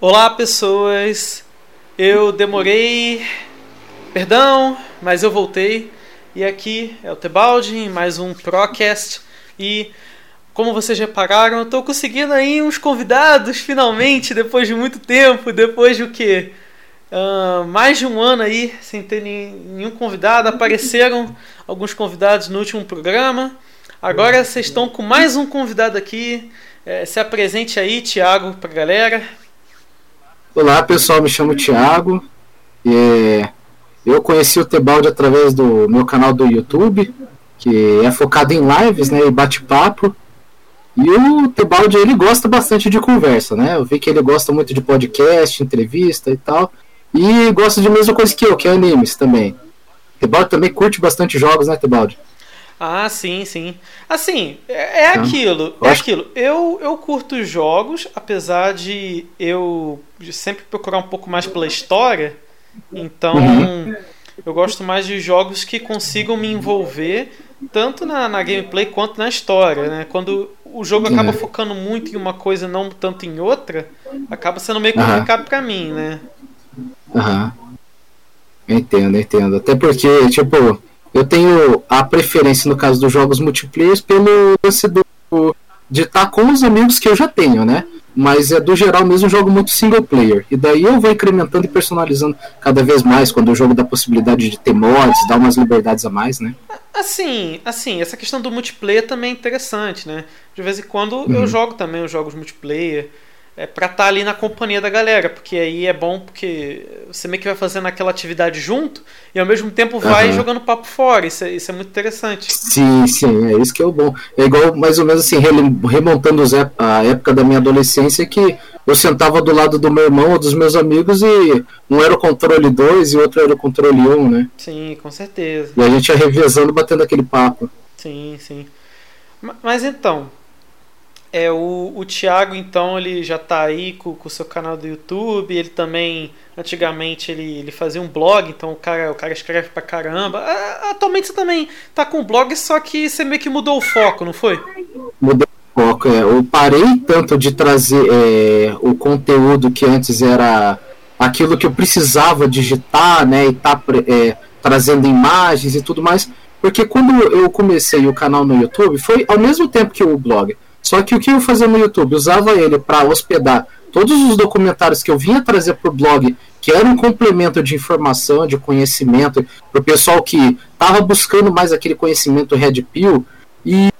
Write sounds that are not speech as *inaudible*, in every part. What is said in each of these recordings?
Olá, pessoas. Eu demorei. Perdão, mas eu voltei. E aqui é o Tebaldi mais um Procast. E como vocês repararam, eu estou conseguindo aí uns convidados finalmente, depois de muito tempo, depois de o quê? Uh, mais de um ano aí sem ter nenhum convidado. Apareceram *laughs* alguns convidados no último programa. Agora vocês estão com mais um convidado aqui. É, se apresente aí, Thiago, para a galera. Olá pessoal, me chamo Thiago. É, eu conheci o Tebaldi através do meu canal do YouTube, que é focado em lives né, e bate-papo. E o Tebaldi ele gosta bastante de conversa, né? Eu vi que ele gosta muito de podcast, entrevista e tal. E gosta de mesma coisa que eu, que é animes também. Tebaldi também curte bastante jogos, né, Tebaldi? Ah, sim, sim. Assim, é, é aquilo, é aquilo. Eu, eu curto jogos, apesar de eu sempre procurar um pouco mais pela história. Então, uhum. eu gosto mais de jogos que consigam me envolver tanto na, na gameplay quanto na história, né? Quando o jogo acaba uhum. focando muito em uma coisa, não tanto em outra, acaba sendo meio complicado uhum. para mim, né? Aham. Entendo, entendo. Até porque, tipo, eu tenho a preferência, no caso dos jogos multiplayer, pelo lance do, de estar com os amigos que eu já tenho, né? Mas é do geral mesmo jogo muito single player. E daí eu vou incrementando e personalizando cada vez mais quando o jogo dá possibilidade de ter mods, dar umas liberdades a mais, né? Assim, assim, essa questão do multiplayer também é interessante, né? De vez em quando uhum. eu jogo também os jogos multiplayer é para estar tá ali na companhia da galera, porque aí é bom porque você meio que vai fazendo aquela atividade junto e ao mesmo tempo vai uhum. jogando papo fora. Isso é, isso é muito interessante. Sim, sim, é isso que é o bom. É igual mais ou menos assim, remontando a época da minha adolescência que eu sentava do lado do meu irmão ou dos meus amigos e um era o controle 2 e o outro era o controle 1, um, né? Sim, com certeza. E a gente ia revezando batendo aquele papo. Sim, sim. Mas então, é, o, o Thiago, então, ele já está aí com o seu canal do YouTube. Ele também, antigamente, ele, ele fazia um blog, então o cara, o cara escreve pra caramba. Atualmente você também tá com um blog, só que você meio que mudou o foco, não foi? Mudou o foco, é. Eu parei tanto de trazer é, o conteúdo que antes era aquilo que eu precisava digitar, né, e tá é, trazendo imagens e tudo mais. Porque quando eu comecei o canal no YouTube, foi ao mesmo tempo que o blog. Só que o que eu fazia no YouTube? Usava ele para hospedar todos os documentários que eu vinha trazer para o blog, que era um complemento de informação, de conhecimento, para o pessoal que estava buscando mais aquele conhecimento Red Pill. E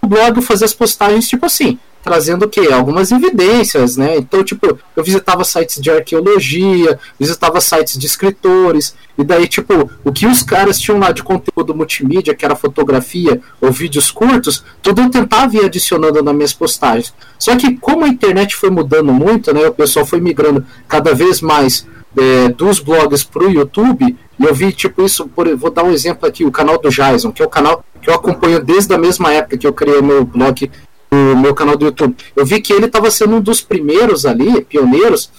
o blog fazia as postagens tipo assim: trazendo o quê? Algumas evidências, né? Então, tipo, eu visitava sites de arqueologia, visitava sites de escritores, e daí, tipo, o que os caras tinham lá de conteúdo multimídia, que era fotografia ou vídeos curtos, tudo eu tentava ir adicionando nas minhas postagens. Só que como a internet foi mudando muito, né? O pessoal foi migrando cada vez mais é, dos blogs para o YouTube, e eu vi, tipo, isso, por, vou dar um exemplo aqui, o canal do Jason, que é o canal que eu acompanho desde a mesma época que eu criei meu blog no meu canal do YouTube. Eu vi que ele estava sendo um dos primeiros ali, pioneiros,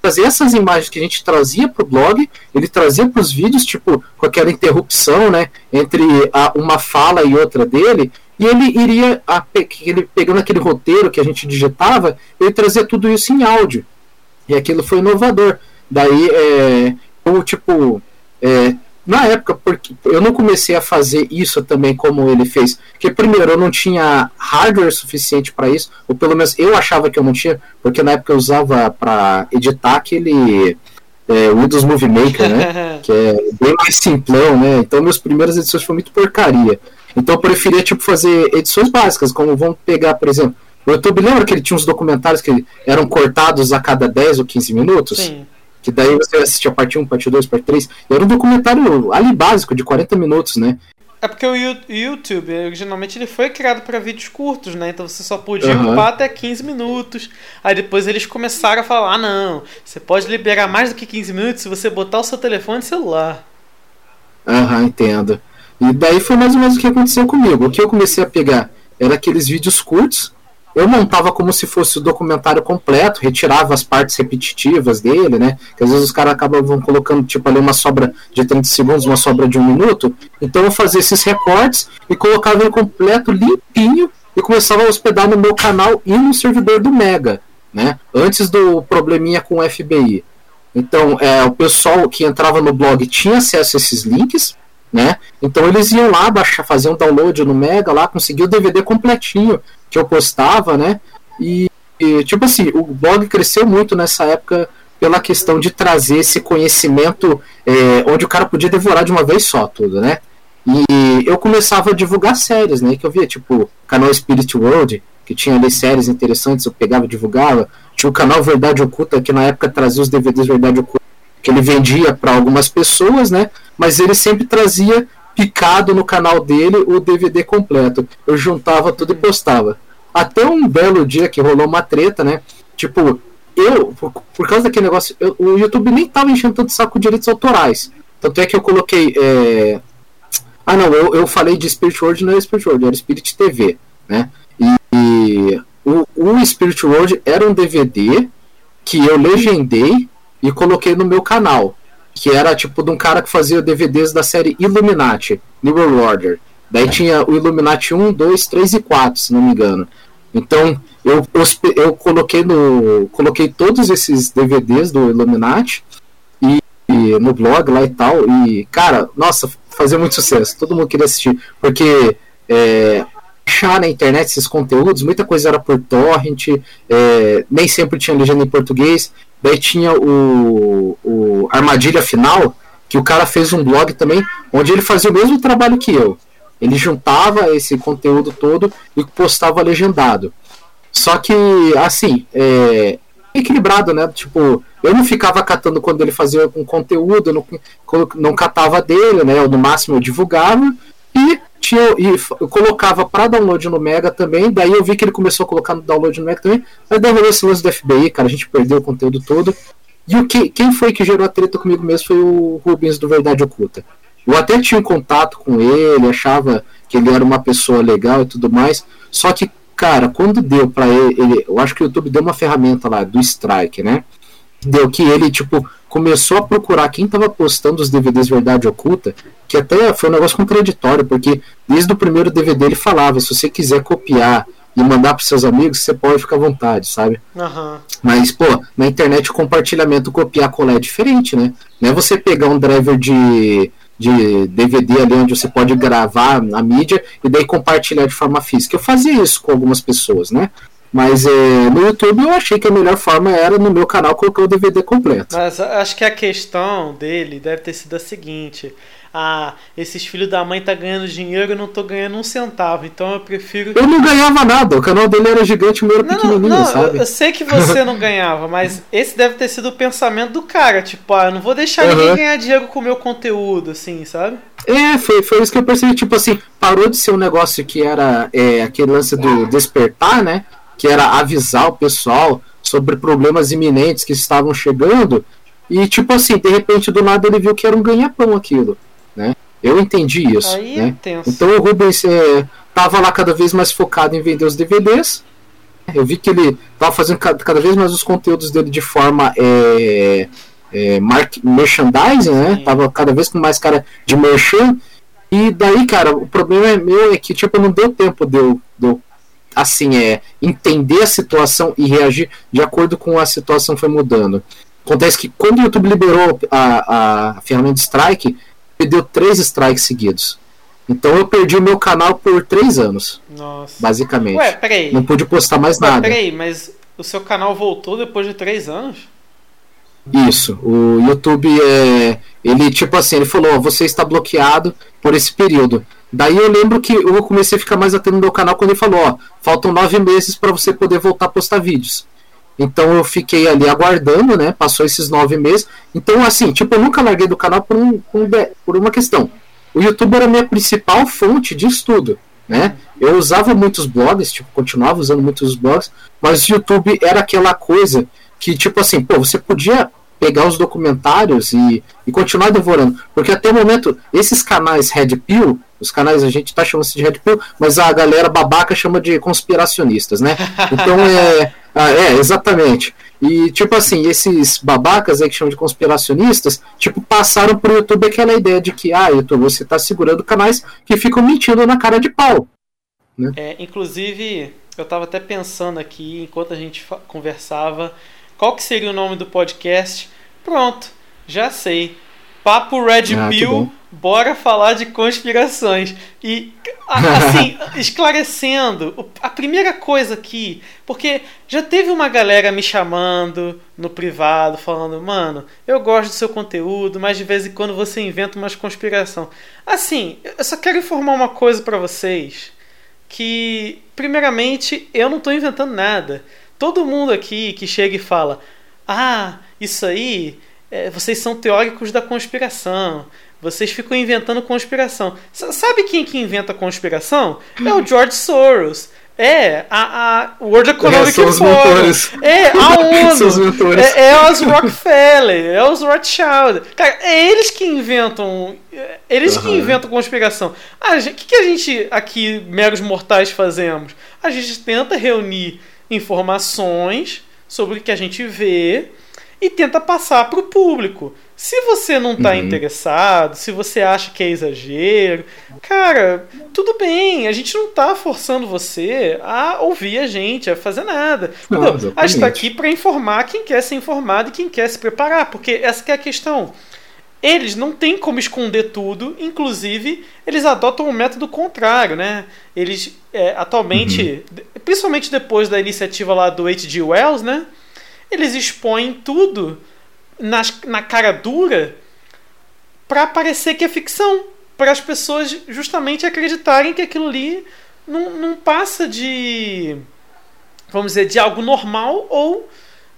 trazer essas imagens que a gente trazia para o blog, ele trazia para os vídeos, tipo, com aquela interrupção, né, entre a, uma fala e outra dele, e ele iria, a, ele, pegando aquele roteiro que a gente digitava, ele trazia tudo isso em áudio. E aquilo foi inovador. Daí, é, tipo, é, na época, porque eu não comecei a fazer isso também como ele fez. Porque, primeiro, eu não tinha hardware suficiente para isso, ou pelo menos eu achava que eu não tinha, porque na época eu usava para editar aquele é, Windows Movie Maker, né? *laughs* que é bem mais simplão, né? Então, minhas primeiras edições foram muito porcaria. Então, eu preferia tipo, fazer edições básicas, como vamos pegar, por exemplo, o YouTube lembra que ele tinha uns documentários que eram cortados a cada 10 ou 15 minutos? Sim. Que daí você assistia parte 1, parte 2, parte 3. Era um documentário ali básico, de 40 minutos, né? É porque o YouTube, originalmente, ele foi criado para vídeos curtos, né? Então você só podia uhum. upar até 15 minutos. Aí depois eles começaram a falar: ah, não, você pode liberar mais do que 15 minutos se você botar o seu telefone celular. Aham, uhum, entendo. E daí foi mais ou menos o que aconteceu comigo. O que eu comecei a pegar era aqueles vídeos curtos eu montava como se fosse o documentário completo, retirava as partes repetitivas dele, né? Que às vezes os caras acabavam colocando, tipo, ali uma sobra de 30 segundos, uma sobra de um minuto. Então eu fazia esses recortes e colocava ele completo, limpinho, e começava a hospedar no meu canal e no servidor do Mega. né? Antes do probleminha com o FBI. Então, é, o pessoal que entrava no blog tinha acesso a esses links, né? Então eles iam lá baixar, fazer um download no Mega lá, conseguir o DVD completinho que eu postava, né? E, e tipo assim, o blog cresceu muito nessa época pela questão de trazer esse conhecimento é, onde o cara podia devorar de uma vez só tudo, né? E eu começava a divulgar séries, né? Que eu via, tipo, canal Spirit World, que tinha ali séries interessantes, eu pegava e divulgava. Tinha o canal Verdade Oculta, que na época trazia os DVDs Verdade Oculta, que ele vendia para algumas pessoas, né? Mas ele sempre trazia picado no canal dele o DVD completo. Eu juntava tudo e postava. Até um belo dia que rolou uma treta, né? Tipo, eu, por, por causa daquele negócio, eu, o YouTube nem tava enchendo tanto saco de direitos autorais. Tanto é que eu coloquei. É... Ah, não, eu, eu falei de Spirit World, não era Spirit World, era Spirit TV, né? E, e o, o Spirit World era um DVD que eu legendei e coloquei no meu canal. Que era tipo de um cara que fazia DVDs da série Illuminati, New World Order. Daí tinha o Illuminati 1, 2, 3 e 4, se não me engano. Então, eu, eu, eu coloquei no. Coloquei todos esses DVDs do Illuminati e, e, no blog lá e tal. E, cara, nossa, fazia muito sucesso. Todo mundo queria assistir. Porque é, achar na internet esses conteúdos, muita coisa era por torrent, é, nem sempre tinha legenda em português. Daí tinha o, o Armadilha Final, que o cara fez um blog também, onde ele fazia o mesmo trabalho que eu. Ele juntava esse conteúdo todo e postava legendado. Só que, assim, é equilibrado, né? Tipo, eu não ficava catando quando ele fazia um conteúdo, não, não catava dele, né? Eu, no máximo eu divulgava e tinha e eu colocava para download no Mega também. Daí eu vi que ele começou a colocar no download no Mega também. Aí derrubou esse lance do FBI, cara. A gente perdeu o conteúdo todo. E o que, quem foi que gerou a treta comigo mesmo foi o Rubens do Verdade Oculta. Eu até tinha um contato com ele, achava que ele era uma pessoa legal e tudo mais. Só que, cara, quando deu para ele, ele, eu acho que o YouTube deu uma ferramenta lá do Strike, né? Deu que ele, tipo, começou a procurar quem estava postando os DVDs Verdade Oculta, que até foi um negócio contraditório, porque desde o primeiro DVD ele falava: se você quiser copiar e mandar para seus amigos, você pode ficar à vontade, sabe? Uhum. Mas, pô, na internet o compartilhamento copiar colar é diferente, né? Não é você pegar um driver de de DVD ali onde você pode gravar a mídia e daí compartilhar de forma física. Eu fazia isso com algumas pessoas, né? Mas é, no YouTube eu achei que a melhor forma era no meu canal colocar o DVD completo. Mas acho que a questão dele deve ter sido a seguinte: ah, esses filhos da mãe tá ganhando dinheiro e eu não tô ganhando um centavo, então eu prefiro. Eu não ganhava nada, o canal dele era gigante, o meu era não, pequenininho, não, sabe? Eu, eu sei que você não ganhava, mas *laughs* esse deve ter sido o pensamento do cara, tipo, ah, eu não vou deixar uhum. ninguém ganhar dinheiro com o meu conteúdo, assim, sabe? É, foi, foi isso que eu percebi, tipo assim, parou de ser um negócio que era é, aquele lance do despertar, né? Que era avisar o pessoal sobre problemas iminentes que estavam chegando. E, tipo assim, de repente, do nada ele viu que era um ganha-pão aquilo né? Eu entendi isso. Aí né? Então o Rubens é, lá cada vez mais focado em vender os DVDs. Eu vi que ele estava fazendo cada, vez mais os conteúdos dele de forma é, é, merchandising, né? Sim. Tava cada vez com mais cara de merchan. E daí, cara, o problema é meu é que tipo não deu tempo de eu, de eu assim é entender a situação e reagir de acordo com a situação foi mudando. Acontece que quando o YouTube liberou a, a ferramenta Strike, deu três strikes seguidos. Então eu perdi o meu canal por três anos. Nossa. Basicamente. Ué, peraí. Não pude postar mais Ué, nada. Peraí, mas o seu canal voltou depois de três anos? Isso. O YouTube é. Ele, tipo assim, ele falou: você está bloqueado por esse período. Daí eu lembro que eu comecei a ficar mais atento no meu canal quando ele falou: ó, faltam nove meses para você poder voltar a postar vídeos. Então eu fiquei ali aguardando, né? Passou esses nove meses. Então, assim, tipo, eu nunca larguei do canal por, um, por uma questão. O YouTube era a minha principal fonte de estudo, né? Eu usava muitos blogs, tipo, continuava usando muitos blogs, mas o YouTube era aquela coisa que, tipo assim, pô, você podia pegar os documentários e, e continuar devorando. Porque até o momento, esses canais Red Pill, os canais a gente tá chamando de Red Pill, mas a galera babaca chama de conspiracionistas, né? Então é. *laughs* Ah, é, exatamente. E, tipo assim, esses babacas aí que chamam de conspiracionistas, tipo, passaram pro YouTube aquela ideia de que, ah, YouTube, você tá segurando canais que ficam mentindo na cara de pau. Né? É, inclusive, eu tava até pensando aqui, enquanto a gente conversava, qual que seria o nome do podcast. Pronto, já sei. Papo Red ah, Pill, bora falar de conspirações. E, assim, *laughs* esclarecendo, a primeira coisa aqui, porque já teve uma galera me chamando no privado, falando, mano, eu gosto do seu conteúdo, mas de vez em quando você inventa umas conspiração. Assim, eu só quero informar uma coisa para vocês, que, primeiramente, eu não tô inventando nada. Todo mundo aqui que chega e fala, ah, isso aí é, vocês são teóricos da conspiração. Vocês ficam inventando conspiração. S sabe quem que inventa conspiração? É o George Soros. É, a, a World Economic é, Forum. É, a *laughs* ONU. é, é os Rockefeller, é os Rothschild. Cara, é eles que inventam. É, eles uhum. que inventam conspiração. O que, que a gente aqui, meros mortais, fazemos? A gente tenta reunir informações sobre o que a gente vê e tenta passar para o público. Se você não está uhum. interessado, se você acha que é exagero, cara, tudo bem, a gente não está forçando você a ouvir a gente, a fazer nada. Não, a gente está aqui para informar quem quer ser informado e quem quer se preparar, porque essa é a questão. Eles não têm como esconder tudo, inclusive eles adotam um método contrário, né? Eles é, atualmente, uhum. principalmente depois da iniciativa lá do H.G. Wells, né? Eles expõem tudo nas, na cara dura para parecer que é ficção. Para as pessoas justamente acreditarem que aquilo ali não, não passa de. Vamos dizer, de algo normal ou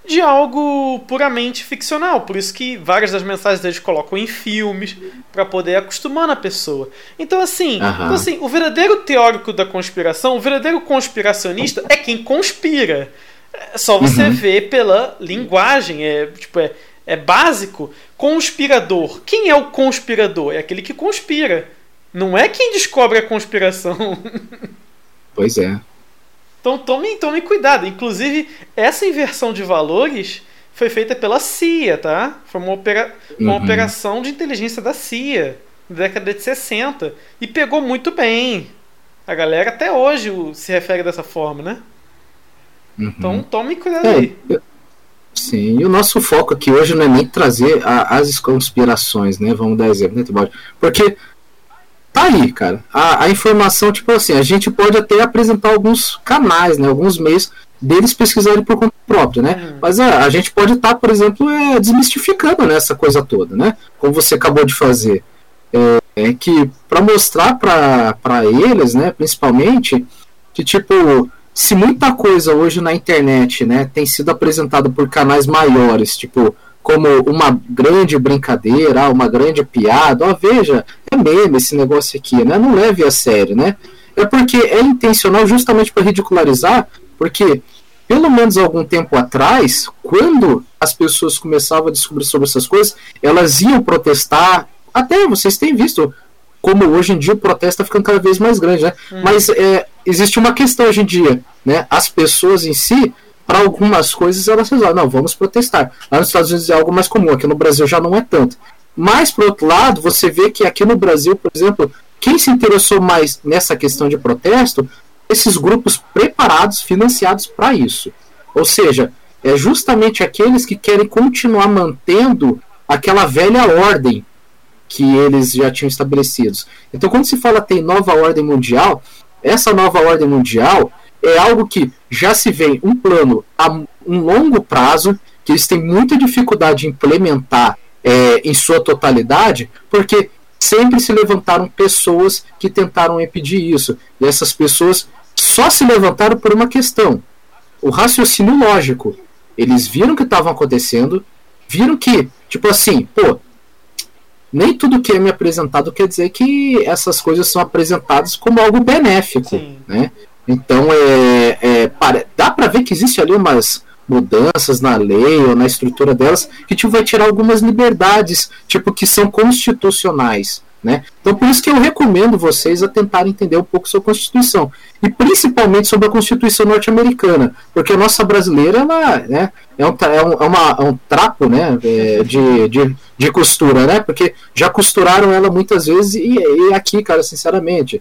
de algo puramente ficcional. Por isso que várias das mensagens eles colocam em filmes para poder acostumar a pessoa. Então assim, uhum. então, assim, o verdadeiro teórico da conspiração, o verdadeiro conspiracionista é quem conspira. É só você uhum. ver pela linguagem, é, tipo, é, é básico. Conspirador. Quem é o conspirador? É aquele que conspira. Não é quem descobre a conspiração. *laughs* Pois é. Então tome, tome cuidado. Inclusive, essa inversão de valores foi feita pela CIA, tá? Foi uma, opera uma uhum. operação de inteligência da CIA, na década de 60. E pegou muito bem. A galera até hoje se refere dessa forma, né? Uhum. Então tome cuidado é, aí. Sim, e o nosso foco aqui hoje não é nem trazer a, as conspirações, né? Vamos dar exemplo, né, Porque tá aí, cara. A, a, informação, tipo assim, a gente pode até apresentar alguns canais, né? Alguns meios deles pesquisarem por conta própria, né? Uhum. Mas a, a gente pode estar, tá, por exemplo, é, desmistificando né, essa coisa toda, né? Como você acabou de fazer. É, é que para mostrar para eles, né, principalmente, que tipo se muita coisa hoje na internet, né, tem sido apresentada por canais maiores, tipo como uma grande brincadeira, uma grande piada, ó, veja, é meme esse negócio aqui, né? Não leve a sério, né? É porque é intencional justamente para ridicularizar, porque pelo menos algum tempo atrás, quando as pessoas começavam a descobrir sobre essas coisas, elas iam protestar. Até vocês têm visto como hoje em dia o protesto está ficando cada vez mais grande, né? Hum. Mas é, existe uma questão hoje em dia, né? As pessoas em si, para algumas coisas, elas resolvem, não, vamos protestar. Lá nos Estados Unidos é algo mais comum, aqui no Brasil já não é tanto. Mas, por outro lado, você vê que aqui no Brasil, por exemplo, quem se interessou mais nessa questão de protesto, esses grupos preparados, financiados para isso. Ou seja, é justamente aqueles que querem continuar mantendo aquela velha ordem que eles já tinham estabelecidos. Então, quando se fala tem nova ordem mundial, essa nova ordem mundial é algo que já se vê um plano a um longo prazo, que eles têm muita dificuldade de implementar é, em sua totalidade, porque sempre se levantaram pessoas que tentaram impedir isso. E essas pessoas só se levantaram por uma questão: o raciocínio lógico. Eles viram o que estava acontecendo, viram que, tipo assim, pô, nem tudo que é me apresentado quer dizer que essas coisas são apresentadas como algo benéfico, Sim. né? Então é, é dá para ver que existe ali umas mudanças na lei ou na estrutura delas que tipo, vai tirar algumas liberdades, tipo que são constitucionais. Né? Então, por isso que eu recomendo vocês a tentar entender um pouco sobre a Constituição. E principalmente sobre a Constituição norte-americana. Porque a nossa brasileira ela, né, é, um, é, é, uma, é um trapo né, é, de, de, de costura, né? Porque já costuraram ela muitas vezes e, e aqui, cara, sinceramente,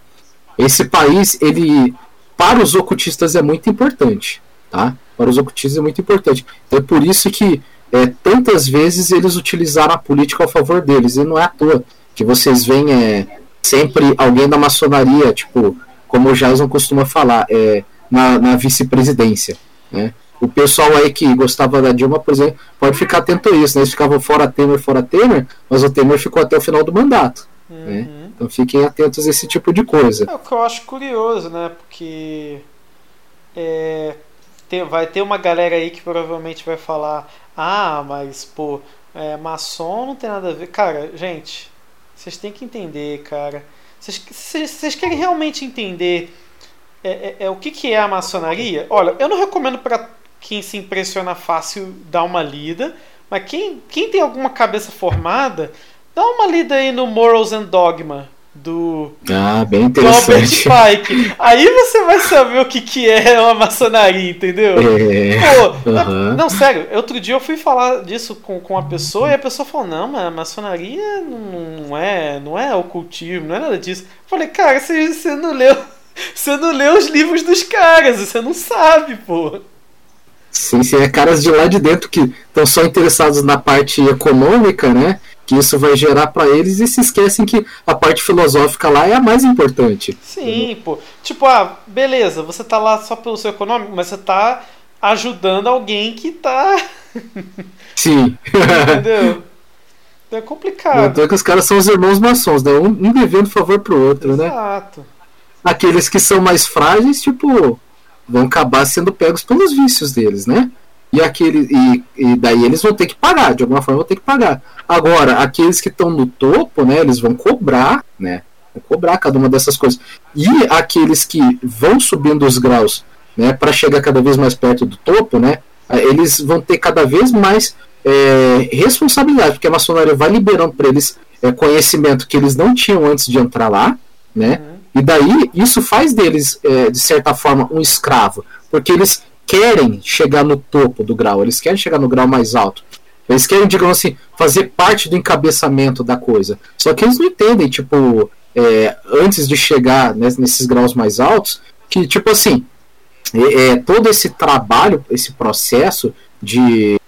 esse país, ele para os ocultistas é muito importante, tá? Para os ocultistas é muito importante. Então é por isso que é, tantas vezes eles utilizaram a política ao favor deles, e não é à toa que vocês veem é, sempre alguém da maçonaria, tipo, como o Jason costuma falar, é, na, na vice-presidência, né? O pessoal aí que gostava da Dilma, por exemplo, pode ficar atento a isso, né? Eles ficavam fora Temer, fora Temer, mas o Temer ficou até o final do mandato. Né? Uhum. Né? Então fiquem atentos a esse tipo de coisa. É o que eu acho curioso, né? Porque é, tem, vai ter uma galera aí que provavelmente vai falar: ah, mas pô, é, maçom não tem nada a ver. Cara, gente, vocês têm que entender, cara. Vocês querem realmente entender é, é, é, o que, que é a maçonaria? Olha, eu não recomendo para quem se impressiona fácil dar uma lida, mas quem, quem tem alguma cabeça formada, dá uma lida aí no Morals and Dogma do ah, bem interessante. Robert Pike. Aí você vai saber o que, que é uma maçonaria, entendeu? É. Pô, uhum. Não, sério, outro dia eu fui falar disso com, com uma pessoa e a pessoa falou: não, mas a maçonaria não é, não é ocultismo, não é nada disso. Eu falei, cara, você, você não leu. Você não leu os livros dos caras, você não sabe, pô. Sim, sim, é caras de lá de dentro que estão só interessados na parte econômica, né? Que isso vai gerar para eles e se esquecem que a parte filosófica lá é a mais importante. Sim, pô. Tipo, ah, beleza, você tá lá só pelo seu econômico, mas você tá ajudando alguém que tá. *laughs* Sim. Entendeu? Então é complicado. Então é que os caras são os irmãos maçons, né? Um, um devendo favor pro outro, Exato. né? Exato. Aqueles que são mais frágeis, tipo, vão acabar sendo pegos pelos vícios deles, né? E, aquele, e, e daí eles vão ter que pagar, de alguma forma vão ter que pagar. Agora, aqueles que estão no topo, né, eles vão cobrar, né? Vão cobrar cada uma dessas coisas. E aqueles que vão subindo os graus, né, para chegar cada vez mais perto do topo, né? Eles vão ter cada vez mais é, responsabilidade, porque a maçonaria vai liberando para eles é, conhecimento que eles não tinham antes de entrar lá, né? Uhum. E daí isso faz deles, é, de certa forma, um escravo, porque eles querem chegar no topo do grau, eles querem chegar no grau mais alto. Eles querem, digamos assim, fazer parte do encabeçamento da coisa. Só que eles não entendem, tipo, é, antes de chegar nesses graus mais altos, que, tipo assim, é, é, todo esse trabalho, esse processo de.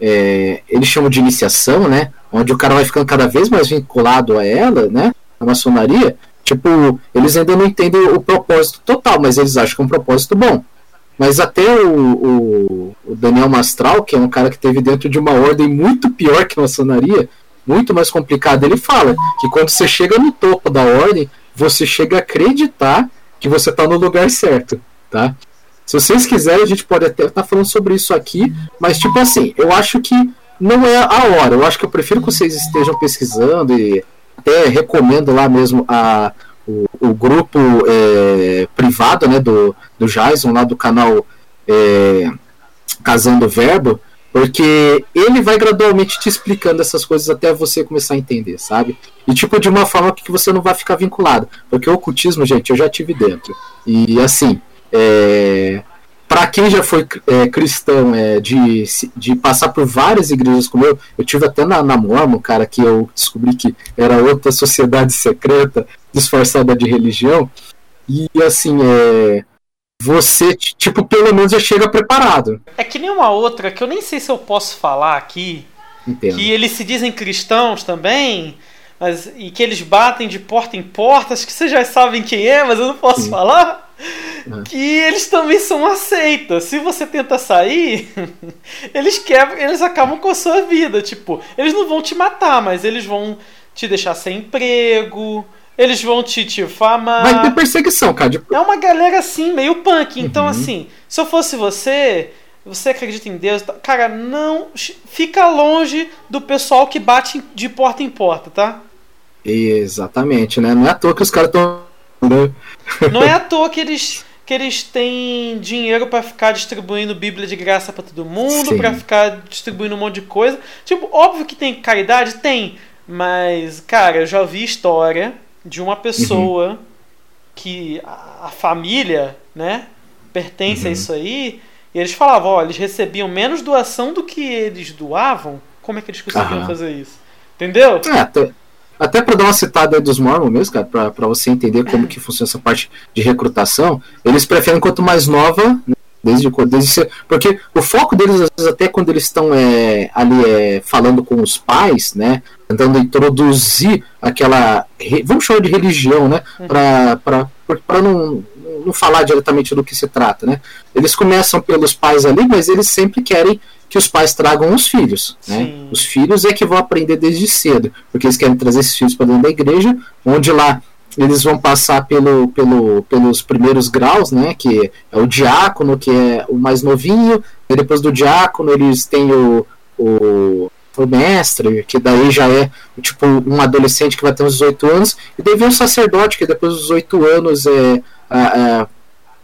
É, eles chamam de iniciação, né? Onde o cara vai ficando cada vez mais vinculado a ela, né? A maçonaria. Tipo, eles ainda não entendem o propósito total, mas eles acham que é um propósito bom. Mas até o, o, o, Daniel Mastral, que é um cara que teve dentro de uma ordem muito pior que maçonaria, muito mais complicada, ele fala que quando você chega no topo da ordem, você chega a acreditar que você está no lugar certo, tá? Se vocês quiserem, a gente pode até estar tá falando sobre isso aqui, mas tipo assim, eu acho que não é a hora. Eu acho que eu prefiro que vocês estejam pesquisando e até recomendo lá mesmo a, o, grupo é, privado né, do, do Jason, lá do canal é, Casando Verbo, porque ele vai gradualmente te explicando essas coisas até você começar a entender, sabe? E tipo, de uma forma que você não vai ficar vinculado. Porque o ocultismo, gente, eu já tive dentro. E assim, é, para quem já foi é, cristão, é, de, de passar por várias igrejas como eu, eu tive até na, na Mormon, cara, que eu descobri que era outra sociedade *laughs* secreta disfarçada de religião. E assim, é, você, tipo, pelo menos já chega preparado. É que nem uma outra que eu nem sei se eu posso falar aqui. Entendo. Que eles se dizem cristãos também, mas, e que eles batem de porta em porta. Acho que vocês já sabem quem é, mas eu não posso Sim. falar. É. que eles também são aceitas. Se você tenta sair, *laughs* eles quebram, eles acabam com a sua vida. Tipo, eles não vão te matar, mas eles vão te deixar sem emprego. Eles vão te difamar. Vai ter perseguição, cara. É uma galera assim, meio punk. Então, uhum. assim, se eu fosse você, você acredita em Deus, cara, não fica longe do pessoal que bate de porta em porta, tá? Exatamente, né? Não é à toa que os caras estão né? Não é à *laughs* toa que eles que eles têm dinheiro para ficar distribuindo Bíblia de graça para todo mundo, para ficar distribuindo um monte de coisa. Tipo, óbvio que tem caridade, tem, mas cara, eu já vi história de uma pessoa uhum. que a, a, família, né, pertence uhum. a isso aí, e eles falavam, ó, eles recebiam menos doação do que eles doavam. Como é que eles conseguiam fazer isso? Entendeu? É, até para dar uma citada dos Mormons mesmo, cara, para você entender como que funciona essa parte de recrutação, eles preferem quanto mais nova, né, desde, desde porque o foco deles às vezes até quando eles estão é, ali é, falando com os pais, né, tentando introduzir aquela, vamos chamar de religião, né, uhum. para não não falar diretamente do que se trata, né? Eles começam pelos pais ali, mas eles sempre querem que os pais tragam os filhos, né? Os filhos é que vão aprender desde cedo, porque eles querem trazer esses filhos para dentro da igreja, onde lá eles vão passar pelo, pelo, pelos primeiros graus, né? Que é o diácono, que é o mais novinho, e depois do diácono eles têm o, o o mestre, que daí já é tipo um adolescente que vai ter uns 18 anos, e daí vem o sacerdote, que depois dos 18 anos é, uh, uh,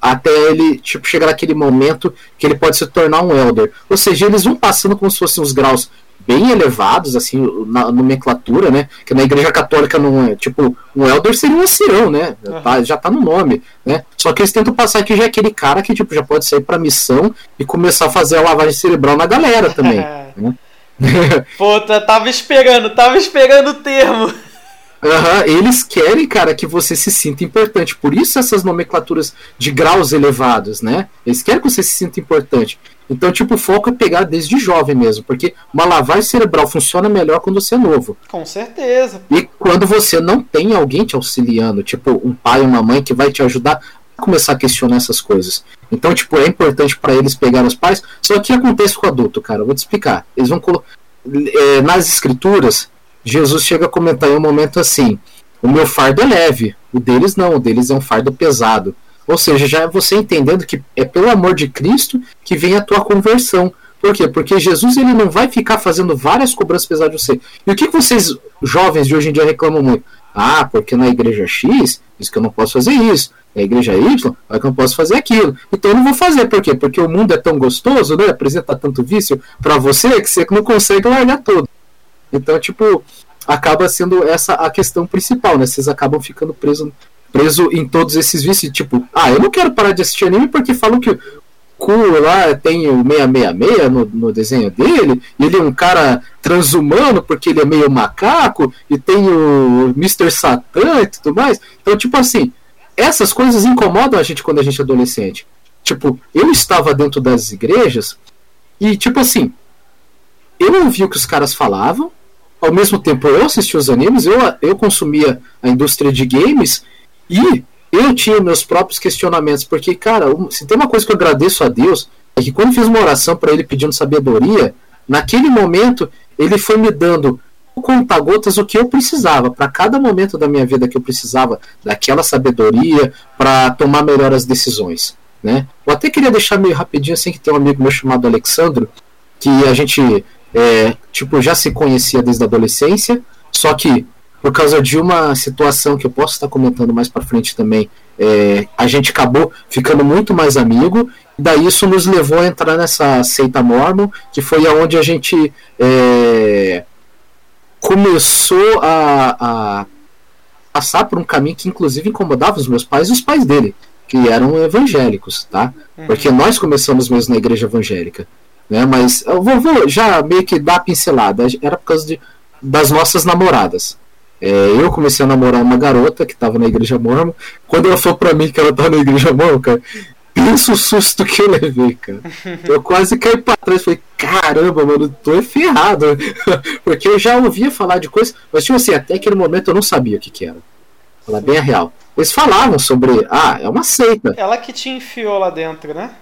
até ele tipo, chegar naquele momento que ele pode se tornar um elder. Ou seja, eles vão passando como se fossem os graus bem elevados, assim, na nomenclatura, né? Que na igreja católica não é, tipo, um elder seria um ancião, né? Uhum. Tá, já tá no nome, né? Só que eles tentam passar que já é aquele cara que, tipo, já pode sair pra missão e começar a fazer a lavagem cerebral na galera também. *laughs* né? *laughs* Puta, tava esperando, tava esperando o termo. Uhum, eles querem, cara, que você se sinta importante. Por isso essas nomenclaturas de graus elevados, né? Eles querem que você se sinta importante. Então, tipo, o foco é pegar desde jovem mesmo, porque uma lavagem cerebral funciona melhor quando você é novo. Com certeza. E quando você não tem alguém te auxiliando, tipo um pai ou uma mãe que vai te ajudar começar a questionar essas coisas. Então, tipo, é importante para eles pegar os pais. Só que acontece com o adulto, cara. Vou te explicar. Eles vão colocar. É, nas escrituras, Jesus chega a comentar em um momento assim: o meu fardo é leve, o deles não, o deles é um fardo pesado. Ou seja, já é você entendendo que é pelo amor de Cristo que vem a tua conversão. Por quê? Porque Jesus ele não vai ficar fazendo várias cobranças pesadas de você. E o que vocês, jovens de hoje em dia, reclamam muito? Ah, porque na igreja X, diz que eu não posso fazer isso. Na igreja Y, é que eu não posso fazer aquilo. Então eu não vou fazer. Por quê? Porque o mundo é tão gostoso, né? apresenta tanto vício para você que você não consegue largar tudo. Então, tipo, acaba sendo essa a questão principal, né? Vocês acabam ficando presos preso em todos esses vícios. Tipo, ah, eu não quero parar de assistir anime porque falam que Ku lá tem o 666 no, no desenho dele, e ele é um cara transhumano porque ele é meio macaco, e tem o Mr. Satan e tudo mais. Então, tipo assim, essas coisas incomodam a gente quando a gente é adolescente. Tipo, eu estava dentro das igrejas e, tipo assim, eu ouvi o que os caras falavam, ao mesmo tempo eu assistia os animes, eu, eu consumia a indústria de games e eu tinha meus próprios questionamentos, porque, cara, se tem uma coisa que eu agradeço a Deus, é que quando fiz uma oração para ele pedindo sabedoria, naquele momento ele foi me dando conta-gotas o que eu precisava, para cada momento da minha vida que eu precisava daquela sabedoria para tomar melhores decisões. Né? Eu até queria deixar meio rapidinho assim que tem um amigo meu chamado Alexandro, que a gente é, tipo, já se conhecia desde a adolescência, só que por causa de uma situação que eu posso estar comentando mais para frente também, é, a gente acabou ficando muito mais amigo, e daí isso nos levou a entrar nessa seita mormon, que foi aonde a gente é, começou a, a, passar por um caminho que inclusive incomodava os meus pais e os pais dele, que eram evangélicos, tá? Uhum. Porque nós começamos mesmo na igreja evangélica. Né? Mas eu vou, vou já meio que dar a pincelada. Era por causa de, das nossas namoradas. É, eu comecei a namorar uma garota que estava na igreja mormon. Quando ela falou pra mim que ela estava na igreja mormon, cara, pensa o susto que eu levei, cara. *laughs* Eu quase caí pra trás. Falei, caramba, mano, tô ferrado. *laughs* Porque eu já ouvia falar de coisas, mas tipo assim, até aquele momento eu não sabia o que, que era. Falar bem a real. Eles falavam sobre, ah, é uma seita. Ela que te enfiou lá dentro, né?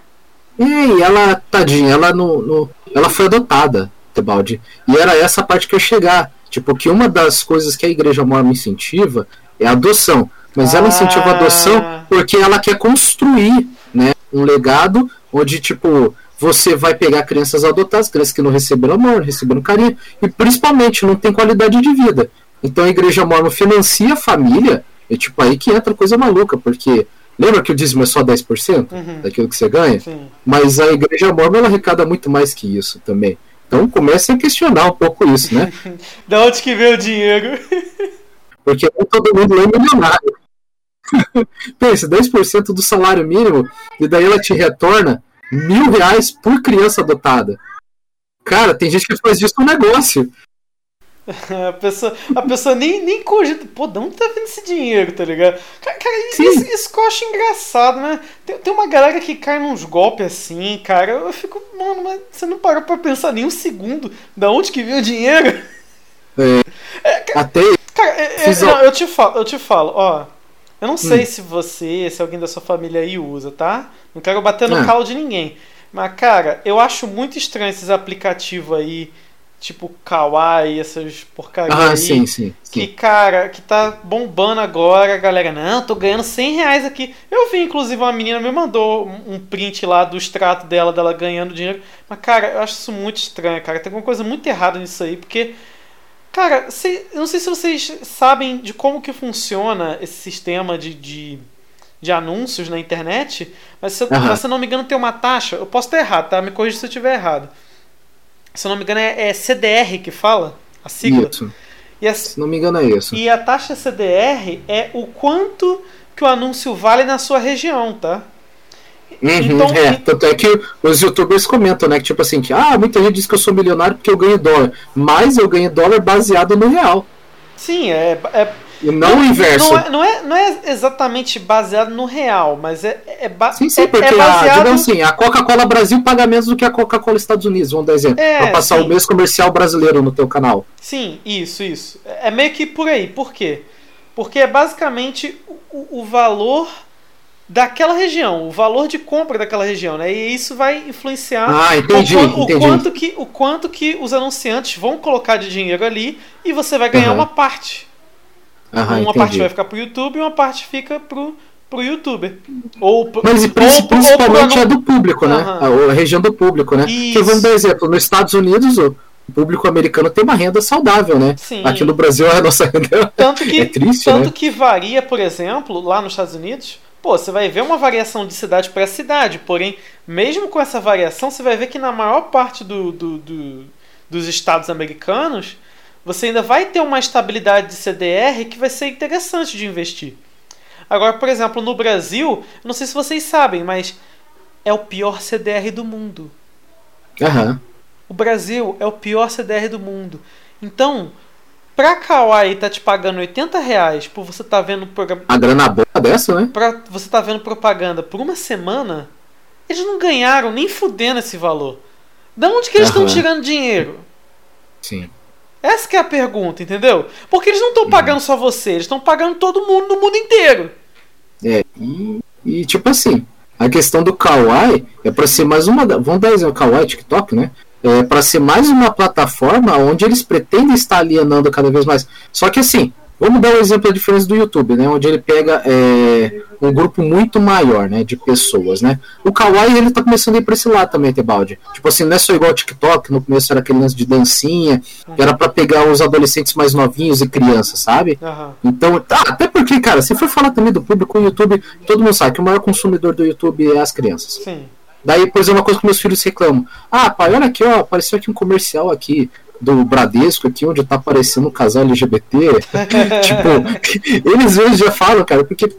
E ela, tadinha, ela no, no, ela foi adotada, Tebaldi. E era essa parte que eu ia chegar. Tipo, que uma das coisas que a igreja mormon incentiva é a adoção. Mas ah. ela incentiva a adoção porque ela quer construir né, um legado onde, tipo, você vai pegar crianças adotadas, crianças que não receberam amor, não receberam carinho, e principalmente não tem qualidade de vida. Então a igreja mormon financia a família, e tipo, aí que entra coisa maluca, porque Lembra que o dízimo é só 10% uhum. daquilo que você ganha? Sim. Mas a igreja mormon ela arrecada muito mais que isso também. Então comece a questionar um pouco isso, né? *laughs* da onde que vem o dinheiro? *laughs* Porque todo mundo é milionário. *laughs* Pensa, 10% do salário mínimo e daí ela te retorna mil reais por criança adotada. Cara, tem gente que faz disso um negócio. *laughs* A pessoa, a pessoa nem, nem cogita. Pô, de onde tá vindo esse dinheiro, tá ligado? Cara, cara isso, isso que eu acho engraçado, né? Tem, tem uma galera que cai nos golpes assim, cara. Eu fico, mano, mas você não parou pra pensar nem um segundo da onde que veio o dinheiro? É, *laughs* é, cara, até. Cara, é, é não, eu te falo, eu te falo, ó. Eu não sei hum. se você, se alguém da sua família aí usa, tá? Não quero bater no ah. calo de ninguém. Mas, cara, eu acho muito estranho esses aplicativos aí tipo Kawaii, essas porcarias ah. Sim, sim, sim. Que, cara, que tá bombando agora, galera, não, tô ganhando 100 reais aqui. Eu vi, inclusive, uma menina me mandou um print lá do extrato dela, dela ganhando dinheiro. Mas, cara, eu acho isso muito estranho, cara. Tem alguma coisa muito errada nisso aí, porque. Cara, sei, eu não sei se vocês sabem de como que funciona esse sistema de, de, de anúncios na internet, mas se, uhum. se eu não me engano tem uma taxa, eu posso estar errado, tá? Me corrija se eu estiver errado se não me engano, é, é CDR que fala, a sigla. Isso. A, se não me engano, é isso. E a taxa CDR é o quanto que o anúncio vale na sua região, tá? Uhum, então, é, tanto é que os youtubers comentam, né? Que tipo assim, que ah, muita gente diz que eu sou milionário porque eu ganho dólar. Mas eu ganho dólar baseado no real. Sim, é, é e não o inverso. Não é, não é, não é exatamente baseado no real, mas é, é, ba sim, sim, é, porque é baseado... a, assim, a Coca-Cola Brasil paga menos do que a Coca-Cola Estados Unidos, vamos dar exemplo. É, pra passar sim. o mês comercial brasileiro no teu canal. Sim, isso, isso. É meio que por aí. Por quê? Porque é basicamente o, o valor daquela região, o valor de compra daquela região, né? E isso vai influenciar ah, entendi, o, o, quanto que o quanto que os anunciantes vão colocar de dinheiro ali e você vai ganhar uhum. uma parte. Aham, uma entendi. parte vai ficar pro YouTube e uma parte fica pro, pro youtuber. Ou pro, Mas ou, principalmente ou é do público, né? A, a, região do público, né? Isso. vamos dar exemplo, nos Estados Unidos o público americano tem uma renda saudável, né? Sim. Aqui no Brasil a nossa *laughs* renda tanto que, é triste, Tanto né? que varia, por exemplo, lá nos Estados Unidos, pô, você vai ver uma variação de cidade para cidade, porém, mesmo com essa variação, você vai ver que na maior parte do, do, do dos estados americanos você ainda vai ter uma estabilidade de CDR que vai ser interessante de investir. Agora, por exemplo, no Brasil, não sei se vocês sabem, mas é o pior CDR do mundo. Uhum. O Brasil é o pior CDR do mundo. Então, pra Kawaii tá te pagando 80 reais por você tá vendo programa. A grana boa dessa, né? Pra você tá vendo propaganda por uma semana, eles não ganharam nem fudendo esse valor. Da onde que eles estão uhum. tirando dinheiro? Sim. Essa é a pergunta, entendeu? Porque eles não estão pagando só você, eles estão pagando todo mundo no mundo inteiro. É, e, e, tipo assim, a questão do Kawaii é para ser mais uma. Vamos dar exemplo, Kawaii, TikTok, né? É para ser mais uma plataforma onde eles pretendem estar alienando cada vez mais. Só que assim, Vamos dar um exemplo da diferença do YouTube, né? Onde ele pega é, um grupo muito maior, né? De pessoas, né? O Kawaii, ele tá começando a ir pra esse lado também, Tebaldi. Tipo assim, não é só igual o TikTok, no começo era aquele lance de dancinha, que era para pegar os adolescentes mais novinhos e crianças, sabe? Uhum. Então, tá, até porque, cara, se for falar também do público, o YouTube, todo mundo sabe que o maior consumidor do YouTube é as crianças. Sim. Daí, por exemplo, uma coisa que meus filhos reclamam. Ah, pai, olha aqui, ó, apareceu aqui um comercial aqui do Bradesco aqui, onde tá aparecendo um casal LGBT. *laughs* tipo, eles vezes já falam, cara, porque.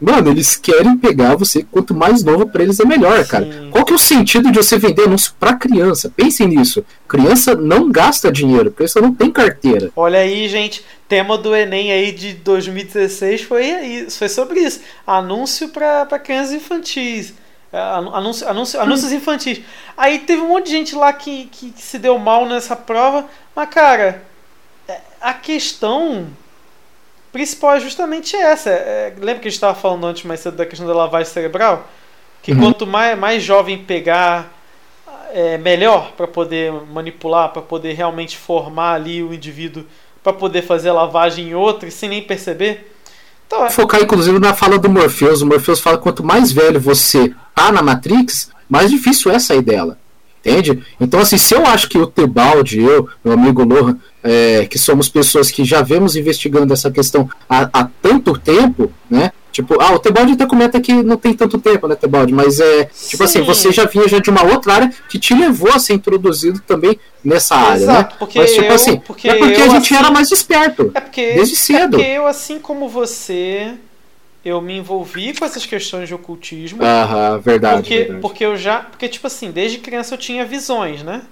Mano, eles querem pegar você, quanto mais novo para eles é melhor, cara. Sim. Qual que é o sentido de você vender anúncio pra criança? Pensem nisso. Criança não gasta dinheiro, criança não tem carteira. Olha aí, gente, tema do Enem aí de 2016 foi, foi sobre isso. Anúncio para crianças infantis. É, anúncio, anúncio, anúncios infantis. Aí teve um monte de gente lá que, que, que, se deu mal nessa prova. Mas, cara, é, a questão principal é justamente essa. É, lembra que a gente estava falando antes mais cedo da questão da lavagem cerebral? Que uhum. quanto mais, mais jovem pegar, é melhor para poder manipular, para poder realmente formar ali o indivíduo, para poder fazer a lavagem em outro sem nem perceber. É. Focar inclusive na fala do Morpheus. O Morpheus fala que quanto mais velho você tá na Matrix, mais difícil é sair dela. Entende? Então, assim, se eu acho que o Tebaldi, eu, meu amigo Lohan, é, que somos pessoas que já vemos investigando essa questão há, há tanto tempo, né? Tipo, ah, o Tebaldi até comenta que não tem tanto tempo, né, Tebaldi? Mas é, tipo Sim. assim, você já vinha já de uma outra área que te levou a ser introduzido também nessa Exato, área, né? Porque Mas, tipo eu, assim, porque é porque eu, a gente assim, era mais esperto. É porque, desde cedo. É porque eu, assim como você, eu me envolvi com essas questões de ocultismo. Aham, verdade porque, verdade. porque eu já. Porque, tipo assim, desde criança eu tinha visões, né?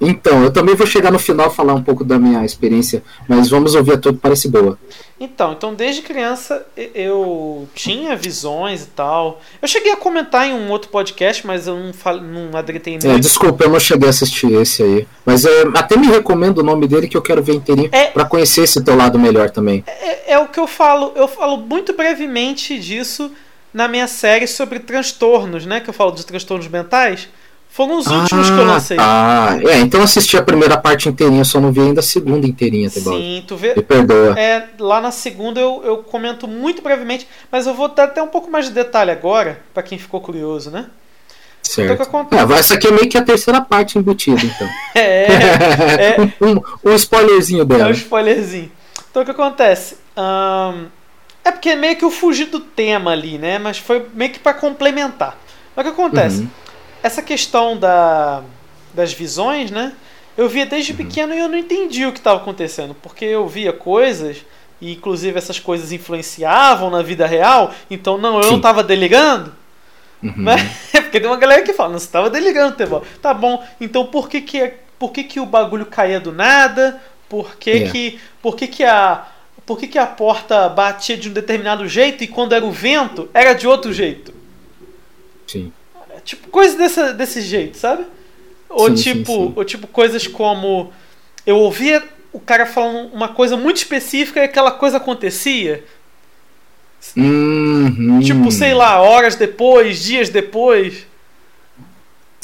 Então, eu também vou chegar no final falar um pouco da minha experiência, mas vamos ouvir a tua que parece boa. Então, então desde criança eu tinha visões e tal. Eu cheguei a comentar em um outro podcast, mas eu não, fal... não adretei é, muito. É, desculpa, eu não cheguei a assistir esse aí. Mas é, até me recomendo o nome dele que eu quero ver inteirinho é, para conhecer esse teu lado melhor também. É, é o que eu falo. Eu falo muito brevemente disso na minha série sobre transtornos, né? Que eu falo de transtornos mentais. Foram os últimos ah, que eu lancei. Ah, é, então assisti a primeira parte inteirinha, só não vi ainda a segunda inteirinha, tá Sim, tu vê. Me perdoa. É, lá na segunda eu, eu comento muito brevemente, mas eu vou dar até um pouco mais de detalhe agora, para quem ficou curioso, né? Certo. Então, é, essa aqui é meio que a terceira parte embutida, então. *laughs* é, é. *laughs* um, um spoilerzinho dela. É um spoilerzinho. Então o que acontece? É porque é meio que eu fugi do tema ali, né? Mas foi meio que para complementar. O que acontece? Uhum essa questão da, das visões, né? Eu via desde uhum. pequeno e eu não entendi o que estava acontecendo, porque eu via coisas e inclusive essas coisas influenciavam na vida real, então não, eu Sim. não estava delirando. Uhum. Né? *laughs* Porque tem uma galera que fala, não, você estava delirando, Tevão. Tá bom, então por que que, por que que o bagulho caía do nada? Por que é. que, por que que a por que, que a porta batia de um determinado jeito e quando era o vento era de outro jeito? Sim. Tipo, coisas desse, desse jeito, sabe? Ou, sim, tipo, sim, sim. ou tipo, coisas como. Eu ouvia o cara falando uma coisa muito específica e aquela coisa acontecia. Uhum. Tipo, sei lá, horas depois, dias depois.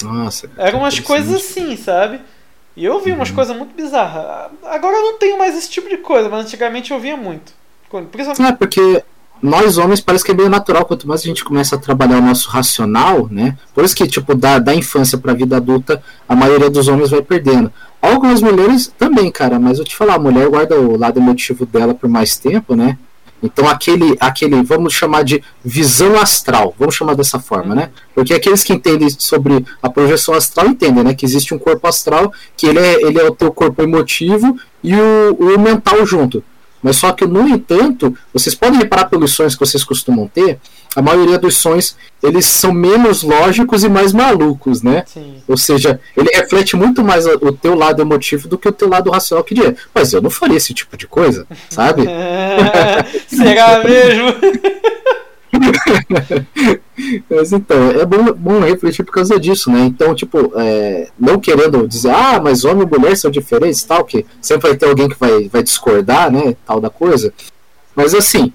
Nossa. Eram umas coisas assim, sabe? E eu vi uhum. umas coisas muito bizarras. Agora eu não tenho mais esse tipo de coisa, mas antigamente eu via muito. Principalmente... É, porque nós homens parece que é meio natural, quanto mais a gente começa a trabalhar o nosso racional, né? Por isso que, tipo, da, da infância pra vida adulta, a maioria dos homens vai perdendo. Algumas mulheres também, cara, mas eu te falar, a mulher guarda o lado emotivo dela por mais tempo, né? Então aquele, aquele, vamos chamar de visão astral, vamos chamar dessa forma, né? Porque aqueles que entendem sobre a projeção astral entendem, né? Que existe um corpo astral, que ele é, ele é o teu corpo emotivo e o, o mental junto. Mas só que, no entanto, vocês podem reparar pelos sonhos que vocês costumam ter, a maioria dos sonhos eles são menos lógicos e mais malucos, né? Sim. Ou seja, ele reflete muito mais o teu lado emotivo do que o teu lado racional que diria. Mas eu não faria esse tipo de coisa, sabe? *laughs* será mesmo? *laughs* *laughs* mas então, é bom, bom refletir por causa disso, né? Então, tipo, é, não querendo dizer, ah, mas homem e mulher são diferentes, tal, que sempre vai ter alguém que vai, vai discordar, né? Tal da coisa. Mas assim,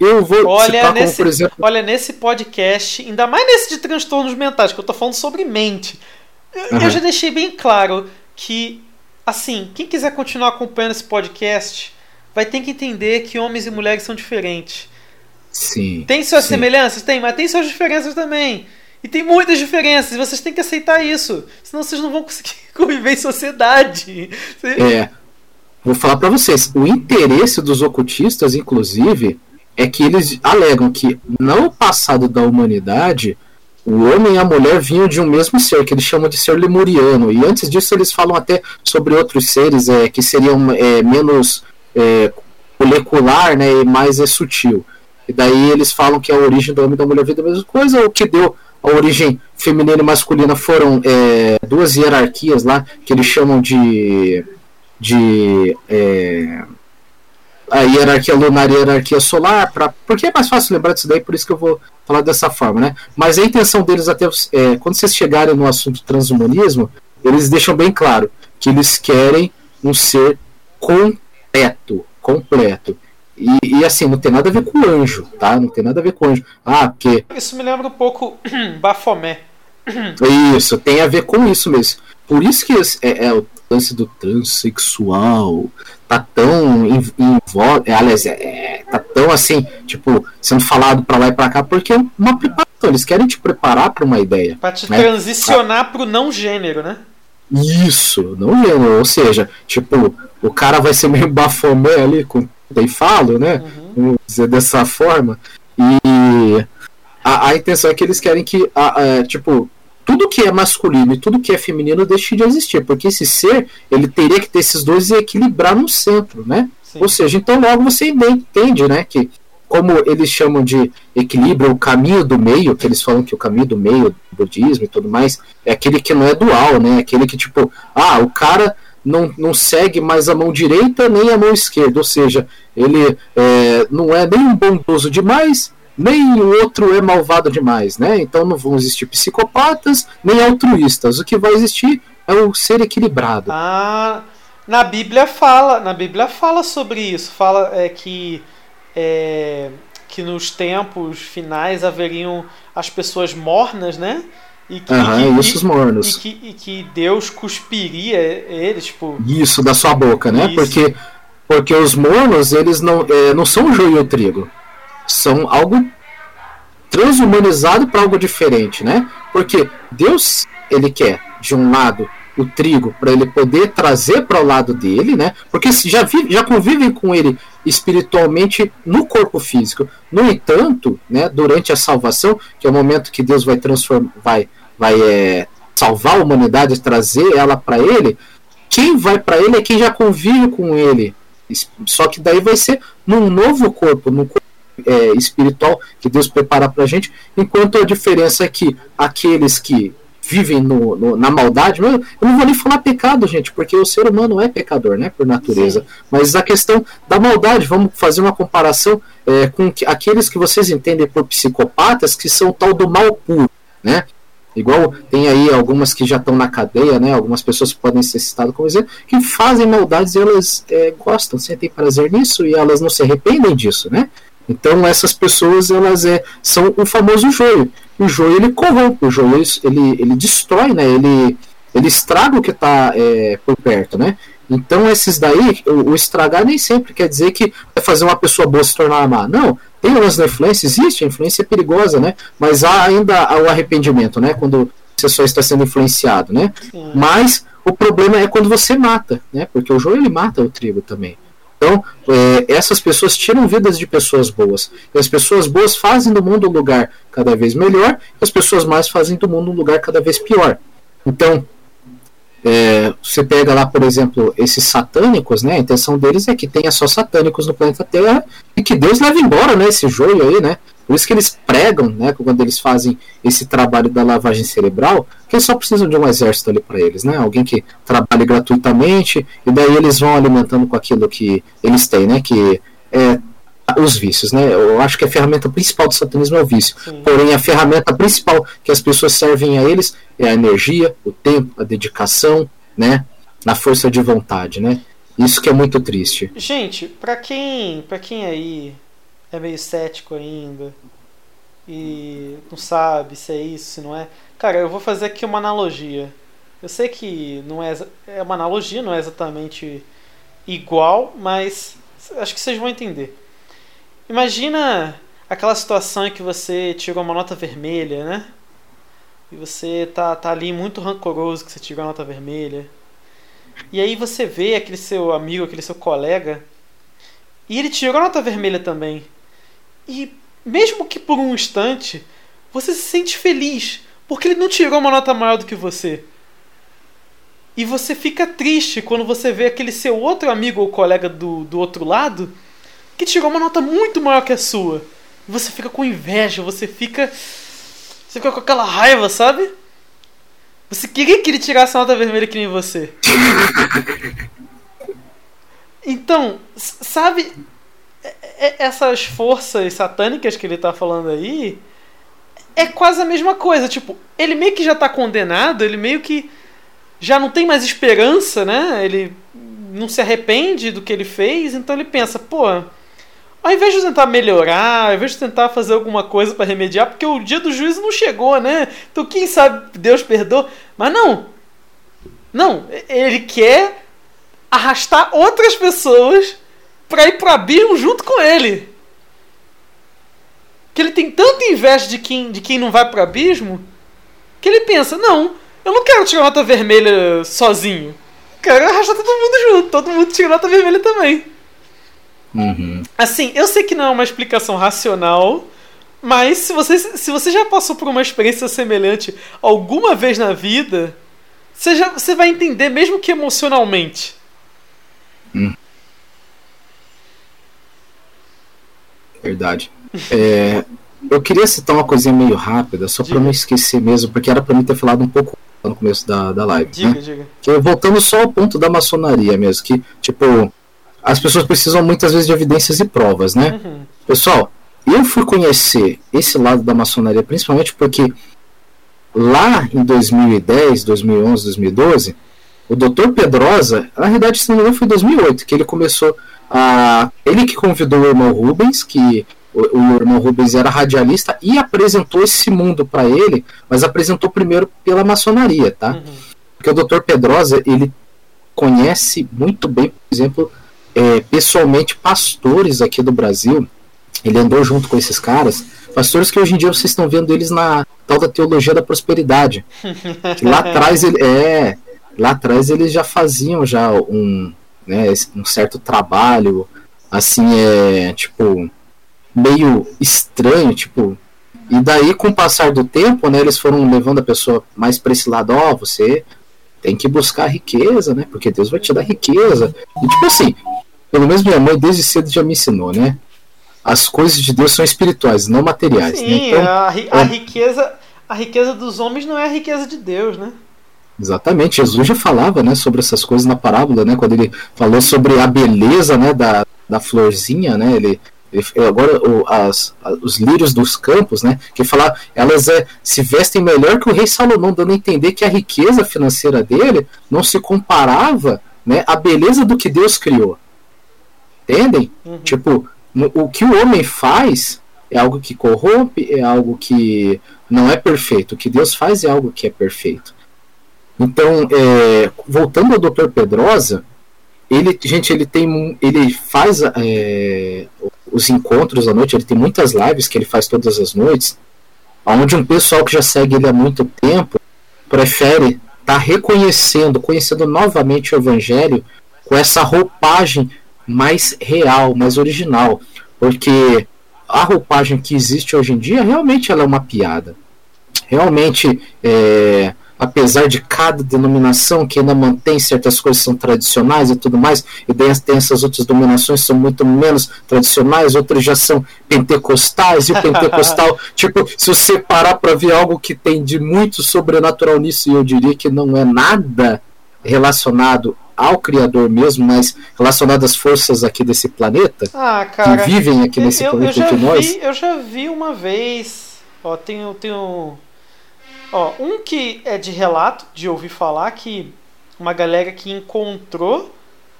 eu vou olha nesse, como, exemplo... Olha, nesse podcast, ainda mais nesse de transtornos mentais, que eu tô falando sobre mente, eu, uhum. eu já deixei bem claro que, assim, quem quiser continuar acompanhando esse podcast vai ter que entender que homens e mulheres são diferentes. Sim. Tem suas sim. semelhanças? Tem, mas tem suas diferenças também. E tem muitas diferenças, e vocês têm que aceitar isso. Senão vocês não vão conseguir *laughs* conviver em sociedade. É. Vou falar para vocês, o interesse dos ocultistas, inclusive, é que eles alegam que no passado da humanidade, o homem e a mulher vinham de um mesmo ser, que eles chamam de ser lemuriano. E antes disso eles falam até sobre outros seres é, que seriam é, menos é, molecular né, e mais é, sutil. E daí eles falam que a origem do homem e da mulher vida é a mesma coisa, o que deu a origem feminina e masculina foram é, duas hierarquias lá, que eles chamam de. de é, a hierarquia lunar e a hierarquia solar, pra, porque é mais fácil lembrar disso daí, por isso que eu vou falar dessa forma, né? Mas a intenção deles, até é, quando vocês chegarem no assunto transhumanismo, eles deixam bem claro que eles querem um ser completo, completo. E, e, assim, não tem nada a ver com anjo, tá? Não tem nada a ver com anjo. Ah, porque. Isso me lembra um pouco *clears throat* Bafomé. *clears throat* Isso, tem a ver com isso mesmo. Por isso que é, é o lance do transexual tá tão em, em é, aliás, é, é, tá tão assim, tipo, sendo falado para lá e para cá, porque é uma preparação. Eles querem te preparar para uma ideia. Para te né? transicionar para o não gênero, né? Isso, não gênero. Ou seja, tipo, o cara vai ser meio bafomé ali com daí falo, né? Uhum. Vamos dizer dessa forma. E a, a intenção é que eles querem que, a, a, tipo, tudo que é masculino e tudo que é feminino deixe de existir, porque esse ser ele teria que ter esses dois e equilibrar no centro, né? Sim. Ou seja, então logo você entende, né, que como eles chamam de equilíbrio, o caminho do meio, que eles falam que o caminho do meio do budismo e tudo mais, é aquele que não é dual, né? Aquele que, tipo, ah, o cara não, não segue mais a mão direita nem a mão esquerda, ou seja, ele é, não é nem bondoso demais, nem o outro é malvado demais, né? Então não vão existir psicopatas nem altruístas. O que vai existir é o ser equilibrado. Ah, na Bíblia fala, na Bíblia fala sobre isso, fala é, que é, que nos tempos finais haveriam as pessoas mornas, né? E que, uhum, e, mornos. E que, e que Deus cuspiria eles, tipo. Isso, da sua boca, né? Isso. Porque, porque os mornos, eles não, é, não são joio ou trigo. São algo transhumanizado para algo diferente, né? Porque Deus, ele quer, de um lado, o trigo para ele poder trazer para o lado dele, né? Porque já, vive, já convivem com ele espiritualmente no corpo físico. No entanto, né, durante a salvação, que é o momento que Deus vai transformar, vai, vai é, salvar a humanidade, trazer ela para ele, quem vai para ele é quem já convive com ele. Só que daí vai ser num novo corpo, num corpo é, espiritual que Deus prepara para a gente, enquanto a diferença é que aqueles que vivem no, no, na maldade. Eu não vou nem falar pecado, gente, porque o ser humano é pecador, né, por natureza. Sim. Mas a questão da maldade, vamos fazer uma comparação é, com que, aqueles que vocês entendem por psicopatas, que são o tal do mal puro, né? Igual tem aí algumas que já estão na cadeia, né? Algumas pessoas podem ser citadas como exemplo, que fazem maldades e elas é, gostam, sentem prazer nisso e elas não se arrependem disso, né? Então essas pessoas elas é, são o famoso joio. O joio ele corrompe, o joio ele, ele destrói, né? Ele, ele estraga o que está é, por perto, né? Então esses daí, o, o, estragar nem sempre quer dizer que vai fazer uma pessoa boa se tornar má. Não, tem umas da influência, existe, a influência é perigosa, né? Mas há ainda o arrependimento, né? Quando você só está sendo influenciado, né? Sim. Mas o problema é quando você mata, né? Porque o joio ele mata o trigo também. Então, é, essas pessoas tiram vidas de pessoas boas. E as pessoas boas fazem do mundo um lugar cada vez melhor, e as pessoas más fazem do mundo um lugar cada vez pior. Então, é, você pega lá, por exemplo, esses satânicos, né? A intenção deles é que tenha só satânicos no planeta Terra e que Deus leve embora, né? Esse joio aí, né? Por isso que eles pregam, né, quando eles fazem esse trabalho da lavagem cerebral, que só precisam de um exército ali para eles, né? Alguém que trabalhe gratuitamente e daí eles vão alimentando com aquilo que eles têm, né? Que é os vícios, né? Eu acho que a ferramenta principal do satanismo é o vício. Sim. Porém, a ferramenta principal que as pessoas servem a eles é a energia, o tempo, a dedicação, né? A força de vontade, né? Isso que é muito triste. Gente, para quem, para quem aí é meio cético ainda e não sabe se é isso, se não é. Cara, eu vou fazer aqui uma analogia. Eu sei que não é, é uma analogia, não é exatamente igual, mas acho que vocês vão entender. Imagina aquela situação em que você tirou uma nota vermelha, né? E você tá, tá ali muito rancoroso que você tirou a nota vermelha. E aí você vê aquele seu amigo, aquele seu colega, e ele tirou a nota vermelha também. E mesmo que por um instante, você se sente feliz, porque ele não tirou uma nota maior do que você. E você fica triste quando você vê aquele seu outro amigo ou colega do, do outro lado que tirou uma nota muito maior que a sua. E você fica com inveja, você fica. Você fica com aquela raiva, sabe? Você queria que ele tirasse a nota vermelha que nem você. *laughs* Então, sabe, é, é, essas forças satânicas que ele tá falando aí é quase a mesma coisa. Tipo, ele meio que já tá condenado, ele meio que já não tem mais esperança, né? Ele não se arrepende do que ele fez, então ele pensa, pô, ao invés de tentar melhorar, ao invés de tentar fazer alguma coisa para remediar, porque o dia do juízo não chegou, né? Então quem sabe Deus perdoa. Mas não. Não, ele quer arrastar outras pessoas para ir pro abismo junto com ele. Que ele tem tanta inveja de quem, de quem não vai pro abismo que ele pensa: não, eu não quero tirar nota vermelha sozinho. Quero arrastar todo mundo junto, todo mundo tira nota vermelha também. Uhum. Assim, eu sei que não é uma explicação racional, mas se você, se você já passou por uma experiência semelhante alguma vez na vida, você, já, você vai entender, mesmo que emocionalmente. Uhum. Verdade. É, eu queria citar uma coisinha meio rápida, só para não esquecer mesmo, porque era para mim ter falado um pouco no começo da, da live. Diga, né? diga. Que, voltando só ao ponto da maçonaria mesmo, que, tipo, as pessoas precisam muitas vezes de evidências e provas, né? Uhum. Pessoal, eu fui conhecer esse lado da maçonaria principalmente porque lá em 2010, 2011, 2012, o Dr. Pedrosa, na verdade, se não me engano, foi em 2008 que ele começou a. Ele que convidou o irmão Rubens, que o, o irmão Rubens era radialista, e apresentou esse mundo para ele, mas apresentou primeiro pela maçonaria, tá? Uhum. Porque o Dr. Pedrosa, ele conhece muito bem, por exemplo, é, pessoalmente pastores aqui do Brasil. Ele andou junto com esses caras, pastores que hoje em dia vocês estão vendo eles na tal da teologia da prosperidade. lá atrás ele é, lá atrás eles já faziam já um, né, um certo trabalho assim é tipo meio estranho, tipo e daí com o passar do tempo, né, eles foram levando a pessoa mais para esse lado, ó, oh, você tem que buscar riqueza, né? Porque Deus vai te dar riqueza. E tipo assim, pelo menos minha mãe desde cedo já me ensinou, né? As coisas de Deus são espirituais, não materiais. Né? Sim, né? então, a, a é... riqueza, a riqueza dos homens não é a riqueza de Deus, né? Exatamente, Jesus já falava, né, sobre essas coisas na parábola, né, quando ele falou sobre a beleza, né, da, da florzinha, né, ele agora o, as, os lírios dos campos, né, que falar, elas é, se vestem melhor que o rei Salomão, dando a entender que a riqueza financeira dele não se comparava, né, à beleza do que Deus criou. Entendem? Uhum. Tipo, no, o que o homem faz é algo que corrompe, é algo que não é perfeito. O que Deus faz é algo que é perfeito. Então, é, voltando ao Dr. Pedrosa, ele, gente, ele tem, ele faz é, os encontros à noite. Ele tem muitas lives que ele faz todas as noites, onde um pessoal que já segue ele há muito tempo prefere estar tá reconhecendo, conhecendo novamente o Evangelho com essa roupagem mais real, mais original, porque a roupagem que existe hoje em dia realmente ela é uma piada. Realmente, é, apesar de cada denominação que ainda mantém certas coisas são tradicionais e tudo mais, e daí tem essas outras denominações que são muito menos tradicionais, outras já são pentecostais, e o pentecostal, *laughs* tipo, se você parar para ver algo que tem de muito sobrenatural nisso, eu diria que não é nada relacionado ao Criador mesmo, mas relacionado às forças aqui desse planeta ah, cara, que vivem aqui nesse eu, planeta eu de nós. Vi, eu já vi uma vez, ó, tenho, tenho, ó, um que é de relato, de ouvir falar que uma galera que encontrou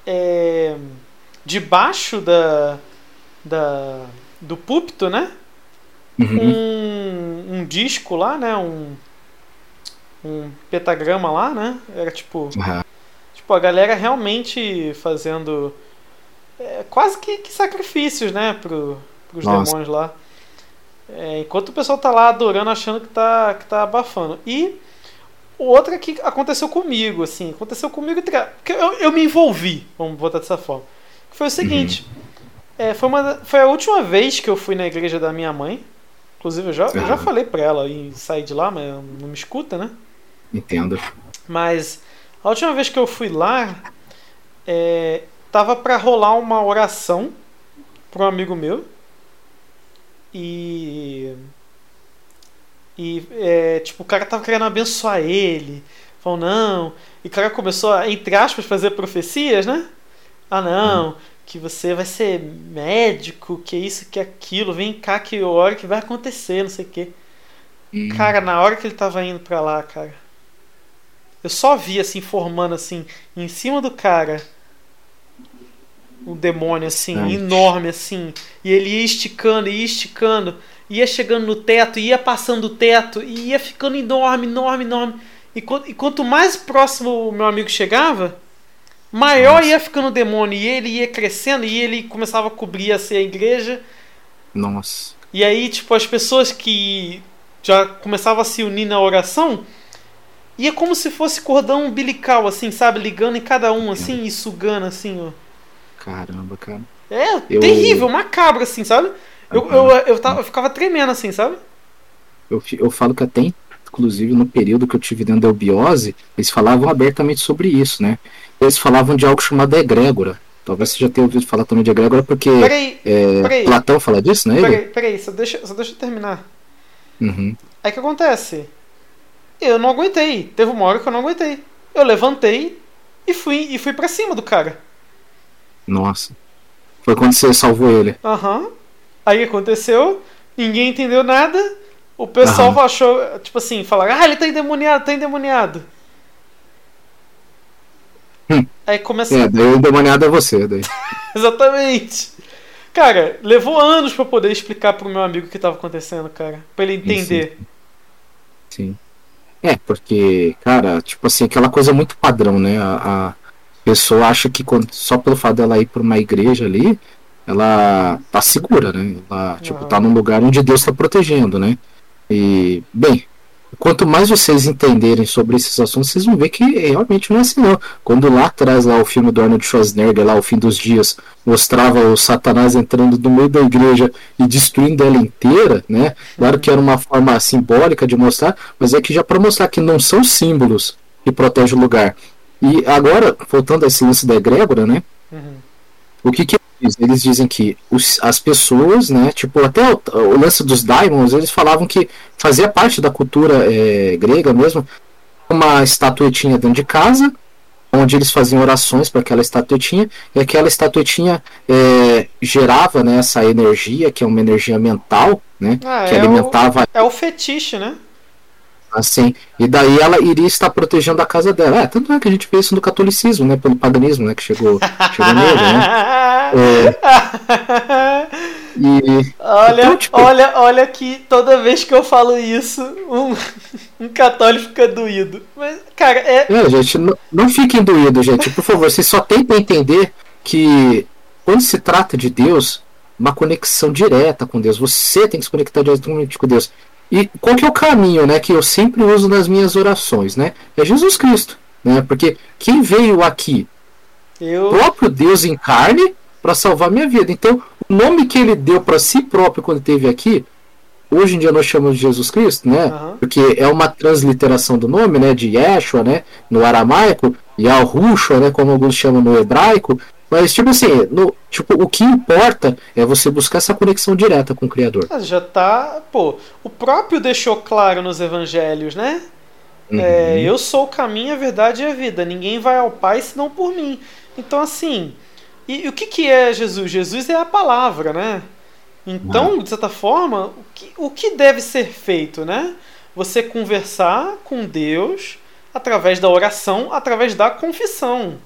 é, debaixo da, da do púlpito, né? Uhum. Um, um disco lá, né? Um, um pentagrama lá, né? Era tipo. Uhum. Tipo, a galera realmente fazendo é, quase que, que, sacrifícios, né, pro, pros Nossa. demônios lá. É, enquanto o pessoal tá lá adorando, achando que tá, que tá abafando. E o outro é que aconteceu comigo, assim, aconteceu comigo porque eu, eu me envolvi, vamos botar dessa forma. Foi o seguinte, uhum. é, foi, uma, foi a última vez que eu fui na igreja da minha mãe. Inclusive, eu já, uhum. eu já falei pra ela e sair de lá, mas não me escuta, né? Entendo. Mas a última vez que eu fui lá, é, tava para rolar uma oração para um amigo meu. E. E, é, tipo, o cara tava querendo abençoar ele. Falou, não. E o cara começou a, entre aspas, fazer profecias, né? Ah, não. Hum. Que você vai ser médico, que isso, que aquilo. Vem cá que hora que vai acontecer, não sei o quê. Hum. Cara, na hora que ele tava indo pra lá, cara eu só vi assim, formando assim, em cima do cara. Um demônio assim, Ai. enorme assim. E ele ia esticando, ia esticando. Ia chegando no teto, ia passando o teto. E ia ficando enorme, enorme, enorme. E, e quanto mais próximo o meu amigo chegava, maior Nossa. ia ficando o demônio. E ele ia crescendo. E ele começava a cobrir assim, a igreja. Nossa. E aí, tipo, as pessoas que já começavam a se unir na oração e é como se fosse cordão umbilical, assim, sabe? Ligando em cada um, assim, e sugando, assim, ó. Caramba, cara. É, eu... terrível, macabro, assim, sabe? Eu, eu, eu, eu, tava, eu ficava tremendo, assim, sabe? Eu, eu falo que até, inclusive, no período que eu tive dentro da eubiose, eles falavam abertamente sobre isso, né? Eles falavam de algo chamado egrégora. Talvez você já tenha ouvido falar também de egrégora, porque Peraí, é, peraí. Platão fala disso, né? Peraí, peraí, só deixa, só deixa eu terminar. Uhum. Aí o que acontece? Eu não aguentei. Teve uma hora que eu não aguentei. Eu levantei e fui e fui para cima do cara. Nossa. Foi quando você salvou ele. Aham. Aí aconteceu, ninguém entendeu nada. O pessoal Aham. achou, tipo assim, falaram, ah, ele tá endemoniado, tá endemoniado. Hum. Aí começou. É, daí o endemoniado é você. Daí. *laughs* Exatamente. Cara, levou anos pra poder explicar pro meu amigo o que tava acontecendo, cara. Pra ele entender. Sim. É, porque, cara, tipo assim, aquela coisa muito padrão, né? A pessoa acha que só pelo fato dela ir pra uma igreja ali, ela tá segura, né? Ela, tipo, tá num lugar onde Deus tá protegendo, né? E, bem, quanto mais vocês entenderem sobre esses assuntos, vocês vão ver que realmente não é assim, não. Quando lá atrás, lá, o filme do Arnold Schwarzenegger, lá, O Fim dos Dias, mostrava o Satanás entrando no meio da igreja e destruindo ela inteira, né? Claro que era uma forma simbólica de mostrar, mas é que já para mostrar que não são símbolos que protegem o lugar. E agora, voltando a esse lance da egrégora, né? Uhum. O que, que eles dizem? Eles dizem que os, as pessoas, né? Tipo, até o, o lance dos daimons, eles falavam que fazia parte da cultura eh, grega mesmo. Uma estatuetinha dentro de casa, onde eles faziam orações para aquela estatuetinha, e aquela estatuetinha eh, gerava né, essa energia, que é uma energia mental, né? Ah, que é o- alimentava É o fetiche, né? Assim. E daí ela iria estar protegendo a casa dela. É, tanto é que a gente vê isso no catolicismo, né? Pelo paganismo, né? Que chegou, chegou nele, né? *laughs* E olha, Então, tipo- olha, olha que toda vez que eu falo isso, um, *laughs* um católico fica doído. Mas, cara, é. É, gente, não, não fiquem doídos, gente. Por favor, vocês só tentem entender que quando se trata de Deus, uma conexão direta com Deus. Você tem que se conectar diretamente com Deus. E qual que é o caminho, né, que eu sempre uso nas minhas orações, né? É Jesus Cristo, né? Porque quem veio aqui, o Eu. próprio Deus em carne, para salvar minha vida. Então, o nome que ele deu para si próprio quando esteve aqui, hoje em dia nós chamamos de Jesus Cristo, né? Aham. Porque é uma transliteração do nome, né? De Yeshua, né? No aramaico, Yahushua, né? Como alguns chamam no hebraico. Mas, tipo assim, no, tipo, o que importa é você buscar essa conexão direta com o Criador. Já tá. Pô, o próprio deixou claro nos evangelhos, né? É, Uhum. eu sou o caminho, a verdade e a vida. Ninguém vai ao Pai senão por mim. Então, assim. E, e o que, que é Jesus? Jesus é a palavra, né? Então, de certa forma, o que, o que deve ser feito, né? Você conversar com Deus através da oração, através da confissão.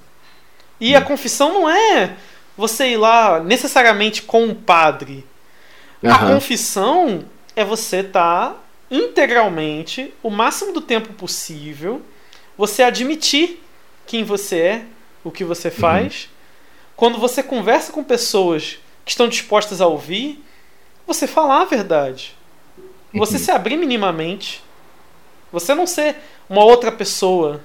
E a confissão não é você ir lá necessariamente com um padre. A Aham. confissão é você estar integralmente, o máximo do tempo possível, você admitir quem você é, o que você faz. Quando você conversa com pessoas que estão dispostas a ouvir, você falar a verdade. Você se abrir minimamente. Você não ser uma outra pessoa.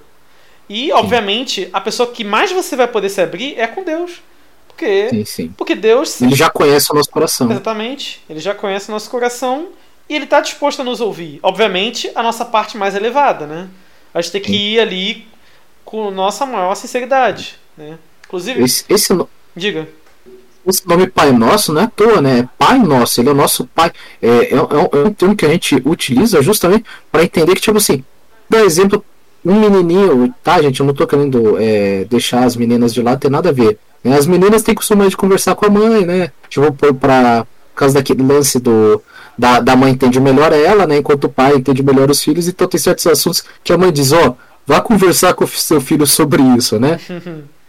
E, obviamente, a pessoa que mais você vai poder se abrir é com Deus. Porque, Sim, sim. porque Deus Ele já conhece o nosso coração. Exatamente. Ele já conhece o nosso coração e ele está disposto a nos ouvir. Obviamente, a nossa parte mais elevada, né? A gente tem que ir ali com nossa maior sinceridade, né? Inclusive, Esse, esse, diga. esse nome Pai Nosso não é à toa, né? É Pai Nosso, ele é o nosso Pai. É, é, é um, é um termo que a gente utiliza justamente para entender que, tipo assim, dá exemplo, um menininho, tá, gente? Eu não tô querendo é, deixar as meninas de lado, tem nada a ver. né? As meninas têm costume de conversar com a mãe, né? Tipo, por, pra, por causa daquele lance do. Da, da mãe entende melhor ela, né? Enquanto o pai entende melhor os filhos, então tem certos assuntos que a mãe diz, ó, vá conversar com o seu filho sobre isso, né? *laughs*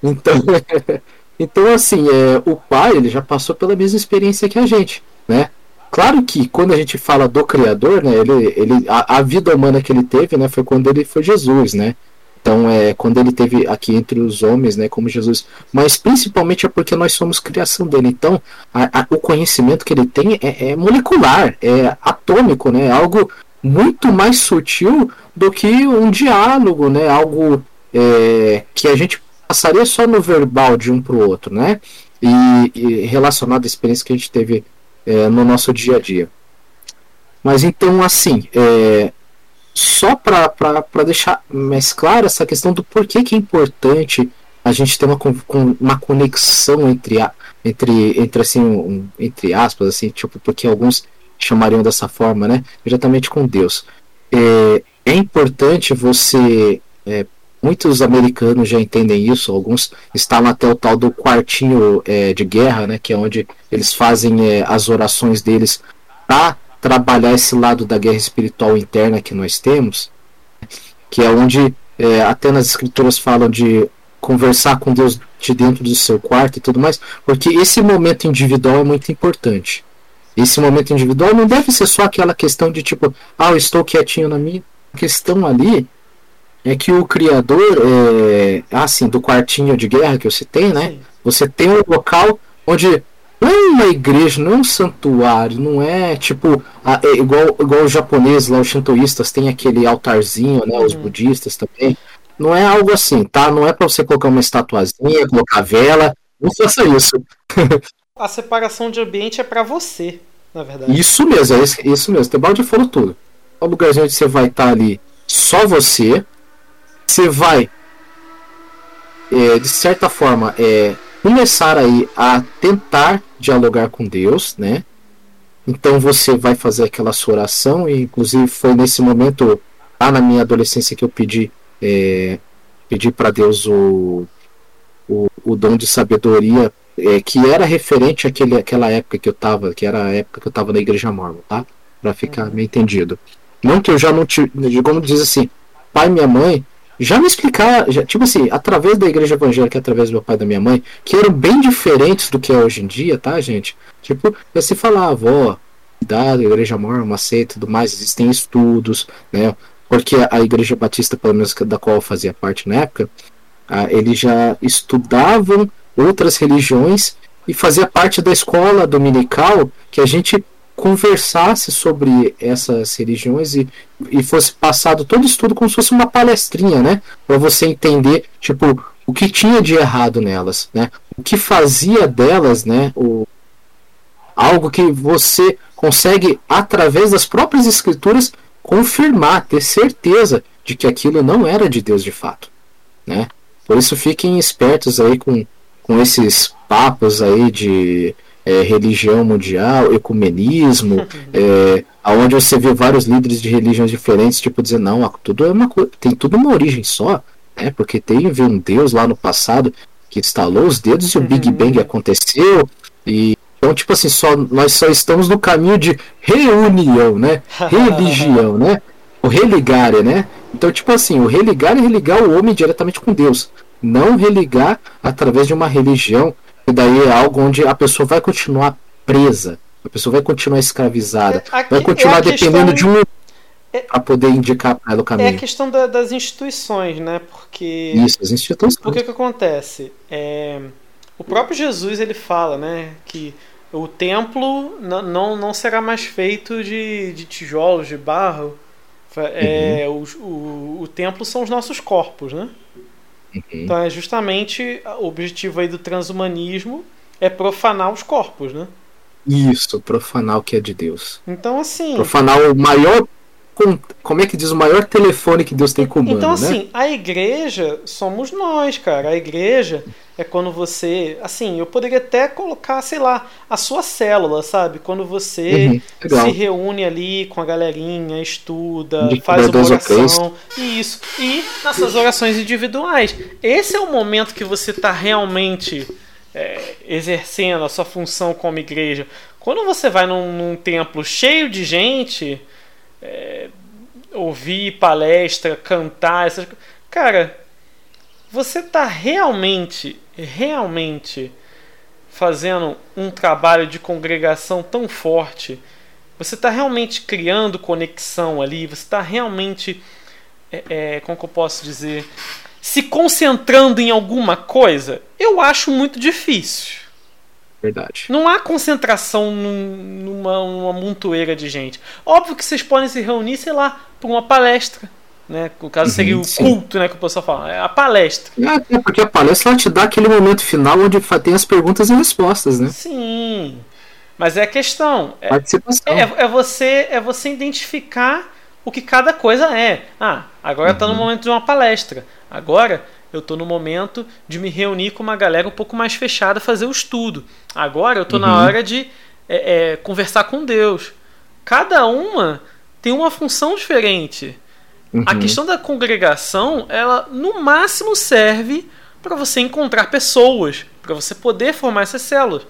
Então, *laughs* então assim, é, o pai ele já passou pela mesma experiência que a gente, né? Claro que quando a gente fala do Criador, né, ele, ele, a, a vida humana que ele teve, né, foi quando ele foi Jesus, né? Então é quando ele teve aqui entre os homens, né, como Jesus. Mas principalmente é porque nós somos criação dele. Então a- a- o conhecimento que ele tem é, é molecular, é atômico, né? É algo muito mais sutil do que um diálogo, né? Algo é, que a gente passaria só no verbal de um para o outro, né? E, e relacionado à experiência que a gente teve é, no nosso dia a dia. Mas então, assim, é, só para deixar mais claro essa questão do porquê que é importante a gente tem uma, uma conexão entre, a, entre, entre assim, um, entre aspas, assim, tipo, porque alguns chamariam dessa forma, né? Diretamente com Deus. É, é importante você. É, muitos americanos já entendem isso, alguns estavam até o tal do quartinho é, de guerra, né? Que é onde eles fazem é, as orações deles para trabalhar esse lado da guerra espiritual interna que nós temos, que é onde é, até nas escrituras falam de conversar com Deus de dentro do seu quarto e tudo mais, porque esse momento individual é muito importante. Esse momento individual não deve ser só aquela questão de tipo, ah, eu estou quietinho na minha. A questão ali é que o criador, é, assim, do quartinho de guerra que eu citei, né? Sim. Você tem um local onde não é uma igreja, não é um santuário, não é tipo a, é igual, igual os japoneses lá, os shintoístas tem aquele altarzinho, né? Uhum. Os budistas também. Não é algo assim, tá? Não é para você colocar uma estatuazinha, colocar vela. Não faça isso. a separação de ambiente é para você, na verdade. Isso mesmo, é isso mesmo. Tebaldi falou tudo. É o lugarzinho onde você vai estar tá ali só você. Você vai, é, de certa forma, é, começar aí a tentar dialogar com Deus, né? Então você vai fazer aquela sua oração, e inclusive foi nesse momento, lá na minha adolescência, que eu pedi, é, pedi para Deus o, o, o dom de sabedoria é, que era referente àquele, àquela época que eu tava, que era a época que eu tava na igreja mormon, tá? Pra ficar uhum. meio entendido. Não que eu já não tive, como diz assim, pai e minha mãe já me explicar, já, tipo assim, através da igreja evangélica, através do meu pai e da minha mãe, que eram bem diferentes do que é hoje em dia, tá, gente? Tipo, você falava, ó, da igreja mormon, uma seita tudo mais, existem estudos, né? Porque a igreja batista, pelo menos da qual eu fazia parte na época, ah, eles já estudavam outras religiões e fazia parte da escola dominical que a gente conversasse sobre essas religiões e, e fosse passado todo estudo como se fosse uma palestrinha, né? Para você entender, tipo, o que tinha de errado nelas, né? O que fazia delas, né? O, algo que você consegue, através das próprias escrituras, confirmar, ter certeza de que aquilo não era de Deus de fato, né? Por isso fiquem espertos aí com com esses papos aí de é, religião mundial, ecumenismo, *laughs* é, aonde você vê vários líderes de religiões diferentes, tipo, dizer, não, tudo é uma tem tudo uma origem só, né? Porque teve um Deus lá no passado que instalou os dedos e o Big uhum. Bang aconteceu. E então, tipo assim, só, nós só estamos no caminho de reunião, né? *laughs* Religião, né? O religare, né? Então, tipo assim, o religar é religar o homem diretamente com Deus não religar através de uma religião, e daí é algo onde a pessoa vai continuar presa, a pessoa vai continuar escravizada, é, Aqui vai continuar é dependendo questão... de um é, para poder indicar para ela o caminho. É a questão da, das instituições, né? Porque isso, as instituições. O que que acontece? É, o próprio Jesus ele fala, né, que o templo não, não, não será mais feito de, de tijolos, de barro. É, uhum. o, o, o templo são os nossos corpos, né? Uhum. Então é justamente o objetivo aí do transhumanismo é profanar os corpos, né? Isso, profanar o que é de Deus. Então assim. Profanar o maior como é que diz o maior telefone que Deus tem comando, Então né? assim, né? a igreja somos nós, cara. A igreja é quando você, assim, eu poderia até colocar, sei lá, a sua célula, sabe? Quando você uhum, se reúne ali com a galerinha, estuda, De faz uma oração, isso. E nessas orações individuais, esse é o momento que você está realmente é, exercendo a sua função como igreja. Quando você vai num, num templo cheio de gente, é, ouvir palestra, cantar, essas cara, você está realmente realmente fazendo um trabalho de congregação tão forte, você está realmente criando conexão ali, você está realmente, é, é, como eu posso dizer, se concentrando em alguma coisa, eu acho muito difícil. Verdade. Não há concentração num, numa uma montoeira de gente. Óbvio que vocês podem se reunir, sei lá, por uma palestra né? No caso seria uhum, o sim. culto, né? Que o pessoal fala. É a palestra. É, porque a palestra ela te dá aquele momento final onde tem as perguntas e respostas, né? Sim. Mas é a questão. É, Participação. É, é, você, é você identificar o que cada coisa é. Ah, agora está no uhum. momento de uma palestra. Agora eu estou no momento de me reunir com uma galera um pouco mais fechada, fazer o estudo. Agora eu estou uhum. na hora de é, é, conversar com Deus. Cada uma tem uma função diferente. Uhum. A questão da congregação, ela no máximo serve para você encontrar pessoas, para você poder formar essas células.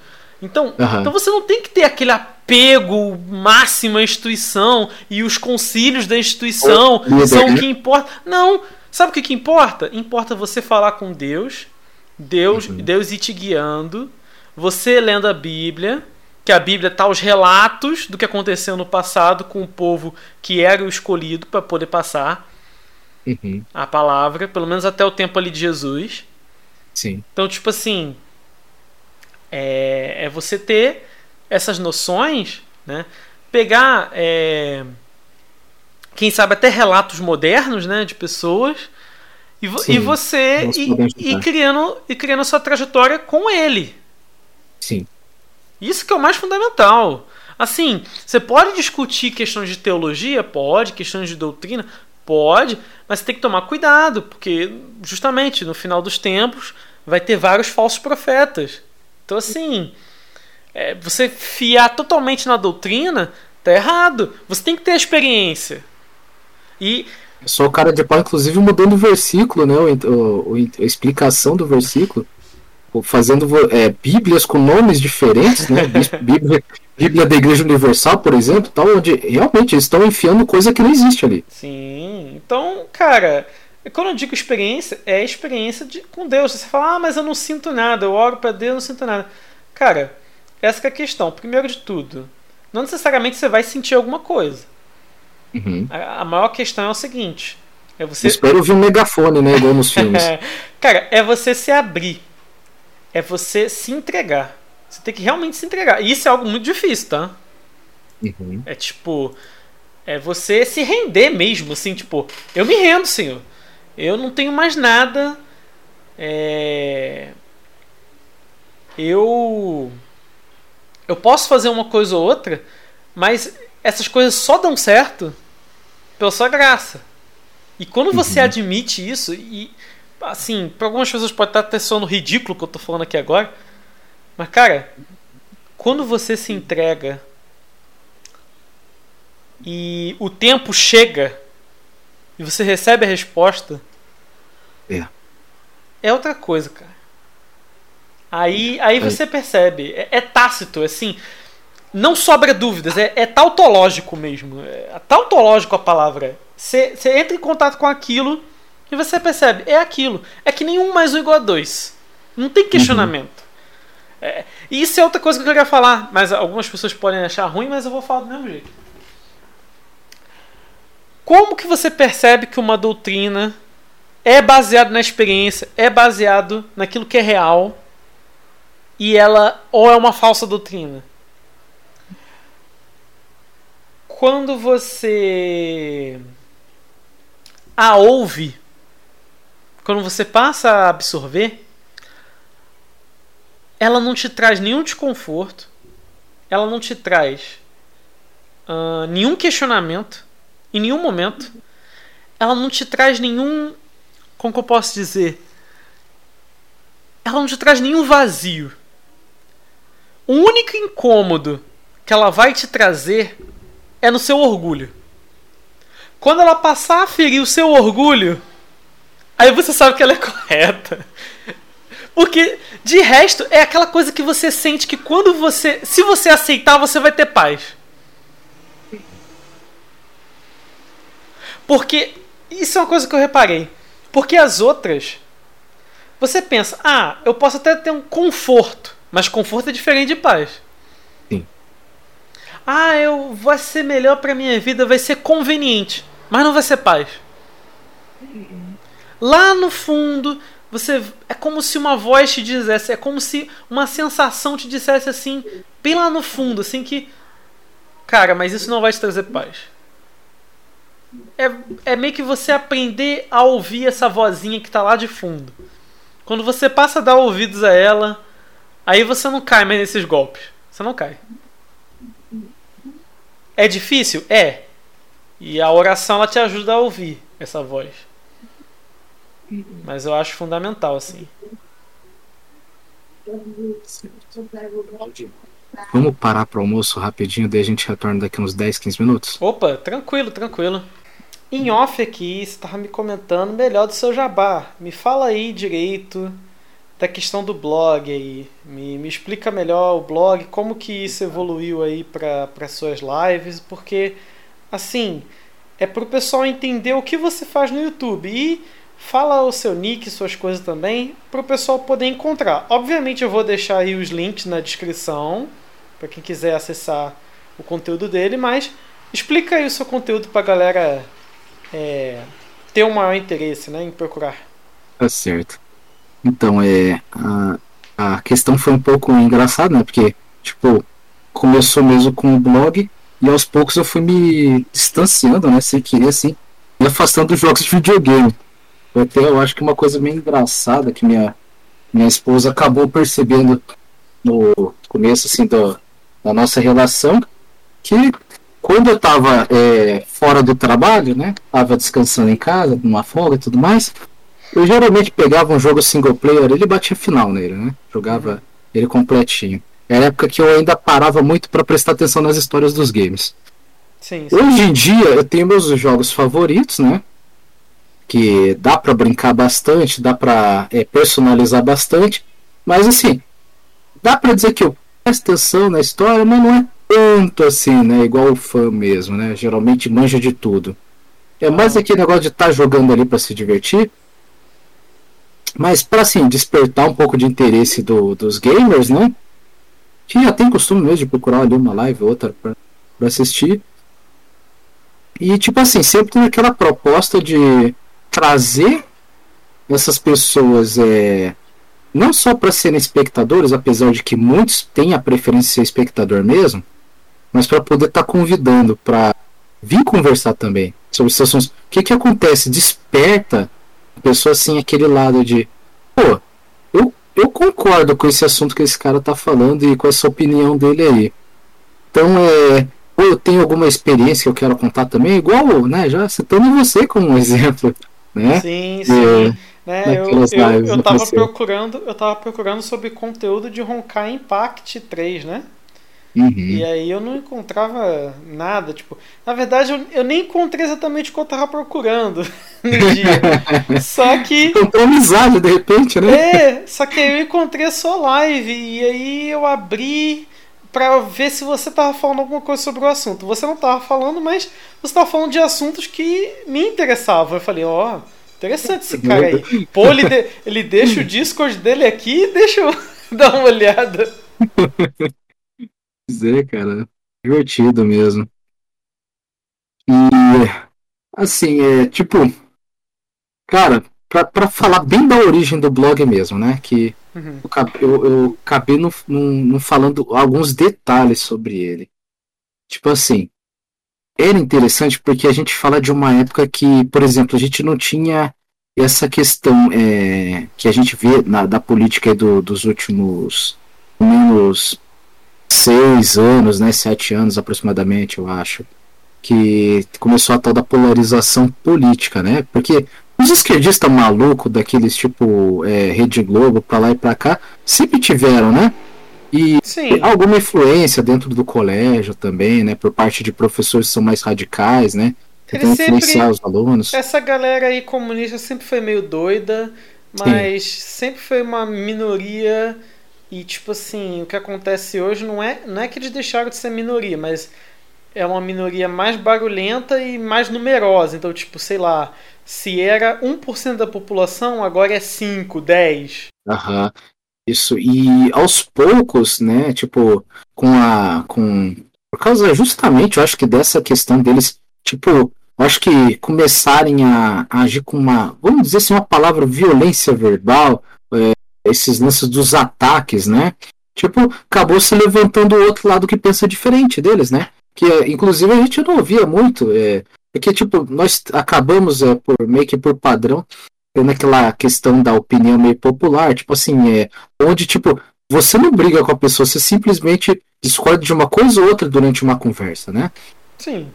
Então, uhum. então você não tem que ter aquele apego máximo à instituição e os concílios da instituição são o que importa. Não, Sabe o que, que importa? Importa você falar com Deus, Deus, uhum. Deus ir te guiando, você lendo a Bíblia, que a Bíblia tá os relatos do que aconteceu no passado com o povo que era o escolhido para poder passar uhum. a palavra, pelo menos até o tempo ali de Jesus. Sim. Então, tipo assim, é, é você ter essas noções, né? Pegar é, quem sabe até relatos modernos, né, de pessoas. E, Sim, e você e, e, criando e criando a sua trajetória com ele. Sim. Isso que é o mais fundamental. Assim, você pode discutir questões de teologia, pode, questões de doutrina, pode, mas você tem que tomar cuidado, porque justamente no final dos tempos vai ter vários falsos profetas. Então assim, é, você fiar totalmente na doutrina tá errado. Você tem que ter a experiência. E eu sou o cara de pau, inclusive mudando o versículo, né? O, o, a explicação do versículo. Fazendo é, bíblias com nomes diferentes, né? *laughs* Bíblia, Bíblia da Igreja Universal, por exemplo, tal, onde realmente eles estão enfiando coisa que não existe ali. Sim. Então, cara, quando eu digo experiência, é experiência de, com Deus. Você fala, ah, mas eu não sinto nada, eu oro para Deus, não sinto nada. Cara, essa é a questão. Primeiro de tudo, não necessariamente você vai sentir alguma coisa. Uhum. A, a, maior questão é o seguinte: é você. Espero ouvir um megafone, né? Igual nos *laughs* filmes. Cara, é você se abrir. É você se entregar. Você tem que realmente se entregar. E isso é algo muito difícil, tá? Uhum. É tipo. É você se render mesmo, assim, tipo, eu me rendo, senhor. Eu não tenho mais nada. É... Eu. Eu posso fazer uma coisa ou outra, mas essas coisas só dão certo pela sua graça. E quando você uhum. admite isso, e assim, para algumas pessoas pode estar até soando ridículo que eu tô falando aqui agora, mas cara, quando você se entrega e o tempo chega e você recebe a resposta, é, é outra coisa, cara. Aí, aí você percebe, é, é tácito, assim não sobra dúvidas, é, é tautológico mesmo. É tautológico a palavra. Você entra em contato com aquilo e você percebe, é aquilo. É que nenhum mais um igual a dois. Não tem questionamento. Uhum. É, e isso é outra coisa que eu queria falar, mas algumas pessoas podem achar ruim, mas eu vou falar do mesmo jeito. Como que você percebe que uma doutrina é baseada na experiência, é baseado naquilo que é real e ela ou é uma falsa doutrina? Quando você a ouve, quando você passa a absorver, ela não te traz nenhum desconforto, ela não te traz uh, nenhum questionamento em nenhum momento, ela não te traz nenhum, como que eu posso dizer, ela não te traz nenhum vazio. O único incômodo que ela vai te trazer é no seu orgulho. Quando ela passar a ferir o seu orgulho, aí você sabe que ela é correta. Porque de resto é aquela coisa que você sente que quando você, se você aceitar, você vai ter paz. Porque isso é uma coisa que eu reparei. Porque as outras você pensa, ah, eu posso até ter um conforto, mas conforto é diferente de paz ah, eu vai ser melhor para minha vida, vai ser conveniente, mas não vai ser paz. Lá no fundo, você é como se uma voz te dissesse, é como se uma sensação te dissesse assim, bem lá no fundo, assim que cara, mas isso não vai te trazer paz. É, é meio que você aprender a ouvir essa vozinha que está lá de fundo. Quando você passa a dar ouvidos a ela, aí você não cai mais nesses golpes. Você não cai. É difícil? É. E a oração ela te ajuda a ouvir essa voz. Mas eu acho fundamental, assim. Vamos parar para almoço rapidinho, daí a gente retorna daqui uns 10, 15 minutos? Opa, tranquilo, tranquilo. Em off aqui, você estava me comentando melhor do seu jabá. Me fala aí direito da questão do blog aí. Me, me explica melhor o blog, como que isso evoluiu aí para suas lives, porque assim, é para o pessoal entender o que você faz no YouTube e fala o seu nick, suas coisas também, para o pessoal poder encontrar. Obviamente eu vou deixar aí os links na descrição para quem quiser acessar o conteúdo dele, mas explica aí o seu conteúdo para a galera é, ter um maior interesse né, em procurar. Tá certo. Então, é. A, a questão foi um pouco engraçada, né? Porque, tipo, começou mesmo com o blog e aos poucos eu fui me distanciando, né? Sem querer, assim, me afastando dos jogos de videogame. Até eu acho que uma coisa meio engraçada que minha, minha esposa acabou percebendo no começo, assim, do, da nossa relação, que quando eu tava é, fora do trabalho, né? Tava descansando em casa, numa folga e tudo mais eu geralmente pegava um jogo single player, ele batia final nele, né? Jogava ele completinho. Era a época que eu ainda parava muito para prestar atenção nas histórias dos games. Sim, sim. Hoje em dia eu tenho meus jogos favoritos, né? Que dá para brincar bastante, dá para é, personalizar bastante, mas assim, dá para dizer que eu presto atenção na história, mas não é tanto assim, né? Igual o fã mesmo, né? Geralmente manja de tudo. É mais aquele negócio de estar tá jogando ali para se divertir mas para assim, despertar um pouco de interesse do, dos gamers, né? Que já tem costume mesmo de procurar ali uma live ou outra para assistir. E tipo assim, sempre tem aquela proposta de trazer essas pessoas é, não só para serem espectadores, apesar de que muitos têm a preferência de ser espectador mesmo, mas para poder estar tá convidando para vir conversar também sobre assuntos. O que, que acontece? Desperta pessoa assim, aquele lado de, pô, eu, eu concordo com esse assunto que esse cara tá falando e com essa opinião dele aí. Então, é, ou eu tenho alguma experiência que eu quero contar também, igual, né, já citando você como um *laughs* exemplo, né? Sim, sim. né, eu, eu, eu tava procurando, eu tava procurando sobre conteúdo de Honkai Impact 3, né? Uhum. E aí eu não encontrava nada, tipo, na verdade eu, eu nem encontrei exatamente o que eu tava procurando *laughs* no dia. só que. Encontrou amizade de repente, né? É, só que aí eu encontrei a sua live e aí eu abri para ver se você tava falando alguma coisa sobre o assunto. Você não tava falando, mas você tava falando de assuntos que me interessavam. Eu falei, ó, oh, interessante esse cara aí. Pô, ele, de, ele deixa o Discord dele aqui e deixa eu *laughs* dar uma olhada. *laughs* É, cara. Divertido mesmo. E assim, é tipo. Cara, pra, pra falar bem da origem do blog mesmo, né? Que uhum. eu, eu, acabei não, não, falando alguns detalhes sobre ele. Tipo assim, era interessante porque a gente fala de uma época que, por exemplo, a gente não tinha essa questão é, que a gente vê na, da política do, dos últimos menos seis anos, né, sete anos aproximadamente, eu acho, que começou a tal da polarização política, né? Porque os esquerdistas malucos daqueles tipo é, Rede Globo pra lá e pra cá sempre tiveram, né? E Sim. alguma influência dentro do colégio também, né? Por parte de professores que são mais radicais, né? Tentam influenciar os alunos. Essa galera aí comunista sempre foi meio doida, mas Sim. sempre foi uma minoria e tipo assim, o que acontece hoje não é, não é que eles deixaram de ser minoria, mas é uma minoria mais barulhenta e mais numerosa. Então, tipo, sei lá, se era 1% da população, agora é 5, 10. Aham. Isso. E aos poucos, né, tipo, com a com por causa justamente, eu acho que dessa questão deles, tipo, eu acho que começarem a, a agir com uma, vamos dizer assim, uma palavra violência verbal, esses lances dos ataques, né? Tipo, acabou se levantando o outro lado que pensa diferente deles, né? Que inclusive a gente não ouvia muito, é, porque tipo, nós acabamos é, por meio que por padrão tendo aquela questão da opinião meio popular, tipo assim, é, onde tipo, você não briga com a pessoa, você simplesmente discorda de uma coisa ou outra durante uma conversa, né? Sim.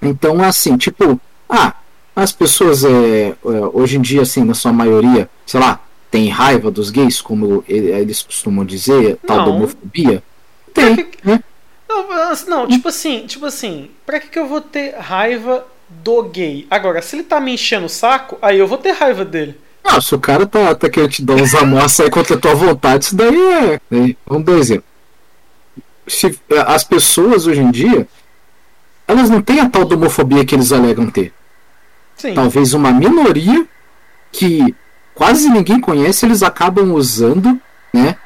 Então, assim, tipo, ah, as pessoas é, é, hoje em dia, assim, na sua maioria, sei lá, tem raiva dos gays, como eles costumam dizer, tal da homofobia? Tem, que... né? Não, não, tipo assim, tipo assim, pra que, que eu vou ter raiva do gay? Agora, se ele tá me enchendo o saco, aí eu vou ter raiva dele. Ah, se o cara tá, tá querendo te dar uns amassos aí contra a tua vontade, isso daí é. Né? Vamos dar um exemplo. Se, as pessoas hoje em dia, elas não têm a tal da homofobia que eles alegam ter. Sim. Talvez uma minoria que quase ninguém conhece, eles acabam usando, né?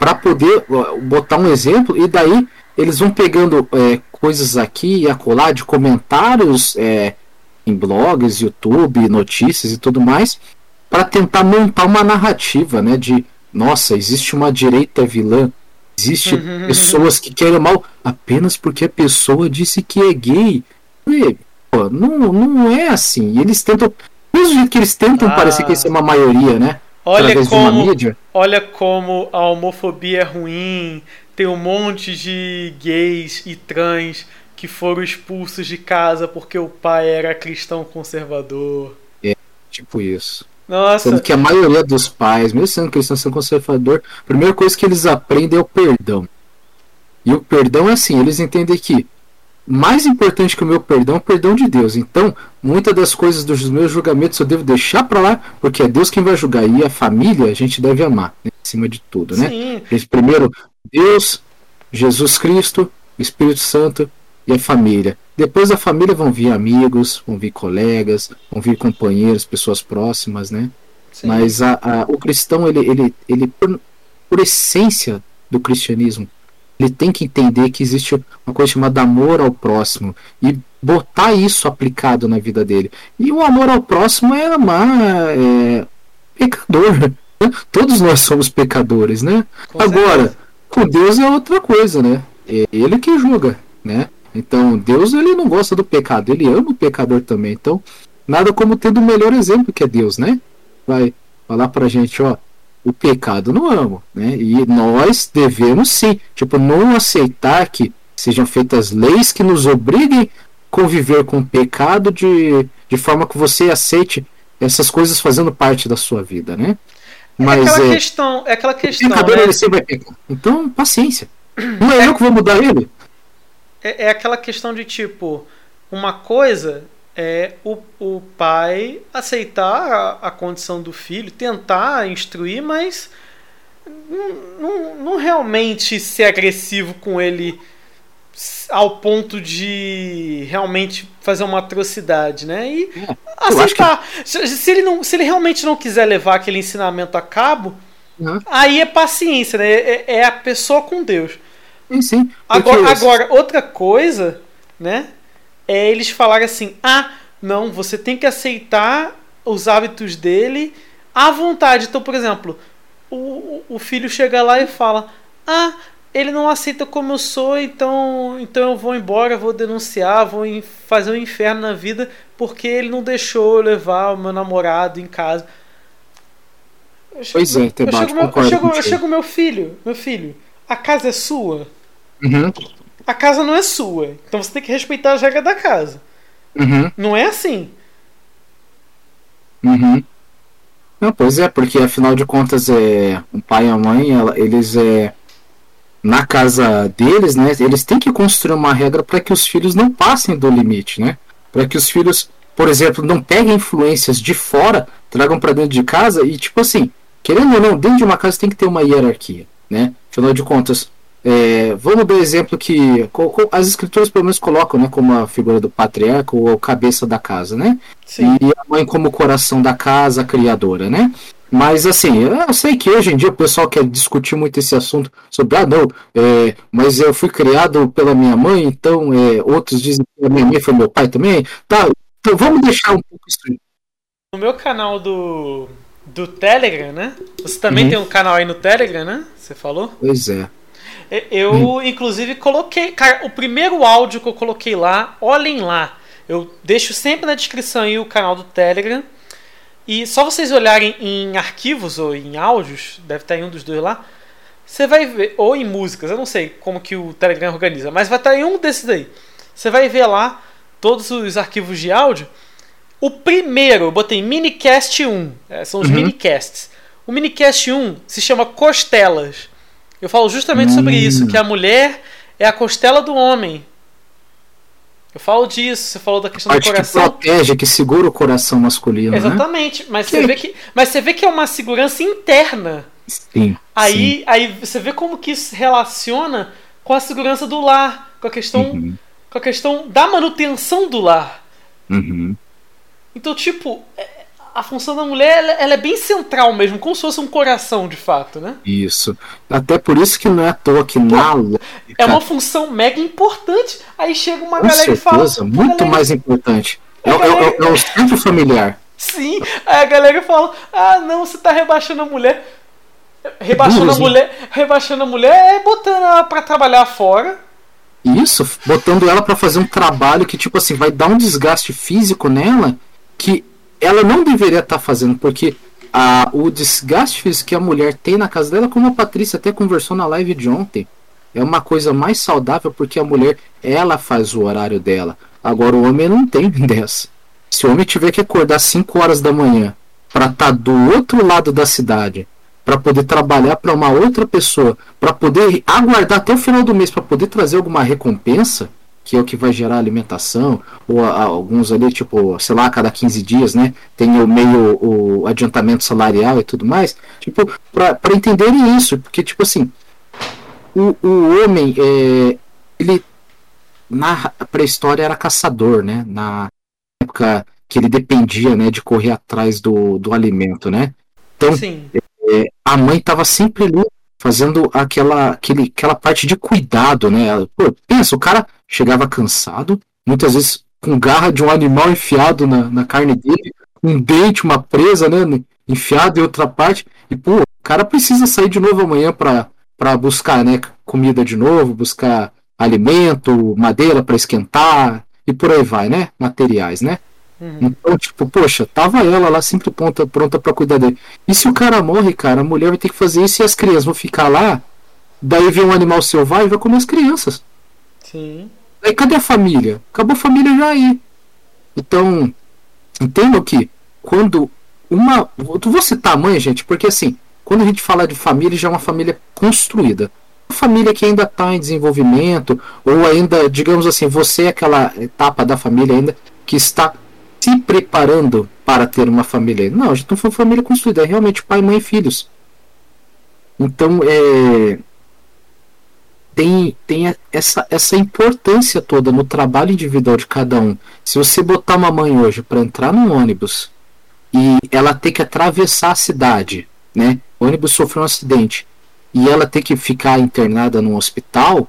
Para poder botar um exemplo, e daí eles vão pegando é, coisas aqui e acolá de comentários é, em blogs, YouTube, notícias e tudo mais, para tentar montar uma narrativa, né? De nossa, existe uma direita vilã, existe uhum. pessoas que querem mal apenas porque a pessoa disse que é gay. E, pô, não, não é assim. E eles tentam mesmo jeito que eles tentam ah. parecer que isso é uma maioria, né? Olha como, olha como a homofobia é ruim. Tem um monte de gays e trans que foram expulsos de casa porque o pai era cristão conservador. É, tipo isso. Nossa. Sendo que a maioria dos pais, mesmo sendo cristão conservador, a primeira coisa que eles aprendem é o perdão. E o perdão é assim, eles entendem que mais importante que o meu perdão é o perdão de Deus. Então, muitas das coisas dos meus julgamentos eu devo deixar para lá, porque é Deus quem vai julgar. E a família a gente deve amar, né? acima de tudo, né? Sim. Primeiro, Deus, Jesus Cristo, Espírito Santo e a família. Depois da família vão vir amigos, vão vir colegas, vão vir companheiros, pessoas próximas, né? Sim. Mas a, a, o cristão, ele, ele, ele por, por essência do cristianismo, ele tem que entender que existe uma coisa chamada amor ao próximo e botar isso aplicado na vida dele. E o amor ao próximo é amar é, pecador. Né? Todos nós somos pecadores, né? Com Agora, certeza. com Deus é outra coisa, né? É ele que julga, né? Então, Deus ele não gosta do pecado, ele ama o pecador também. Então, nada como tendo o melhor exemplo que é Deus, né? Vai falar pra gente, ó, o pecado no amo, né? E nós devemos sim, tipo, não aceitar que sejam feitas leis que nos obriguem a conviver com o pecado de, de forma que você aceite essas coisas fazendo parte da sua vida, né? É Mas, é aquela é, questão, é aquela questão. O pecador né? ele sempre vai pecar. Então, paciência. Não é, é eu que vou mudar ele. É, é aquela questão de tipo, uma coisa é o, o pai aceitar a, a condição do filho, tentar instruir, mas não, não, não realmente ser agressivo com ele ao ponto de realmente fazer uma atrocidade, né? E é, aceitar. Que... Se, se, ele não, se ele realmente não quiser levar aquele ensinamento a cabo, uhum. aí é paciência, né? É, é, a pessoa com Deus. Sim, sim. Agora, agora, outra coisa, né? É eles falarem assim: ah, não, você tem que aceitar os hábitos dele à vontade. Então, por exemplo, o, o filho chega lá e fala: ah, ele não aceita como eu sou, então, então eu vou embora, vou denunciar, vou fazer um inferno na vida porque ele não deixou eu levar o meu namorado em casa. Eu chego, pois é, eu chego, eu, chego, eu chego meu filho, meu filho, a casa é sua? Uhum a casa não é sua. Então você tem que respeitar as regras da casa. Uhum. Não é assim. Uhum. Não, pois é, porque afinal de contas é o pai e a mãe, ela, eles é na casa deles, né? Eles têm que construir uma regra para que os filhos não passem do limite, né? Para que os filhos, por exemplo, não peguem influências de fora, tragam para dentro de casa e tipo assim, querendo ou não, dentro de uma casa tem que ter uma hierarquia, né? Afinal de contas, é, vamos dar exemplo que as escrituras pelo menos colocam né, como a figura do patriarca ou cabeça da casa, né? Sim. E a mãe como o coração da casa, a criadora, né? Mas assim, eu sei que hoje em dia o pessoal quer discutir muito esse assunto sobre, ah não, é, mas eu fui criado pela minha mãe, então é, outros dizem que a minha mãe foi meu pai também. Tá, então vamos deixar um pouco isso. No meu canal do, do Telegram, né? Você também uhum. tem um canal aí no Telegram, né? Você falou? Pois é. Eu, inclusive, coloquei. Cara, o primeiro áudio que eu coloquei lá, olhem lá. Eu deixo sempre na descrição aí o canal do Telegram. E só vocês olharem em arquivos ou em áudios, deve estar em um dos dois lá. Você vai ver, ou em músicas, eu não sei como que o Telegram organiza, mas vai estar em um desses aí. Você vai ver lá todos os arquivos de áudio. O primeiro, eu botei minicast 1. É, são os Uhum. minicasts. O minicast 1 se chama Costelas. Eu falo justamente sobre Hum. isso, que a mulher é a costela do homem. Eu falo disso, você falou da questão do Parte que coração. protege, que segura o coração masculino, né? Exatamente, mas Que- você, vê que, mas você vê que é uma segurança interna. Sim. sim. Aí, aí você vê como que isso se relaciona com a segurança do lar, com a questão, Uhum. com a questão da manutenção do lar. Uhum. Então, tipo, é- a função da mulher ela, ela é bem central mesmo, como se fosse um coração de fato, né? Isso. Até por isso que não é à toa que na É uma função mega importante. Aí chega uma com galera e fala. certeza, muito galera- mais importante. É, é- é- é o centro familiar. Sim, aí a galera fala: ah, não, você tá rebaixando a mulher. Rebaixando a né? mulher, rebaixando a mulher é botando ela pra trabalhar fora. Isso, botando ela pra fazer um trabalho que, tipo assim, vai dar um desgaste físico nela que ela não deveria estar fazendo, porque a, o desgaste físico que a mulher tem na casa dela, como a Patrícia até conversou na live de ontem, é uma coisa mais saudável porque a mulher, ela faz o horário dela. Agora o homem não tem *laughs* dessa. Se o homem tiver que acordar 5 horas da manhã pra estar do outro lado da cidade, pra poder trabalhar pra uma outra pessoa, pra poder aguardar até o final do mês pra poder trazer alguma recompensa, que é o que vai gerar alimentação, ou a- alguns ali, tipo, sei lá, a cada 15 dias, né? Tem o meio o adiantamento salarial e tudo mais. Tipo, pra entenderem isso, porque, tipo assim, o, o homem, é, ele na pré-história era caçador, né? Na época que ele dependia, né, de correr atrás do, do alimento, né? Então, Sim. a mãe estava sempre ali fazendo aquela, aquele, aquela parte de cuidado, né? Pô, pensa, o cara chegava cansado, muitas vezes com garra de um animal enfiado na, na carne dele, um dente, uma presa, né? Enfiado em outra parte, e pô, o cara precisa sair de novo amanhã para para buscar, né? Comida de novo, buscar alimento, madeira para esquentar e por aí vai, né? Materiais, né? Uhum. Então, tipo, poxa, tava ela lá sempre pronta, pronta pra cuidar dele. E se o cara morre, cara, a mulher vai ter que fazer isso e as crianças vão ficar lá. Daí vem um animal selvagem e vai comer as crianças. Sim. Daí cadê a família? Acabou a família já aí. Então, entendam que quando uma. Eu vou citar a mãe, gente, porque assim, quando a gente fala de família, já é uma família construída. Uma família que ainda está em desenvolvimento, ou ainda, digamos assim, você é aquela etapa da família ainda que está se preparando para ter uma família. Não, a gente não foi uma família construída, é realmente pai, mãe e filhos. Então, é, tem, tem essa, essa importância toda no trabalho individual de cada um. Se você botar uma mãe hoje para entrar num ônibus e ela ter que atravessar a cidade, né? O ônibus sofreu um acidente e ela ter que ficar internada num hospital,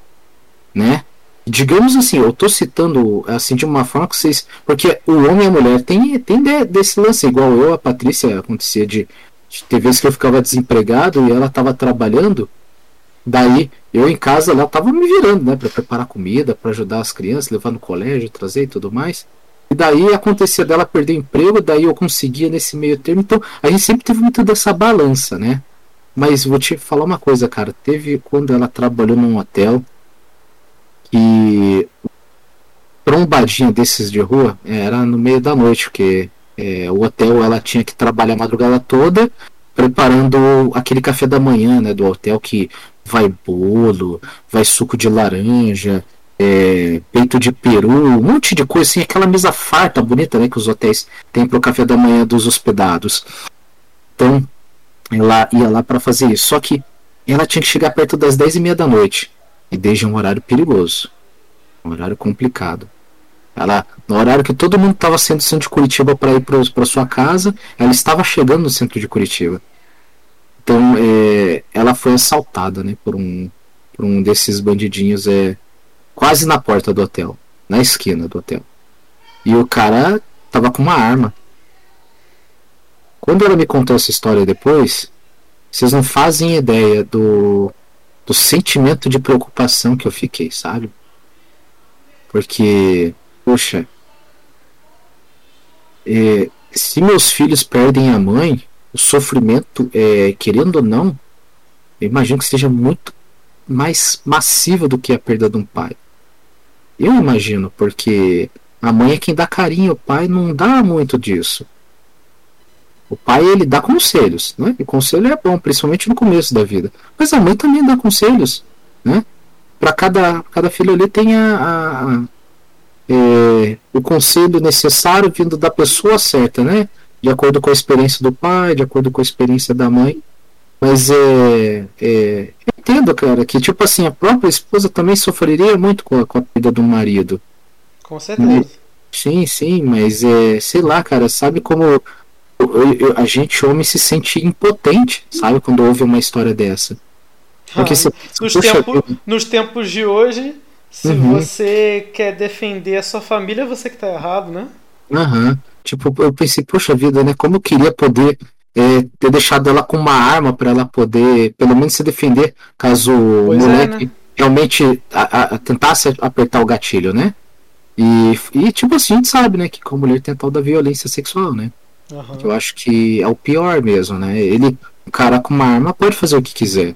né? Digamos assim, eu tô citando assim de uma forma que vocês. Porque o homem e a mulher tem, tem de- desse lance, igual eu, a Patrícia, acontecia de, de ter vezes que eu ficava desempregado e ela tava trabalhando. Daí eu em casa lá tava me virando, né, para preparar comida, para ajudar as crianças, levar no colégio, trazer e tudo mais. E daí acontecia dela perder emprego, daí eu conseguia nesse meio termo. Então a gente sempre teve muito dessa balança, né? Mas vou te falar uma coisa, cara. Teve quando ela trabalhou num hotel que trombadinha desses de rua era no meio da noite, porque é, o hotel ela tinha que trabalhar a madrugada toda preparando aquele café da manhã, né, do hotel que vai bolo, vai suco de laranja, é, peito de peru, um monte de coisa assim, aquela mesa farta, bonita, né, que os hotéis têm para o café da manhã dos hospedados. Então, ela ia lá para fazer isso. Só que ela tinha que chegar perto das 10 e meia da noite. E desde um horário perigoso. Um horário complicado. Ela, no horário que todo mundo estava saindo do centro de Curitiba para ir para sua casa, ela estava chegando no centro de Curitiba. Então, é, ela foi assaltada, né, por um, por um desses bandidinhos, é, quase na porta do hotel, na esquina do hotel. E o cara tava com uma arma. Quando ela me contou essa história depois, vocês não fazem ideia do, do sentimento de preocupação que eu fiquei, sabe? Porque, poxa, é, se meus filhos perdem a mãe, o sofrimento, é, querendo ou não, eu imagino que seja muito mais massivo do que a perda de um pai. Eu imagino, porque A mãe é quem dá carinho, o pai não dá muito disso. O pai ele dá conselhos, né? E conselho é bom, principalmente no começo da vida. Mas a mãe também dá conselhos, né? Para cada cada filho ali tem a, a, a é, o conselho necessário vindo da pessoa certa, né? De acordo com a experiência do pai, de acordo com a experiência da mãe. Mas é, é, eu entendo, cara, que tipo assim, a própria esposa também sofreria muito com a, com a perda do marido. Com certeza. Sim, sim, mas é, sei lá, cara, sabe como eu, eu, a gente homem se sente impotente, sabe, quando ouve uma história dessa. Porque ah, você, nos, tempo, nos tempos de hoje, se uhum. você quer defender a sua família, você que tá errado, né? Aham. Uhum. Tipo, eu pensei, poxa vida, né? Como eu queria poder é, ter deixado ela com uma arma para ela poder, pelo menos, se defender caso pois o moleque é, né? realmente a, a, tentasse apertar o gatilho, né? E, e, tipo assim, a gente sabe, né, que com a mulher tem a tal da violência sexual, né? Uhum. Eu acho que é o pior mesmo, né? Ele, o cara com uma arma pode fazer o que quiser.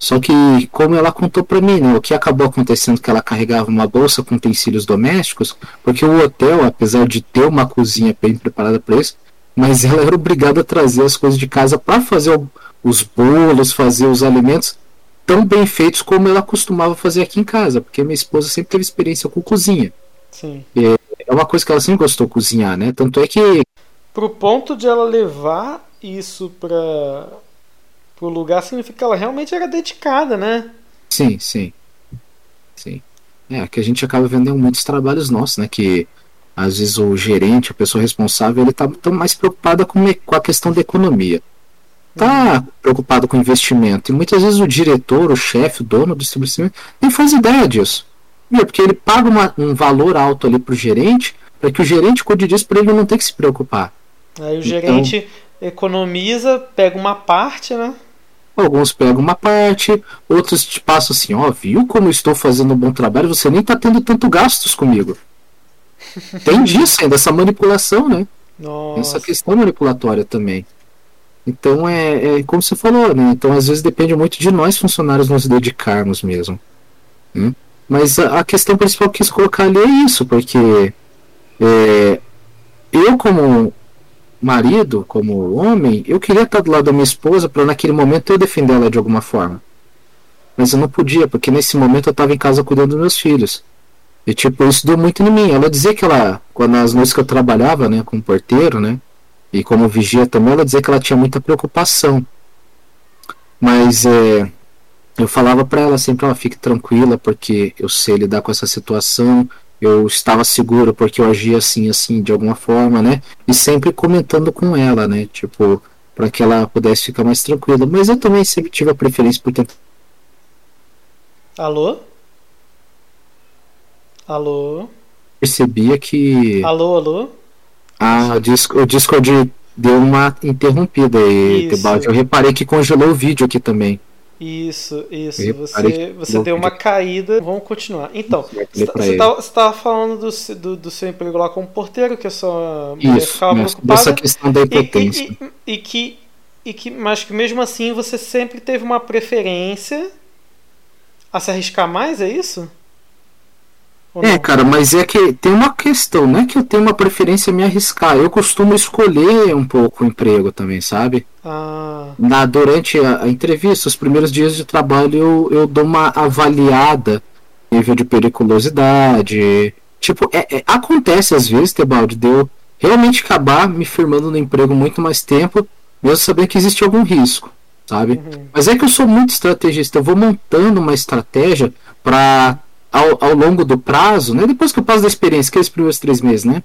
Só que, como ela contou para mim, né, o que acabou acontecendo que ela carregava uma bolsa com utensílios domésticos, porque o hotel, apesar de ter uma cozinha bem preparada para isso, mas ela era obrigada a trazer as coisas de casa para fazer os bolos, fazer os alimentos tão bem feitos como ela costumava fazer aqui em casa, porque minha esposa sempre teve experiência com cozinha. Sim. É, é uma coisa que ela sempre gostou de cozinhar, né? Tanto é que pro ponto de ela levar isso para pro lugar significa que ela realmente era dedicada, né? Sim, sim. Sim. É, que a gente acaba vendo em muitos trabalhos nossos, né? Que às vezes o gerente, a pessoa responsável, ele tá, tá mais preocupada com, com a questão da economia. Tá uhum. preocupado com investimento. E muitas vezes o diretor, o chefe, o dono do estabelecimento, nem faz ideia disso. Porque ele paga uma, um valor alto ali pro gerente, para que o gerente cuide disso para ele não ter que se preocupar. Aí o gerente então, economiza, pega uma parte, né? Alguns pegam uma parte, outros te passam assim, ó, viu como estou fazendo um bom trabalho, você nem está tendo tanto gastos comigo. *laughs* Tem disso ainda, essa manipulação, né? Nossa. Essa questão manipulatória também. Então é, é, como você falou, né? Então às vezes depende muito de nós funcionários nos dedicarmos mesmo. Né? Mas a, a, questão principal que eu quis colocar ali é isso, porque é, eu como marido, como homem, eu queria estar do lado da minha esposa para naquele momento eu defender ela de alguma forma. Mas eu não podia, porque nesse momento eu estava em casa cuidando dos meus filhos. E tipo, isso deu muito em mim. Ela dizia que ela, quando nas noites que eu trabalhava, né, como porteiro, né, e como vigia também, ela dizia que ela tinha muita preocupação. Mas é, eu falava para ela sempre, ela fique tranquila, porque eu sei lidar com essa situação, eu estava seguro porque eu agia assim, assim, de alguma forma, né? E sempre comentando com ela, né? Tipo, para que ela pudesse ficar mais tranquila. Mas eu também sempre tive a preferência por tentar. Alô? Alô? Percebia que. Alô, alô? Ah, o, disco, o Discord deu uma interrompida aí, Tebaldi. Eu reparei que congelou o vídeo aqui também. Isso, isso. Você, você deu uma caída. Vamos continuar. Então, você estava tá, falando do, do, do, seu emprego lá como porteiro, que a sua mulher isso, ficava preocupada. Dessa questão da impotência. E, e, e, que, e que, mas que mesmo assim você sempre teve uma preferência a se arriscar mais, é isso? É, cara, mas é que tem uma questão, não é que eu tenho uma preferência a me arriscar. Eu costumo escolher um pouco o emprego também, sabe? Ah. Na, durante a, a, entrevista, os primeiros dias de trabalho, eu, eu dou uma avaliada nível de periculosidade. Tipo, é, é, acontece às vezes, Tebaldi, de eu realmente acabar me firmando no emprego muito mais tempo, mesmo sabendo que existe algum risco, sabe? Uhum. Mas é que eu sou muito estrategista, eu vou montando uma estratégia para ao, ao longo do prazo, né? Depois que eu passo da experiência, que é os primeiros três meses, né?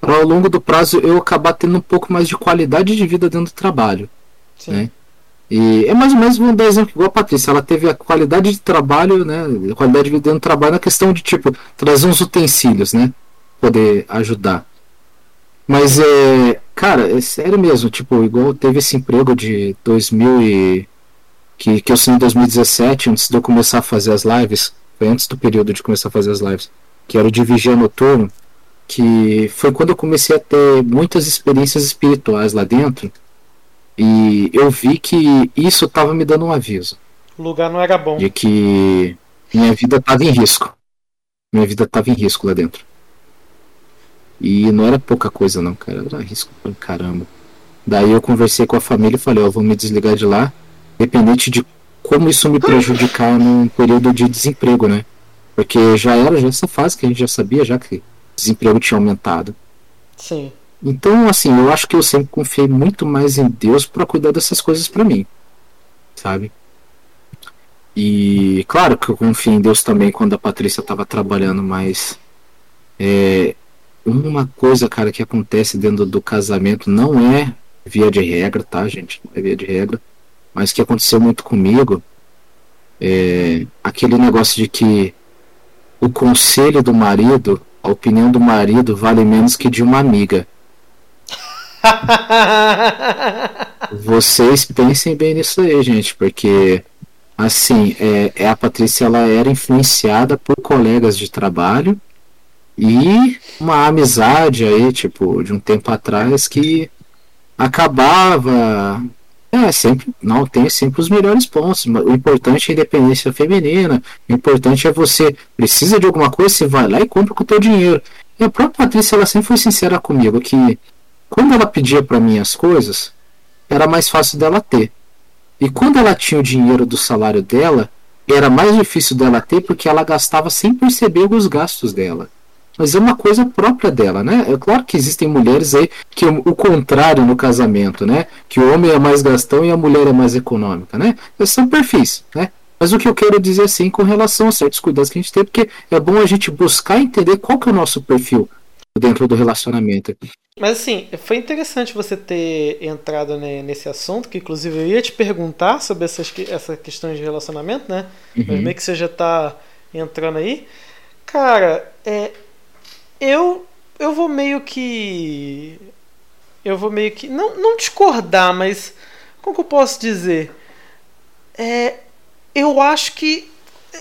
Para ao longo do prazo eu acabar tendo um pouco mais de qualidade de vida dentro do trabalho. Sim. Né? E é mais ou menos um exemplo igual a Patrícia, ela teve a qualidade de trabalho, né? A qualidade de vida dentro do trabalho na questão de tipo trazer uns utensílios, né? Poder ajudar. Mas é, cara, é sério mesmo, tipo, igual teve esse emprego de 2000 e que que eu saí em 2017, antes de eu começar a fazer as lives foi antes do período de começar a fazer as lives, que era o de vigia noturno, que foi quando eu comecei a ter muitas experiências espirituais lá dentro, e eu vi que isso estava me dando um aviso. O lugar não era bom. De que minha vida estava em risco. Minha vida estava em risco lá dentro. E não era pouca coisa não, cara, era risco pra caramba. Daí eu conversei com a família e falei, ó, vou me desligar de lá, dependente de como isso me prejudicar num período de desemprego, né? Porque já era já essa fase que a gente já sabia já que desemprego tinha aumentado. Sim. Então, assim, eu acho que eu sempre confiei muito mais em Deus para cuidar dessas coisas para mim, sabe? E claro que eu confio em Deus também quando a Patrícia estava trabalhando, mas é, uma coisa, cara, que acontece dentro do casamento não é via de regra, tá, gente? Não é via de regra, mas que aconteceu muito comigo é aquele negócio de que o conselho do marido, a opinião do marido vale menos que de uma amiga. *laughs* Vocês pensem bem nisso aí, gente, porque assim, é, é, a Patrícia ela era influenciada por colegas de trabalho e uma amizade aí, tipo, de um tempo atrás que acabava é, sempre, não tem sempre os melhores pontos. O importante é a independência feminina. O importante é você precisa de alguma coisa, você vai lá e compra com o teu dinheiro. E a própria Patrícia, ela sempre foi sincera comigo que quando ela pedia para mim as coisas, era mais fácil dela ter. E quando ela tinha o dinheiro do salário dela, era mais difícil dela ter porque ela gastava sem perceber os gastos dela mas é uma coisa própria dela, né? É claro que existem mulheres aí que o, contrário no casamento, né? Que o homem é mais gastão e a mulher é mais econômica, né? São perfis, né? Mas o que eu quero dizer assim com relação a certos cuidados que a gente tem, porque é bom a gente buscar entender qual que é o nosso perfil dentro do relacionamento. Mas assim, foi interessante você ter entrado nesse assunto, que inclusive eu ia te perguntar sobre essas, essa questões de relacionamento, né? Uhum. Mas meio que você já está entrando aí. Cara, é, eu eu vou meio que eu vou meio que não, não discordar, mas como que eu posso dizer? É, eu acho que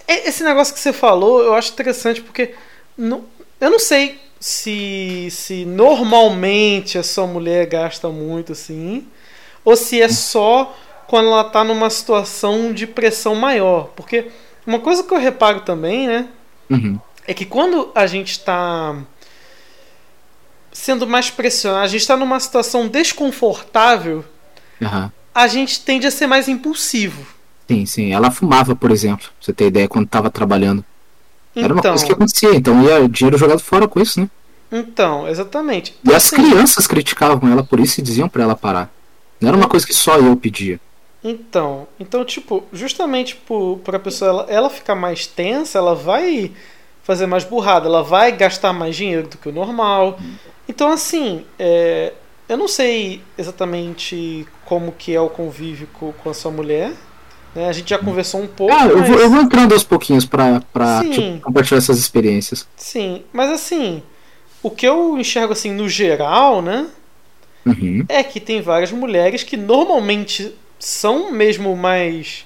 esse negócio que você falou, eu acho interessante porque não, eu não sei se se normalmente a sua mulher gasta muito assim, ou se é só quando ela está numa situação de pressão maior, porque uma coisa que eu reparo também, né, uhum. É que quando a gente está sendo mais pressionado, a gente está numa situação desconfortável, uhum. a gente tende a ser mais impulsivo. Sim, sim. Ela fumava, por exemplo, pra você ter ideia, quando estava trabalhando. Então, Era uma coisa que então. acontecia, então ia dinheiro jogado fora com isso, né? Então, exatamente. E as assim, crianças criticavam ela por isso e diziam para ela parar. Não era uma coisa que só eu pedia. Então, então tipo, justamente para a pessoa ela, ela ficar mais tensa, ela vai fazer mais burrada, ela vai gastar mais dinheiro do que o normal. Então, assim, é, eu não sei exatamente como que é o convívio com, com a sua mulher. Né? A gente já conversou um pouco. Ah, mas... eu, vou, eu vou entrando aos pouquinhos para tipo, compartilhar essas experiências. Sim, mas assim, o que eu enxergo assim no geral, né? Uhum. É que tem várias mulheres que normalmente são mesmo mais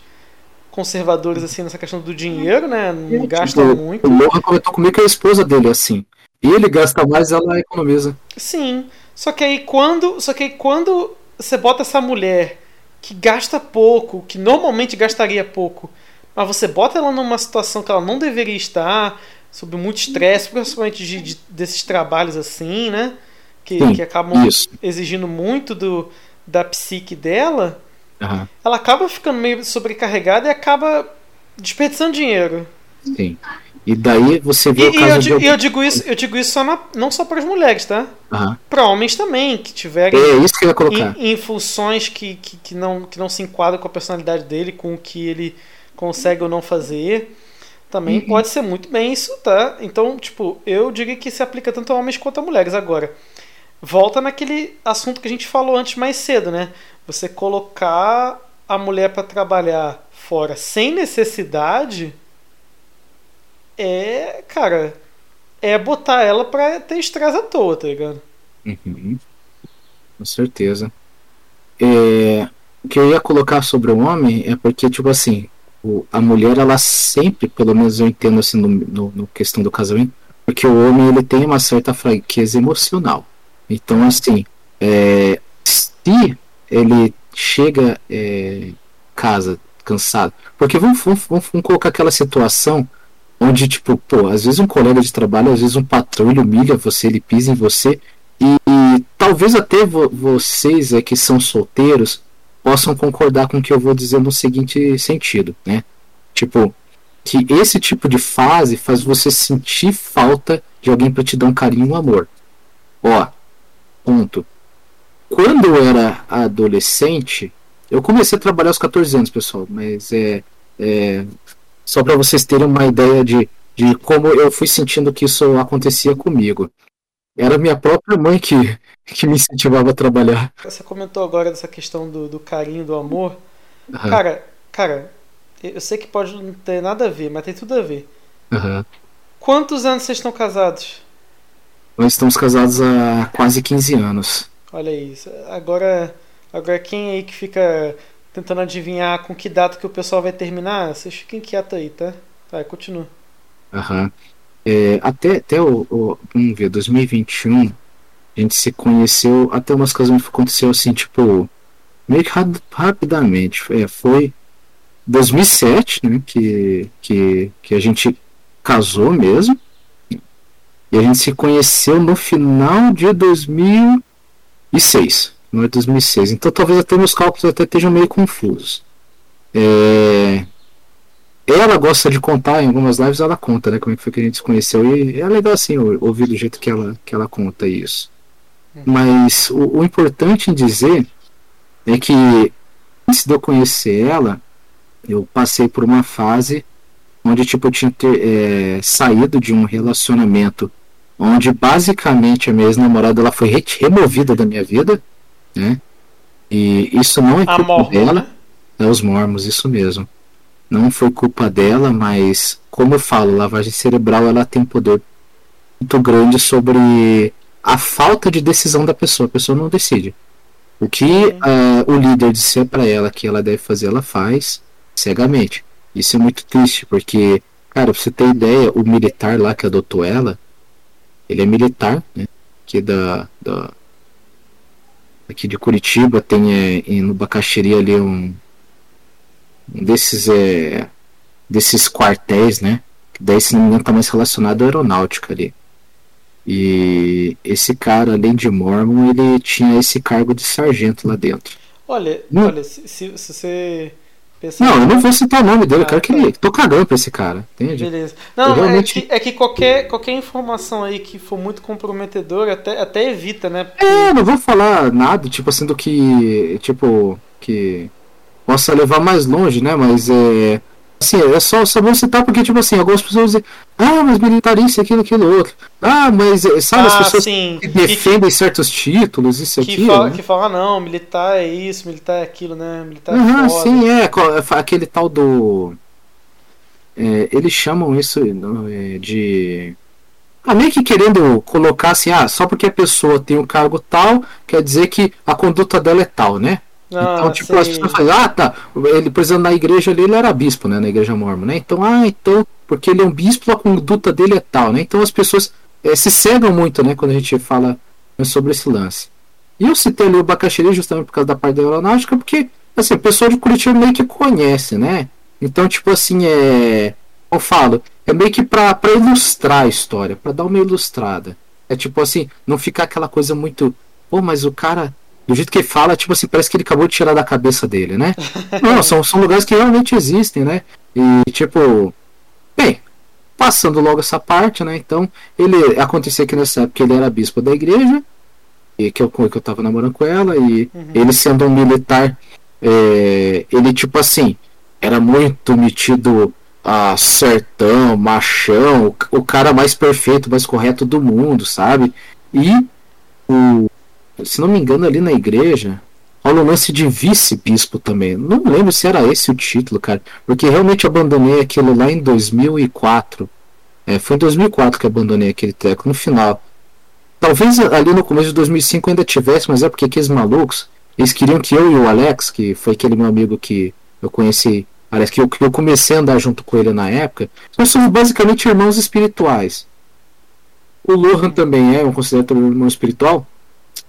conservadores assim nessa questão do dinheiro, né? Não é, gastam tipo, muito. O Lohan comentou comigo que a esposa dele é assim. Ele gasta mais, ela economiza. Sim. Só que aí quando, só que aí quando você bota essa mulher que gasta pouco, que normalmente gastaria pouco, mas você bota ela numa situação que ela não deveria estar, sob muito estresse, principalmente de, de, desses trabalhos assim, né? Que, Sim, que acabam isso. exigindo muito do, da psique dela. Uhum. Ela acaba ficando meio sobrecarregada e acaba desperdiçando dinheiro. Sim. E daí você vê e, o caso e eu, de... eu digo isso, eu digo isso só na, não só para as mulheres, tá? Uhum. Para homens também, que tiverem é isso que eu ia colocar. Em, em funções que, que, que, não, que não se enquadram com a personalidade dele, com o que ele consegue ou não fazer. Também uhum. pode ser muito bem isso, tá? Então, tipo, eu diria que se aplica tanto a homens quanto a mulheres. Agora, volta naquele assunto que a gente falou antes mais cedo, né? Você colocar a mulher para trabalhar fora sem necessidade é, cara, é botar ela pra ter estresse à toa, tá ligado? Uhum. Com certeza. É, o que eu ia colocar sobre o homem é porque, tipo assim, o, a mulher, ela sempre, pelo menos eu entendo assim no, no, no, questão do casamento, porque o homem ele tem uma certa fraqueza emocional. Então, assim, é, se ele chega é, casa cansado, porque vamos, vamos, vamos colocar aquela situação onde, tipo, pô, às vezes um colega de trabalho, às vezes um patrão ele humilha você, ele pisa em você, e, e talvez até vo vocês é, que são solteiros possam concordar com o que eu vou dizer no seguinte sentido, né? Tipo, que esse tipo de fase faz você sentir falta de alguém para te dar um carinho e um amor. Ó, ponto. Quando eu era adolescente, eu comecei a trabalhar aos 14 anos, pessoal, mas é, é só para vocês terem uma ideia de, de como eu fui sentindo que isso acontecia comigo. Era minha própria mãe que, *laughs* que me incentivava a trabalhar. Você comentou agora dessa questão do, do carinho, do amor. Uhum. Cara, cara, eu sei que pode não ter nada a ver, mas tem tudo a ver. Uhum. Quantos anos vocês estão casados? Nós estamos casados há quase 15 anos. Olha isso. Agora, agora quem aí que fica tentando adivinhar com que data que o pessoal vai terminar, vocês fiquem quietos aí, tá? Vai, continua. Aham. Uhum. É, até até o, o, vamos ver, 2021, a gente se conheceu, até umas coisas aconteceu assim, tipo, meio que rapidamente. É, foi 2007, né, que, que, que a gente casou mesmo. E a gente se conheceu no final de 2006. No de 2006. Então talvez até meus cálculos até estejam meio confusos. É... Ela gosta de contar, em algumas lives ela conta, né? Como é que foi que a gente se conheceu. E é legal assim ouvir do jeito que ela, que ela conta isso. Uhum. Mas o, o importante em dizer é que antes de eu conhecer ela, eu passei por uma fase onde tipo eu tinha ter, é, saído de um relacionamento onde basicamente a minha ex-namorada ela foi removida da minha vida, né? E isso não é culpa dela, né? é os mormos, isso mesmo. Não foi culpa dela, mas como eu falo, lavagem cerebral ela tem poder muito grande sobre a falta de decisão da pessoa. A pessoa não decide. O que uh, o líder disser para ela que ela deve fazer, ela faz cegamente. Isso é muito triste, porque, cara, pra você ter ideia, o militar lá que adotou ela, ele é militar, né? É da, da aqui de Curitiba tem é, no Bacaxiri ali um, um desses é, desses quartéis, né? Que daí se não me engano tá mais relacionado à aeronáutica ali. E esse cara, além de Mormon, ele tinha esse cargo de sargento lá dentro. Olha, hum. olha, se, se, se você não, eu não vou citar o nome dele, ah, eu quero que tá. ele. Tô cagando pra esse cara, entende? Beleza. Não, realmente... é, que, é que qualquer, qualquer informação aí que for muito comprometedora até, até evita, né? Porque... É, não vou falar nada, tipo assim, do que. Tipo, que possa levar mais longe, né? Mas é. Assim, é só, só vou citar porque, tipo assim, algumas pessoas dizem, ah, mas militarice, aquilo, aquilo, outro. Ah, mas eh, sabe ah, as pessoas sim. que defendem que, certos títulos, isso que aquilo. Fala, né? Que falam, ah, não, militar é isso, militar é aquilo, né? Militar é uhum, sim, é. Aquele tal do. É, eles chamam isso é, de. Ah, meio que querendo colocar assim, ah, só porque a pessoa tem um cargo tal, quer dizer que a conduta dela é tal, né? Ah, então, tipo, sei. as pessoas falam, ah, tá, ele, por exemplo, na igreja ali ele era bispo, né, na igreja mormon, né? Então, ah, então, porque ele é um bispo, a conduta dele é tal, né? Então as pessoas é, se cegam muito, né, quando a gente fala né, sobre esse lance. E eu citei ali o Bacaxiri justamente por causa da parte da aeronáutica, porque, assim, o pessoal de Curitiba meio que conhece, né? Então, tipo assim, é. Eu falo, é meio que pra ilustrar a história, pra dar uma ilustrada. É tipo assim, não ficar aquela coisa muito. Pô, mas o cara do jeito que ele fala, tipo assim, parece que ele acabou de tirar da cabeça dele, né? *laughs* Não, são, são lugares que realmente existem, né? E tipo, bem, passando logo essa parte, né? Então, ele acontecia que nessa época ele era bispo da igreja, e que eu, que eu tava namorando com ela, e uhum. ele sendo um militar, é, ele tipo assim, era muito metido a sertão, machão, o cara mais perfeito, mais correto do mundo, sabe? E o se não me engano, ali na igreja, rola um lance de vice-bispo também. Não lembro se era esse o título, cara. Porque realmente abandonei aquilo lá em 2004. É, foi em 2004 que abandonei aquele treco, no final. Talvez ali no começo de 2005 ainda tivesse, mas é porque aqueles malucos, eles queriam que eu e o Alex, que foi aquele meu amigo que eu conheci, aliás, que eu, que eu comecei a andar junto com ele na época, nós somos basicamente irmãos espirituais. O Lohan também é, um considerado irmão espiritual,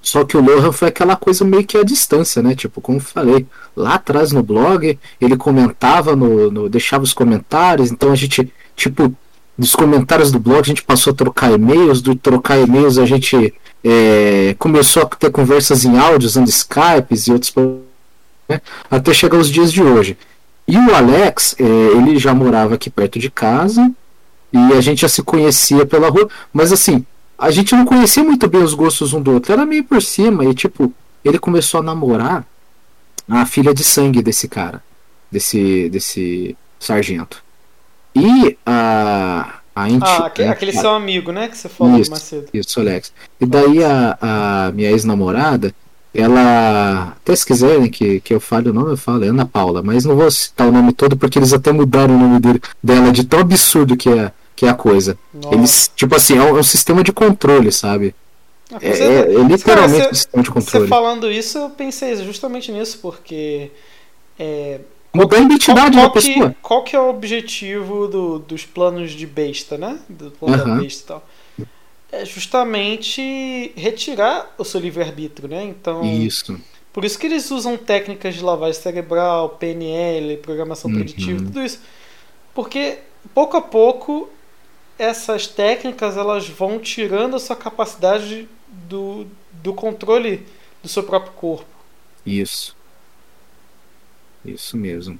só que o Lohan foi aquela coisa meio que à distância, né? Tipo, como falei, lá atrás no blog, ele comentava, no, no, deixava os comentários, então a gente, tipo, dos comentários do blog, a gente passou a trocar e-mails, do trocar e-mails a gente é, começou a ter conversas em áudio usando Skype e outros né, até chegar os dias de hoje. E o Alex, é, ele já morava aqui perto de casa e a gente já se conhecia pela rua, mas assim, a gente não conhecia muito bem os gostos um do outro, era meio por cima e tipo, ele começou a namorar a filha de sangue desse cara, desse desse sargento. E a a ah, aquele, aquele seu amigo, né? Que você falou isso, mais cedo. Isso, Alex. E daí a, a minha ex-namorada, ela. Até se quiserem que, que eu fale o nome, eu falo, é Ana Paula, mas não vou citar o nome todo porque eles até mudaram o nome dele, dela de tão absurdo que é, que é a coisa. Nossa. Eles, tipo assim, é um, é um, sistema de controle, sabe? Ah, é, é, é, literalmente cara, um sistema de controle. Você falando isso, eu pensei justamente nisso, porque. É, Mudar a identidade qual, qual da pessoa. Que, qual que é o objetivo do, dos planos de besta, né? Do plano uhum. da besta e tal. É justamente retirar o seu livre-arbítrio, né? Então. Isso. Por isso que eles usam técnicas de lavagem cerebral, PNL, programação uhum. preditiva, tudo isso. Porque pouco a pouco essas técnicas elas vão tirando a sua capacidade do, do controle do seu próprio corpo. Isso. Isso mesmo.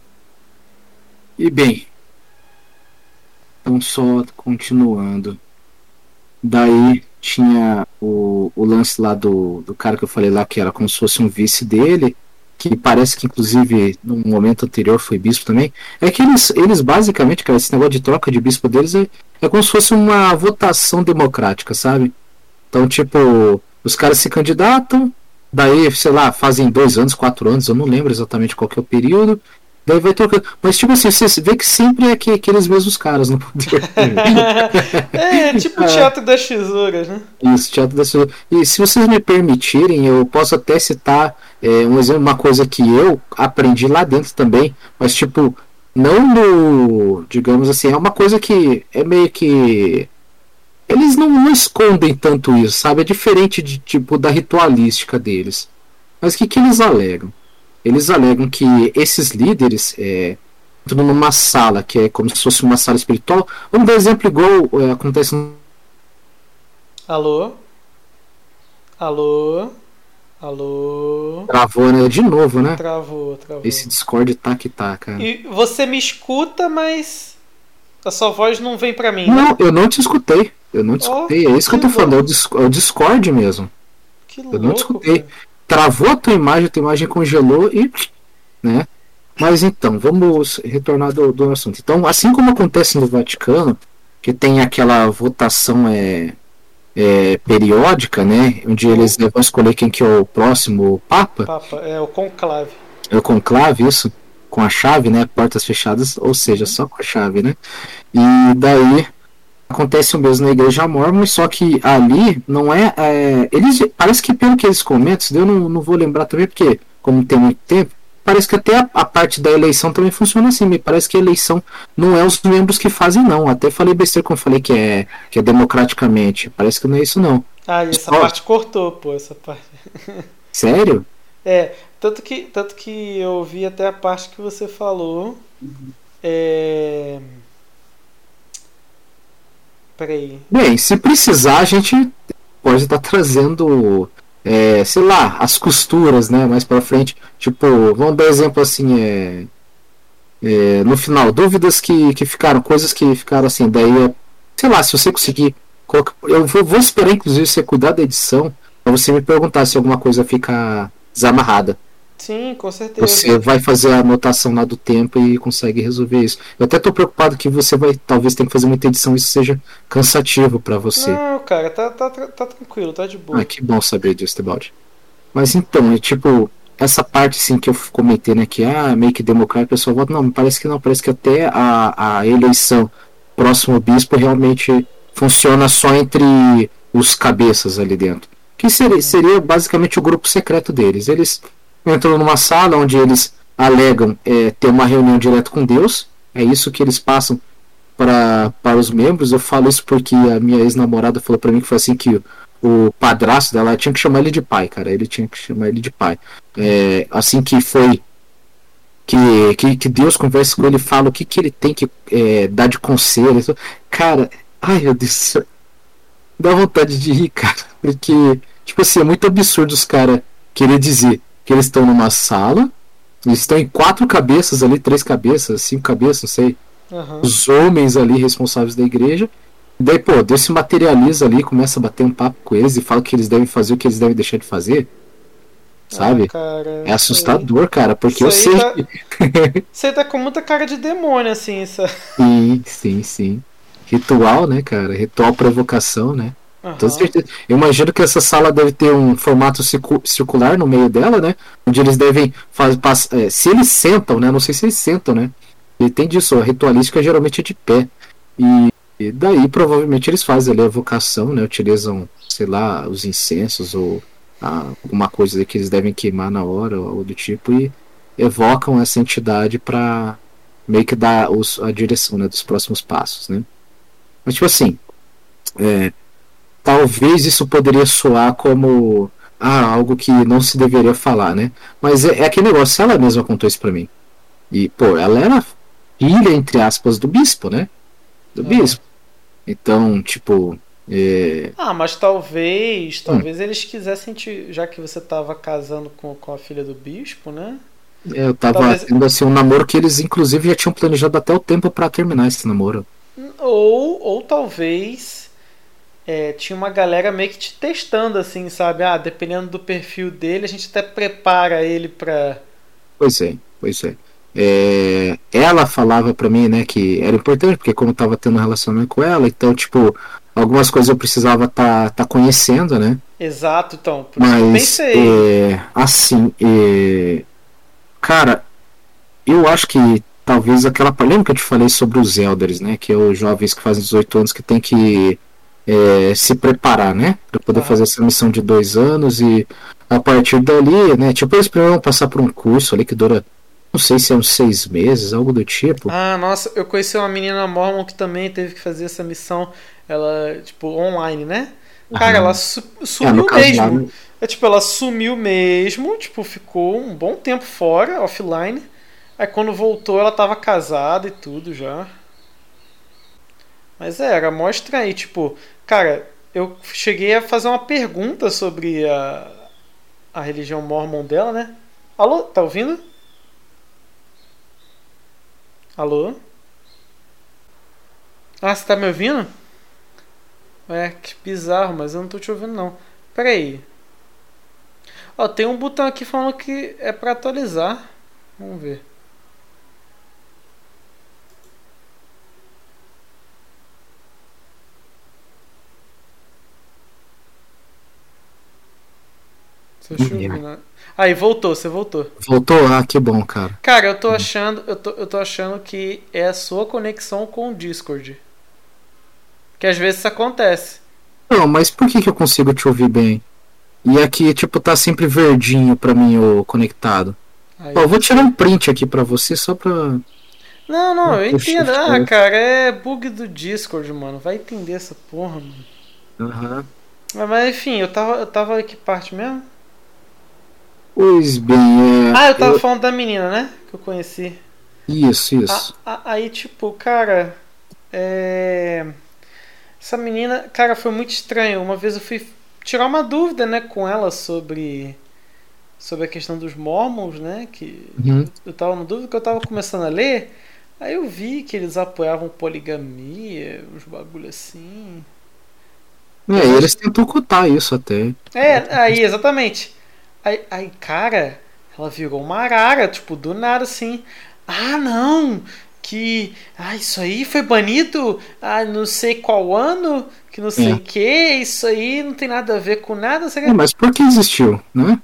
E bem, então só continuando. Daí tinha o, o lance lá do, do cara que eu falei lá, que era como se fosse um vice dele, que parece que inclusive no momento anterior foi bispo também. É que eles, eles basicamente, cara, esse negócio de troca de bispo deles é, é como se fosse uma votação democrática, sabe? Então, tipo, os caras se candidatam, Daí, sei lá, fazem dois anos, quatro anos, eu não lembro exatamente qual que é o período. Daí vai trocando. Mas, tipo assim, você vê que sempre é que, aqueles mesmos caras no poder. *laughs* é, tipo o teatro das tesouras, né? Isso, teatro das tesouras. E se vocês me permitirem, eu posso até citar é, um exemplo, uma coisa que eu aprendi lá dentro também, mas, tipo, não no. Digamos assim, é uma coisa que é meio que eles não, não, escondem tanto isso, sabe? É diferente de tipo da ritualística deles. Mas o que, que eles alegam? Eles alegam que esses líderes é, entram numa sala que é como se fosse uma sala espiritual. Vamos dar exemplo igual é, acontece no. Alô? Alô? Alô? Travou, né? De novo, né? Travou, travou. Esse Discord tá que tá, cara. E você me escuta, mas a sua voz não vem para mim. Não, né? eu não te escutei. Eu não discutei, oh, é isso que, que eu tô falando, é o, é o Discord mesmo. Que eu louco, não discutei. Cara. Travou a tua imagem, a tua imagem congelou e. né? Mas então, vamos retornar do, do assunto. Então, assim como acontece no Vaticano, que tem aquela votação é, é, periódica, né? Onde eles vão escolher quem que é o próximo Papa. Papa, é o conclave. É o conclave, isso. Com a chave, né? Portas fechadas, ou seja, só com a chave, né? E daí acontece o mesmo na igreja mormon, só que ali não é, é, eles parece que pelo que eles comentam, eu não, não vou lembrar também porque como tem muito tempo, parece que até a, a, parte da eleição também funciona assim, me parece que a eleição não é os membros que fazem não, até falei besteira quando falei que é que é democraticamente, parece que não é isso não. Ah, e essa só... parte cortou, pô, essa parte. *laughs* Sério? É, tanto que tanto que eu vi até a parte que você falou. Uhum. É Peraí. Bem, se precisar, a gente pode estar trazendo, é, sei lá, as costuras, né? Mais pra frente. Tipo, vamos dar exemplo assim, é, é, no final, dúvidas que, que ficaram, coisas que ficaram assim. Daí, é, sei lá, se você conseguir. Eu vou, vou esperar, inclusive, você cuidar da edição pra você me perguntar se alguma coisa fica desamarrada. Sim, com certeza. Você vai fazer a anotação lá do tempo e consegue resolver isso. Eu até tô preocupado que você vai talvez tenha que fazer muita edição e isso seja cansativo para você. Não, cara, tá, tá, tá tranquilo, tá de boa. Ah, que bom saber disso, Tebaldi. Mas então, é tipo, essa parte assim que eu comentei, né, que ah, meio que democrático, o pessoal vota, não, parece que não, parece que até a, a eleição próximo bispo realmente funciona só entre os cabeças ali dentro. Que seria, seria basicamente o grupo secreto deles. Eles entram numa sala onde eles alegam é, ter uma reunião direto com Deus. É isso que eles passam para, os membros. Eu falo isso porque a minha ex-namorada falou para mim que foi assim que o padrasto dela tinha que chamar ele de pai, cara. Ele tinha que chamar ele de pai. É, assim que foi que, que, que Deus conversa com ele fala o que, que ele tem que é, dar de conselho. Cara, ai meu Deus, dá vontade de rir, cara. Porque, tipo assim, é muito absurdo os caras querer dizer que eles estão numa sala, eles estão em quatro cabeças ali, três cabeças, cinco cabeças, não sei. Uhum. Os homens ali responsáveis da igreja. Daí, pô, Deus se materializa ali, começa a bater um papo com eles e fala que eles devem fazer o que eles devem deixar de fazer. Sabe? Ah, cara, é assustador, aí... cara, porque isso eu sei. Tá... *laughs* você tá com muita cara de demônio, assim, isso. Sim, sim, sim. Ritual, né, cara? Ritual provocação, né? Uhum. Eu imagino que essa sala deve ter um formato circular no meio dela, né? Onde eles devem fazer. É, se eles sentam, né? Não sei se eles sentam, né? E tem disso, a ritualística geralmente é de pé. E e daí provavelmente eles fazem ali a vocação, né? Utilizam, sei lá, os incensos ou ah, alguma coisa que eles devem queimar na hora ou do tipo e evocam essa entidade para meio que dar os, a direção né, dos próximos passos, né? Mas tipo assim, é, talvez isso poderia soar como ah, algo que não se deveria falar, né? Mas é, é aquele negócio, ela mesma contou isso pra mim. E, pô, ela era filha, entre aspas, do bispo, né? Do é. bispo. Então, tipo. É... Ah, mas talvez. Talvez hum. eles quisessem te. Já que você tava casando com, com a filha do bispo, né? É, eu tava talvez... tendo assim um namoro que eles inclusive já tinham planejado até o tempo para terminar esse namoro. Ou, ou talvez é, tinha uma galera meio que te testando, assim, sabe? Ah, dependendo do perfil dele, a gente até prepara ele pra. Pois é, pois é. É, ela falava para mim, né, que era importante, porque como eu tava tendo um relacionamento com ela, então, tipo, algumas coisas eu precisava estar tá, tá conhecendo, né? Exato, então, por Mas, eu pensei. É, assim, é, cara, eu acho que talvez aquela. Lembra que eu te falei sobre os elders, né? Que é os jovens que fazem 18 anos que tem que é, se preparar, né? Para poder ah. fazer essa missão de dois anos e a partir dali, né? Tipo, eles precisam passar por um curso ali que dura não sei se é uns seis meses, algo do tipo. Ah, nossa, eu conheci uma menina mormon que também teve que fazer essa missão, ela, tipo, online, né? Cara, ela su sumiu é, mesmo. Né? É tipo, ela sumiu mesmo, tipo, ficou um bom tempo fora, offline. Aí quando voltou ela tava casada e tudo já. Mas é, era mostra aí, tipo, cara, eu cheguei a fazer uma pergunta sobre a, a religião mormon dela, né? Alô, tá ouvindo? Alô? Ah, você tá me ouvindo? É, que bizarro, mas eu não tô te ouvindo não. Pera aí. Ó, tem um botão aqui falando que é pra atualizar. Vamos ver. Deixa eu ver. Aí, voltou, você voltou. Voltou? Ah, que bom, cara. Cara, eu tô achando, eu tô, eu tô achando que é a sua conexão com o Discord. Que às vezes isso acontece. Não, mas por que, que eu consigo te ouvir bem? E aqui, tipo, tá sempre verdinho pra mim o conectado. Aí, Ó, eu vou tirar um print aqui pra você só pra. Não, não, eu entendo. Ah, cara, é bug do Discord, mano. Vai entender essa porra, mano. Aham. Uhum. Mas enfim, eu tava, eu tava que parte mesmo? Pois bem, é. Ah, eu tava eu... falando da menina, né? Que eu conheci. Isso, isso. A, a, aí, tipo, cara. É. Essa menina, cara, foi muito estranho. Uma vez eu fui tirar uma dúvida, né, com ela sobre sobre a questão dos mormons, né, que uhum. eu tava na dúvida que eu tava começando a ler. Aí eu vi que eles apoiavam poligamia, uns bagulho assim. É, eles tentam ocultar isso até. É, aí, exatamente. Aí, aí, cara, ela virou uma arara, tipo, do nada assim. Ah, não! Que. Ah, isso aí foi banido ah, não sei qual ano, que não sei o é. que, isso aí não tem nada a ver com nada. Sei é, mas por que existiu, né?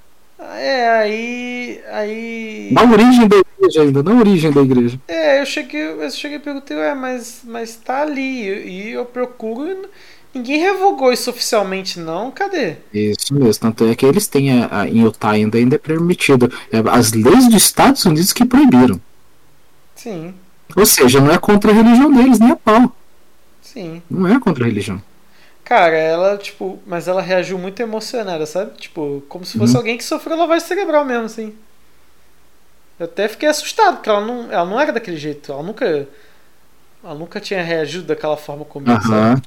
É, aí. aí... Na origem da igreja ainda, na origem da igreja. É, eu cheguei, eu cheguei e perguntei, ué, mas, mas tá ali. E eu procuro Ninguém revogou isso oficialmente, não? Cadê? Isso mesmo, tanto é que eles têm a, a, em Utah ainda, ainda é permitido. É, as leis dos Estados Unidos que proibiram. Sim. Ou seja, não é contra a religião deles, nem a pau. Sim. Não é contra a religião. Cara, ela, tipo, mas ela reagiu muito emocionada, sabe? Tipo, como se fosse uhum. alguém que sofreu lavagem cerebral mesmo, assim. Eu até fiquei assustado, porque ela não, ela não era daquele jeito. Ela nunca. Ela nunca tinha reagido daquela forma comigo. Aham.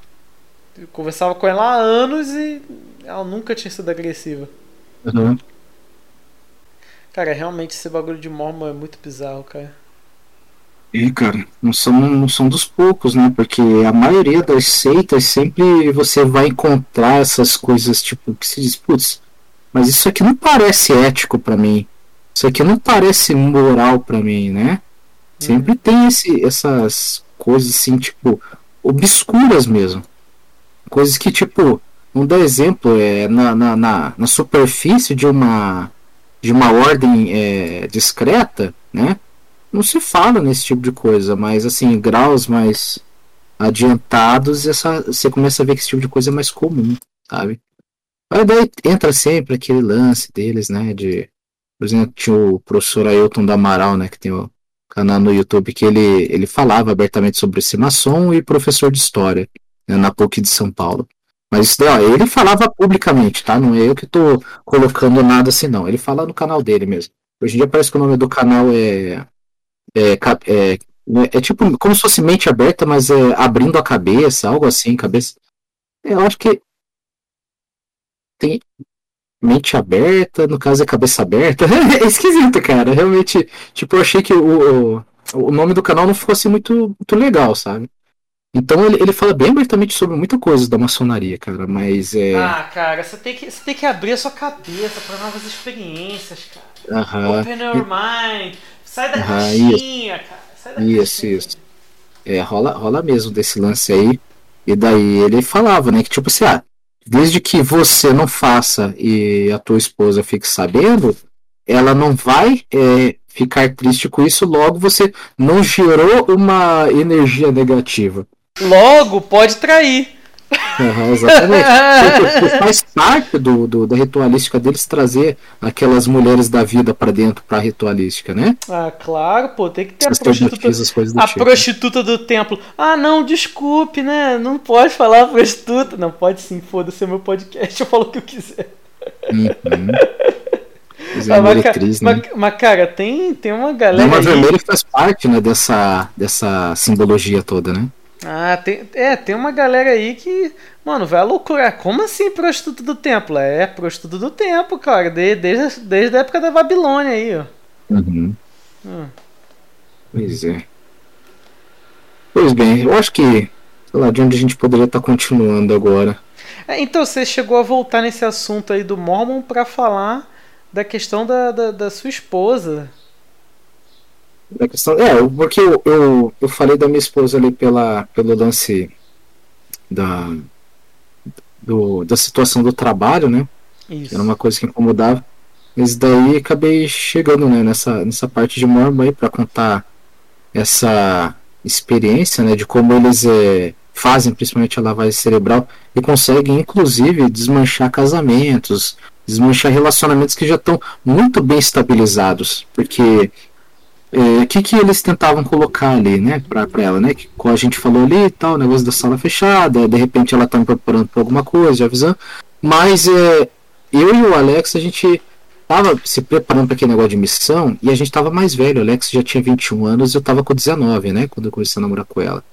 Eu conversava com ela há anos e ela nunca tinha sido agressiva. Uhum. Cara, realmente esse bagulho de Mormon é muito bizarro, cara. E, cara, não são, não são dos poucos, né? Porque a maioria das seitas sempre você vai encontrar essas coisas, tipo, que se diz, putz, mas isso aqui não parece ético pra mim. Isso aqui não parece moral pra mim, né? Sempre tem esse, essas coisas assim, tipo, obscuras mesmo. Coisas que, tipo, vamos dar exemplo, é, na, na, na, na superfície de uma, de uma ordem é, discreta, né? Não se fala nesse tipo de coisa, mas assim, graus mais adiantados, essa, você começa a ver que esse tipo de coisa é mais comum, sabe? Aí daí entra sempre aquele lance deles, né? De, por exemplo, tinha o professor Ailton da Amaral, né? Que tem o canal no YouTube, que ele, ele falava abertamente sobre esse maçom e professor de história na PUC de São Paulo. Mas ó, ele falava publicamente, tá? Não é eu que tô colocando nada assim, não. Ele fala no canal dele mesmo. Hoje em dia parece que o nome do canal é. É, é, é tipo como se fosse mente aberta, mas é abrindo a cabeça, algo assim, cabeça. Eu acho que tem mente aberta, no caso é cabeça aberta. *laughs* É esquisito, cara. Realmente, tipo, eu achei que o, o, o nome do canal não fosse muito, muito legal, sabe? Então ele, ele fala bem abertamente sobre muita coisa da maçonaria, cara, mas é. Ah, cara, você tem que, você tem que abrir a sua cabeça para novas experiências, cara. Aham. Open your mind. Sai da caixinha, cara. Sai da Isso, caixinha. isso. É, rola, rola mesmo desse lance aí. E daí ele falava, né, que tipo assim, ah, desde que você não faça e a tua esposa fique sabendo, ela não vai é, ficar triste com isso, logo você não gerou uma energia negativa. Logo, pode trair. Aham, exatamente. *laughs* Faz parte do, do- da ritualística deles trazer aquelas mulheres da vida pra dentro pra ritualística, né? Ah, claro, pô, tem que ter a Essas prostituta. do A tipo. prostituta do templo. Ah, não, desculpe, né? Não pode falar prostituta. Não, pode sim, foda-se, é meu podcast, *laughs* eu falo o que eu quiser. Uhum. É, Ah, mas, né? mas- mas, cara, tem, tem uma galera. Dama vermelha faz parte, né, dessa, dessa simbologia toda, né? Ah, tem, é, tem uma galera aí que, mano, vai à loucura. Como assim prostituta do templo? É, prostituta do templo, cara, de- desde, desde a época da Babilônia aí, ó. Uhum. Hum. Pois é. Pois bem, eu acho que, sei lá, de onde a gente poderia estar continuando agora. É, então você chegou a voltar nesse assunto aí do Mormon pra falar da questão da, da, da sua esposa. Questão, é, porque eu, eu, eu falei da minha esposa ali pela, pelo lance da, do, da situação do trabalho, né? Isso. Era uma coisa que incomodava. Mas daí acabei chegando né, nessa, nessa parte de Mormon aí para contar essa experiência né, de como eles é, fazem principalmente a lavagem cerebral e conseguem inclusive desmanchar casamentos, desmanchar relacionamentos que já estão muito bem estabilizados. Porque o que, que eles tentavam colocar ali, né, pra, pra ela, né? Que como a gente falou ali e tal, o negócio da sala fechada, de repente ela tá me preparando pra alguma coisa, avisando. Mas é, eu e o Alex, a gente tava se preparando para aquele negócio de missão e a gente tava mais velho. O Alex já tinha 21 anos e eu tava com 19, né? Quando eu comecei a namorar com ela.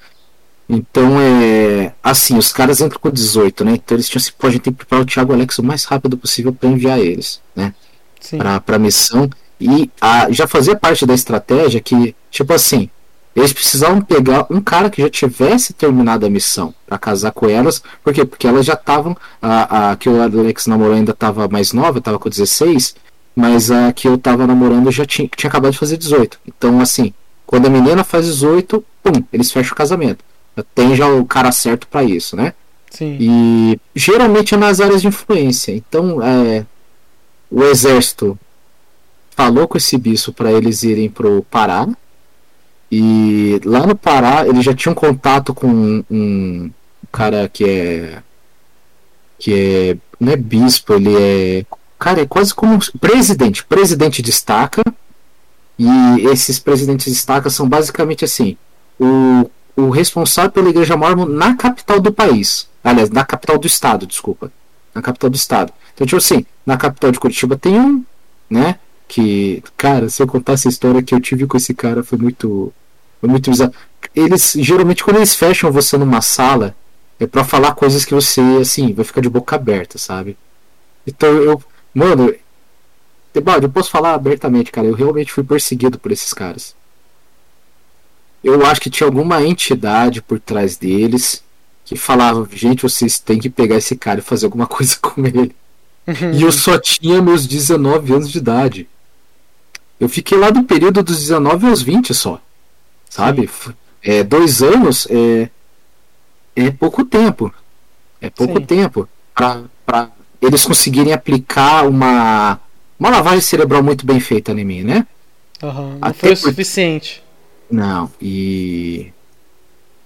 Então é. Assim, os caras entram com 18, né? Então eles tinham assim, pô, a gente tem que preparar o Thiago e o Alex o mais rápido possível para enviar eles, né? Sim. Pra, pra missão. E a, já fazia parte da estratégia que, tipo assim, eles precisavam pegar um cara que já tivesse terminado a missão para casar com elas. Por quê? Porque elas já estavam. A, a que o Alex namorou ainda estava mais nova, estava com 16. Mas a que eu tava namorando já tinha, tinha acabado de fazer 18. Então, assim, quando a menina faz 18, pum, eles fecham o casamento. Tem já o cara certo para isso, né? Sim. E geralmente é nas áreas de influência. Então, é, o exército falou com esse bicho para eles irem pro Pará. E lá no Pará, eles já tinham contato com um, um cara que é. que é. não é bispo, ele é. Cara, é quase como um presidente. Presidente destaca. E esses presidentes destaca são basicamente assim: o, o responsável pela igreja mormon na capital do país. Aliás, na capital do estado, desculpa. Na capital do estado. Então, tipo assim, na capital de Curitiba tem um, né? Que, cara, se eu contar essa história que eu tive com esse cara, foi muito. Foi muito bizarro. Eles, geralmente, quando eles fecham você numa sala, é para falar coisas que você, assim, vai ficar de boca aberta, sabe? Então eu. Mano, eu posso falar abertamente, cara. Eu realmente fui perseguido por esses caras. Eu acho que tinha alguma entidade por trás deles que falava: gente, vocês têm que pegar esse cara e fazer alguma *laughs* coisa com ele. e eu só tinha meus 19 anos de idade. Eu fiquei lá do período dos 19 aos 20 só. Sabe? É, dois anos é, é pouco tempo. É pouco Sim. tempo para eles conseguirem aplicar uma, uma lavagem cerebral muito bem feita em mim, né? Uhum, não foi o suficiente. Não, e.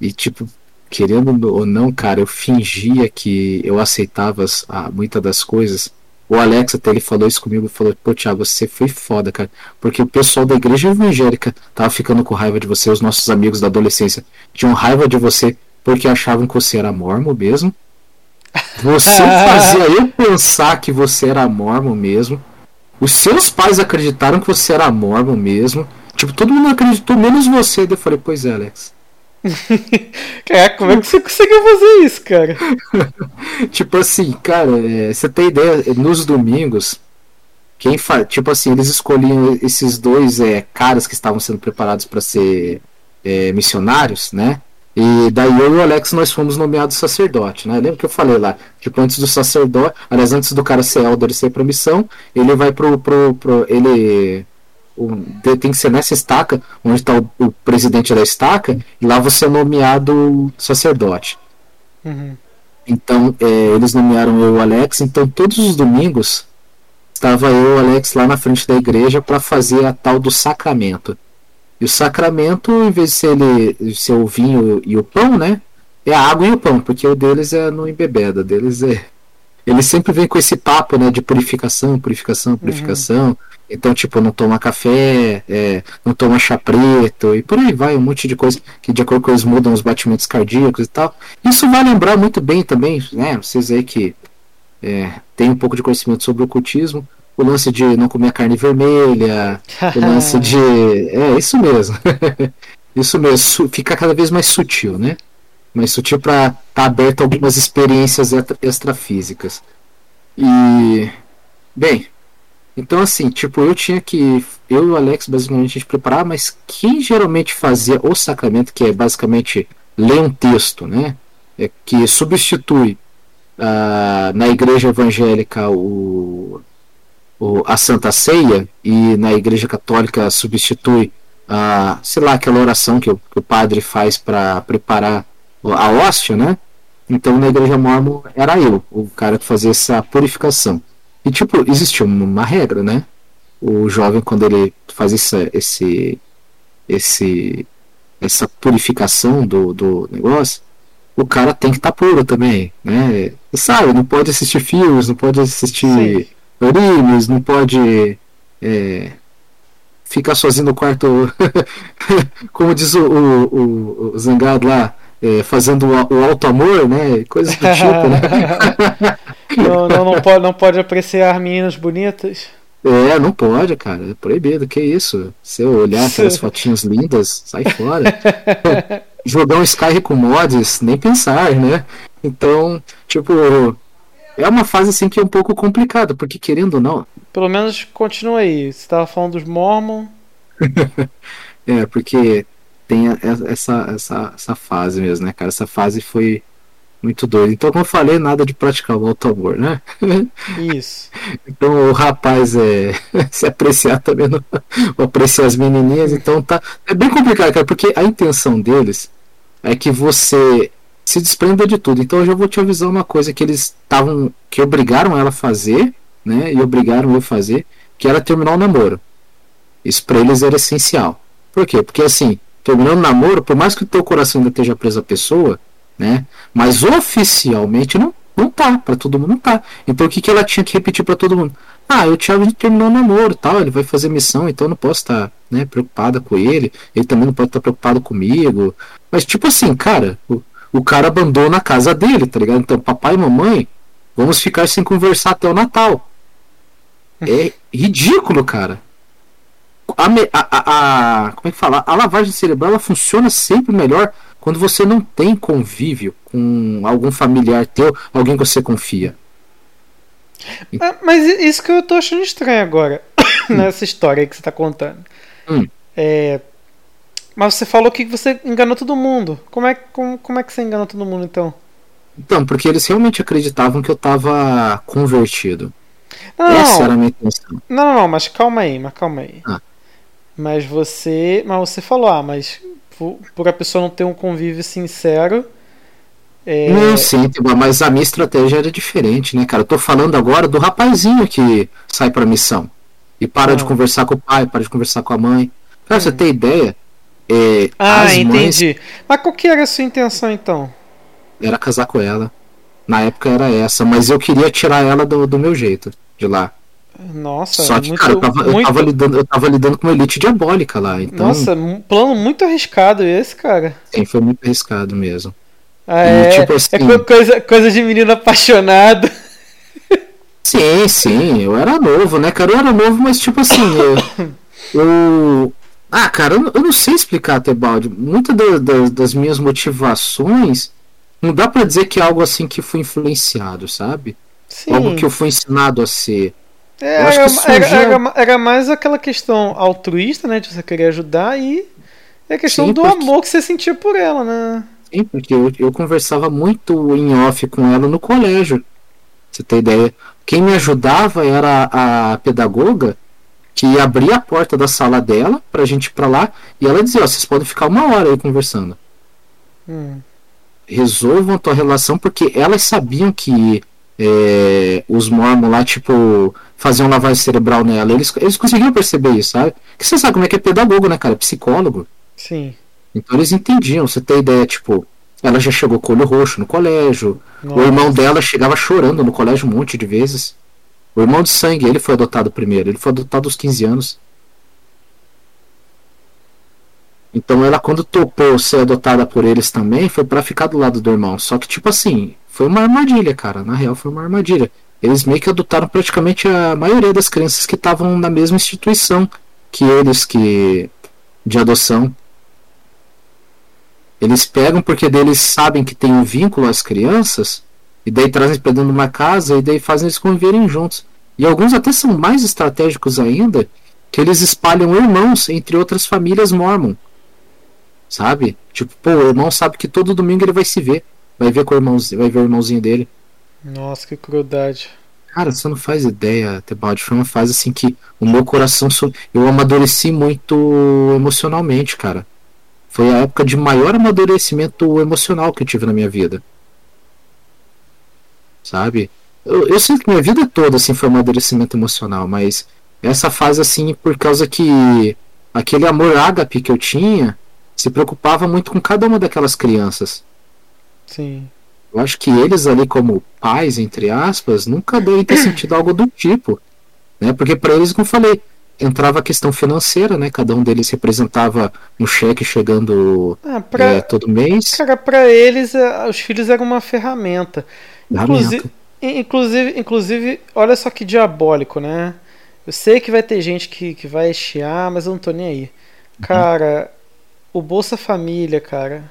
E tipo, querendo ou não, cara, eu fingia que eu aceitava as, ah, muitas das coisas. O Alex até ele falou isso comigo, falou, pô, Thiago, você foi foda, cara. Porque o pessoal da igreja evangélica tava ficando com raiva de você, os nossos amigos da adolescência tinham raiva de você porque achavam que você era mormon mesmo. Você *laughs* fazia eu pensar que você era mormon mesmo. Os seus pais acreditaram que você era mormon mesmo. Tipo, todo mundo acreditou, menos você. Eu falei, pois é, Alex. *laughs* Caraca, como é que você conseguiu fazer isso, cara? *laughs* tipo assim, cara, é, você tem ideia, nos domingos, quem faz. Tipo assim, eles escolhiam esses dois é, caras que estavam sendo preparados para ser é, missionários, né? E daí eu e o Alex nós fomos nomeados sacerdote, né? Lembra que eu falei lá? Tipo, antes do sacerdote, aliás, antes do cara ser elder e ser pra missão, ele vai pro. pro, pro ele. Tem que ser nessa estaca, onde está o, o, presidente da estaca, e lá você é nomeado sacerdote. Uhum. Então, é, eles nomearam eu e o Alex, então todos os domingos estava eu e o Alex lá na frente da igreja para fazer a tal do sacramento. E o sacramento, em vez de ser, ele, ser o vinho e o pão, né? É a água e o pão, porque o deles é no embebeda, deles é. Ele sempre vem com esse papo, né, de purificação, purificação, purificação. Uhum. Então, tipo, não toma café, é, não toma chá preto, e por aí vai, um monte de coisa que de acordo com eles mudam os batimentos cardíacos e tal. Isso vai lembrar muito bem também, né? Vocês aí que é, têm um pouco de conhecimento sobre o ocultismo, o lance de não comer carne vermelha, *laughs* o lance de. É, isso mesmo. *laughs* isso mesmo, fica cada vez mais sutil, né? Mais sutil para estar tá aberto a algumas experiências extrafísicas. E. Bem, então assim, tipo, eu tinha que. Eu e o Alex basicamente a gente preparar, mas quem geralmente fazia o sacramento, que é basicamente ler um texto, né? É, que substitui uh, na igreja evangélica o o, a Santa Ceia e na Igreja Católica substitui a, sei lá, aquela oração que o, que o padre faz para preparar a hóstia, né? Então na Igreja Mormon era eu, o cara que fazia essa purificação. E tipo, existia uma regra, né? O jovem quando ele faz essa, esse, esse, essa purificação do, do negócio, o cara tem que estar tá puro também, né? Sabe, não pode assistir filmes, não pode assistir animes, não pode é, ficar sozinho no quarto, *laughs* como diz o, o, o Zangado lá, é, fazendo o, o alto amor, né? Coisas do tipo, né? *laughs* *laughs* não, não, não, pode, não pode apreciar meninas bonitas. É, não pode, cara. É proibido. Que isso? Se eu olhar aquelas *laughs* fotinhas lindas, sai fora. *laughs* Jogar um Sky com mods, nem pensar, né? Então, tipo, é uma fase assim que é um pouco complicada, porque querendo ou não. Pelo menos continua aí. Você estava falando dos Mormon. é, porque tem essa, essa, essa fase mesmo, né, cara? Essa fase foi muito doida. Então, como eu falei, nada de praticar o alto amor, né? *laughs* Isso. então o rapaz é *laughs* se apreciar também, não, apreciar as menininhas, então tá. É bem complicado, cara, porque a intenção deles é que você se desprenda de tudo. Então eu já vou te avisar uma coisa que eles estavam. que obrigaram ela a fazer, né? E obrigaram eu a fazer, que era terminar o namoro. Isso pra eles era essencial. Por quê? Porque assim, terminando o namoro, por mais que o teu coração ainda esteja preso à pessoa, né? Mas oficialmente não, não tá, para todo mundo não tá. Então o que, que ela tinha que repetir para todo mundo? Ah, o Thiago terminou o namoro tal, ele vai fazer missão, então não posso estar tá, né, preocupada com ele, ele também não pode estar tá preocupado comigo. Mas tipo assim, cara, o cara abandona a casa dele, tá ligado? Então, papai e mamãe, vamos ficar sem conversar até o Natal. É ridículo, cara. a, a, a, como é que fala? A lavagem cerebral ela funciona sempre melhor quando você não tem convívio com algum familiar teu, alguém que você confia. Ah, mas isso que eu tô achando estranho agora, *coughs* hum. nessa história que você tá contando. Hum. É, mas você falou que você enganou todo mundo. Como é, como, como é que você enganou todo mundo então? Então, porque eles realmente acreditavam que eu tava convertido. Não, Essa era a minha intenção. Não, não, não, mas calma aí, mas calma aí. Ah. Mas você. Mas você falou, ah, mas por, por a pessoa não ter um convívio sincero. É... Não, sim, mas a minha estratégia era diferente, né, cara? Eu tô falando agora do rapazinho que sai pra missão. E para ah. de conversar com o pai, para de conversar com a mãe. Pra hum. você ter ideia. É, ah, entendi. Mães... Mas qual que era a sua intenção então? Era casar com ela. Na época era essa, mas eu queria tirar ela do, do meu jeito de lá. Nossa, Só que, muito, cara, eu tava, muito... eu, tava lidando, eu tava lidando com uma elite diabólica lá. Então... Nossa, um plano muito arriscado esse, cara. Sim, foi muito arriscado mesmo. Ah, e, é, tipo, assim, é coisa, coisa de menino apaixonado. Sim, sim, eu era novo, né, cara? Eu era novo, mas tipo assim, eu. eu... Ah, cara, eu, eu não sei explicar, Tebaldi. Muitas das, das minhas motivações não dá para dizer que é algo assim que fui influenciado, sabe? Sim. Algo que eu fui ensinado a ser. É, era, era, era, era, mais aquela questão altruísta, né? De você querer ajudar e é a questão Sim, do porque... amor que você sentia por ela, né? Sim, porque eu, eu conversava muito em off com ela no colégio. Você tem ideia? Quem me ajudava era a pedagoga que abria a porta da sala dela pra gente ir pra lá e ela dizia, ó, vocês podem ficar uma hora aí conversando. Hum. Resolvam a tua relação porque elas sabiam que é, os mormons lá, tipo, faziam lavagem cerebral nela. Eles, eles conseguiam perceber isso, sabe? Que você sabe como é que é pedagogo, né, cara? Psicólogo. Sim. Então eles entendiam, você tem ideia, tipo, ela já chegou com o olho roxo no colégio. Nossa. O irmão dela chegava chorando no colégio um monte de vezes. O irmão de sangue, ele foi adotado primeiro. Ele foi adotado aos 15 anos. Então ela, quando topou ser adotada por eles também, foi para ficar do lado do irmão. Só que, tipo assim, foi uma armadilha, cara. Na real, foi uma armadilha. Eles meio que adotaram praticamente a maioria das crianças que estavam na mesma instituição que eles, que de adoção. Eles pegam porque eles sabem que tem um vínculo às crianças, e daí trazem para dentro de uma casa, e daí fazem eles conviverem juntos. E alguns até são mais estratégicos ainda, que eles espalham irmãos entre outras famílias mormon. Sabe? Tipo, pô, o irmão sabe que todo domingo ele vai se ver. Vai ver com o irmãozinho, vai ver o irmãozinho dele. Nossa, que crueldade. Cara, você não faz ideia, Tebaldi. Foi uma fase assim que o meu coração. Eu amadureci muito emocionalmente, cara. Foi a época de maior amadurecimento emocional que eu tive na minha vida. Sabe? Eu, eu sinto que minha vida toda assim foi amadurecimento emocional, mas essa fase assim, por causa que aquele amor ágape que eu tinha se preocupava muito com cada uma daquelas crianças. Sim. Eu acho que eles ali como pais, entre aspas, nunca devem ter sentido algo do tipo, né? Porque para eles, como eu falei, entrava a questão financeira, né? Cada um deles representava um cheque chegando ah, pra... é, todo mês. Cara, para eles, é, os filhos eram uma ferramenta. Inclusive, inclusive, inclusive, olha só que diabólico, né? Eu sei que vai ter gente que, que vai chiar, mas eu não tô nem aí. Uhum. Cara, uhum. o Bolsa Família, cara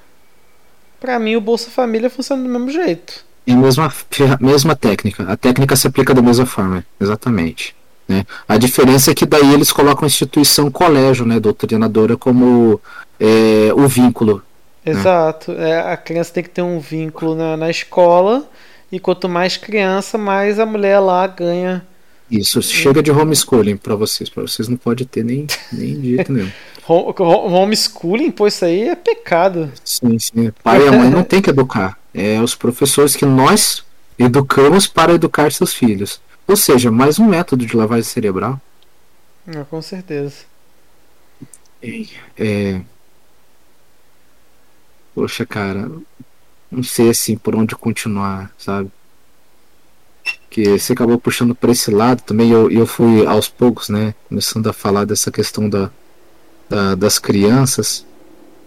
para mim, o Bolsa Família funciona do mesmo jeito. É a mesma, mesma técnica. A técnica se aplica da mesma forma, exatamente. Né? A diferença é que daí eles colocam a instituição colégio, né, doutrinadora, como é, o vínculo. Né? Exato. Né? É, a criança tem que ter um vínculo na, na escola, e quanto mais criança, mais a mulher lá ganha. Isso, chega de homeschooling para vocês. Para vocês não pode ter nem, nem jeito nenhum. Homeschooling, pô, isso aí é pecado. Sim, sim. Pai e a mãe não tem que educar. É os professores que nós educamos para educar seus filhos. Ou seja, mais um método de lavagem cerebral. Ah, com certeza. É... Poxa, cara, não sei assim por onde continuar, sabe? Que você acabou puxando para esse lado também. Eu, eu fui aos poucos, né? Começando a falar dessa questão da, da, das crianças.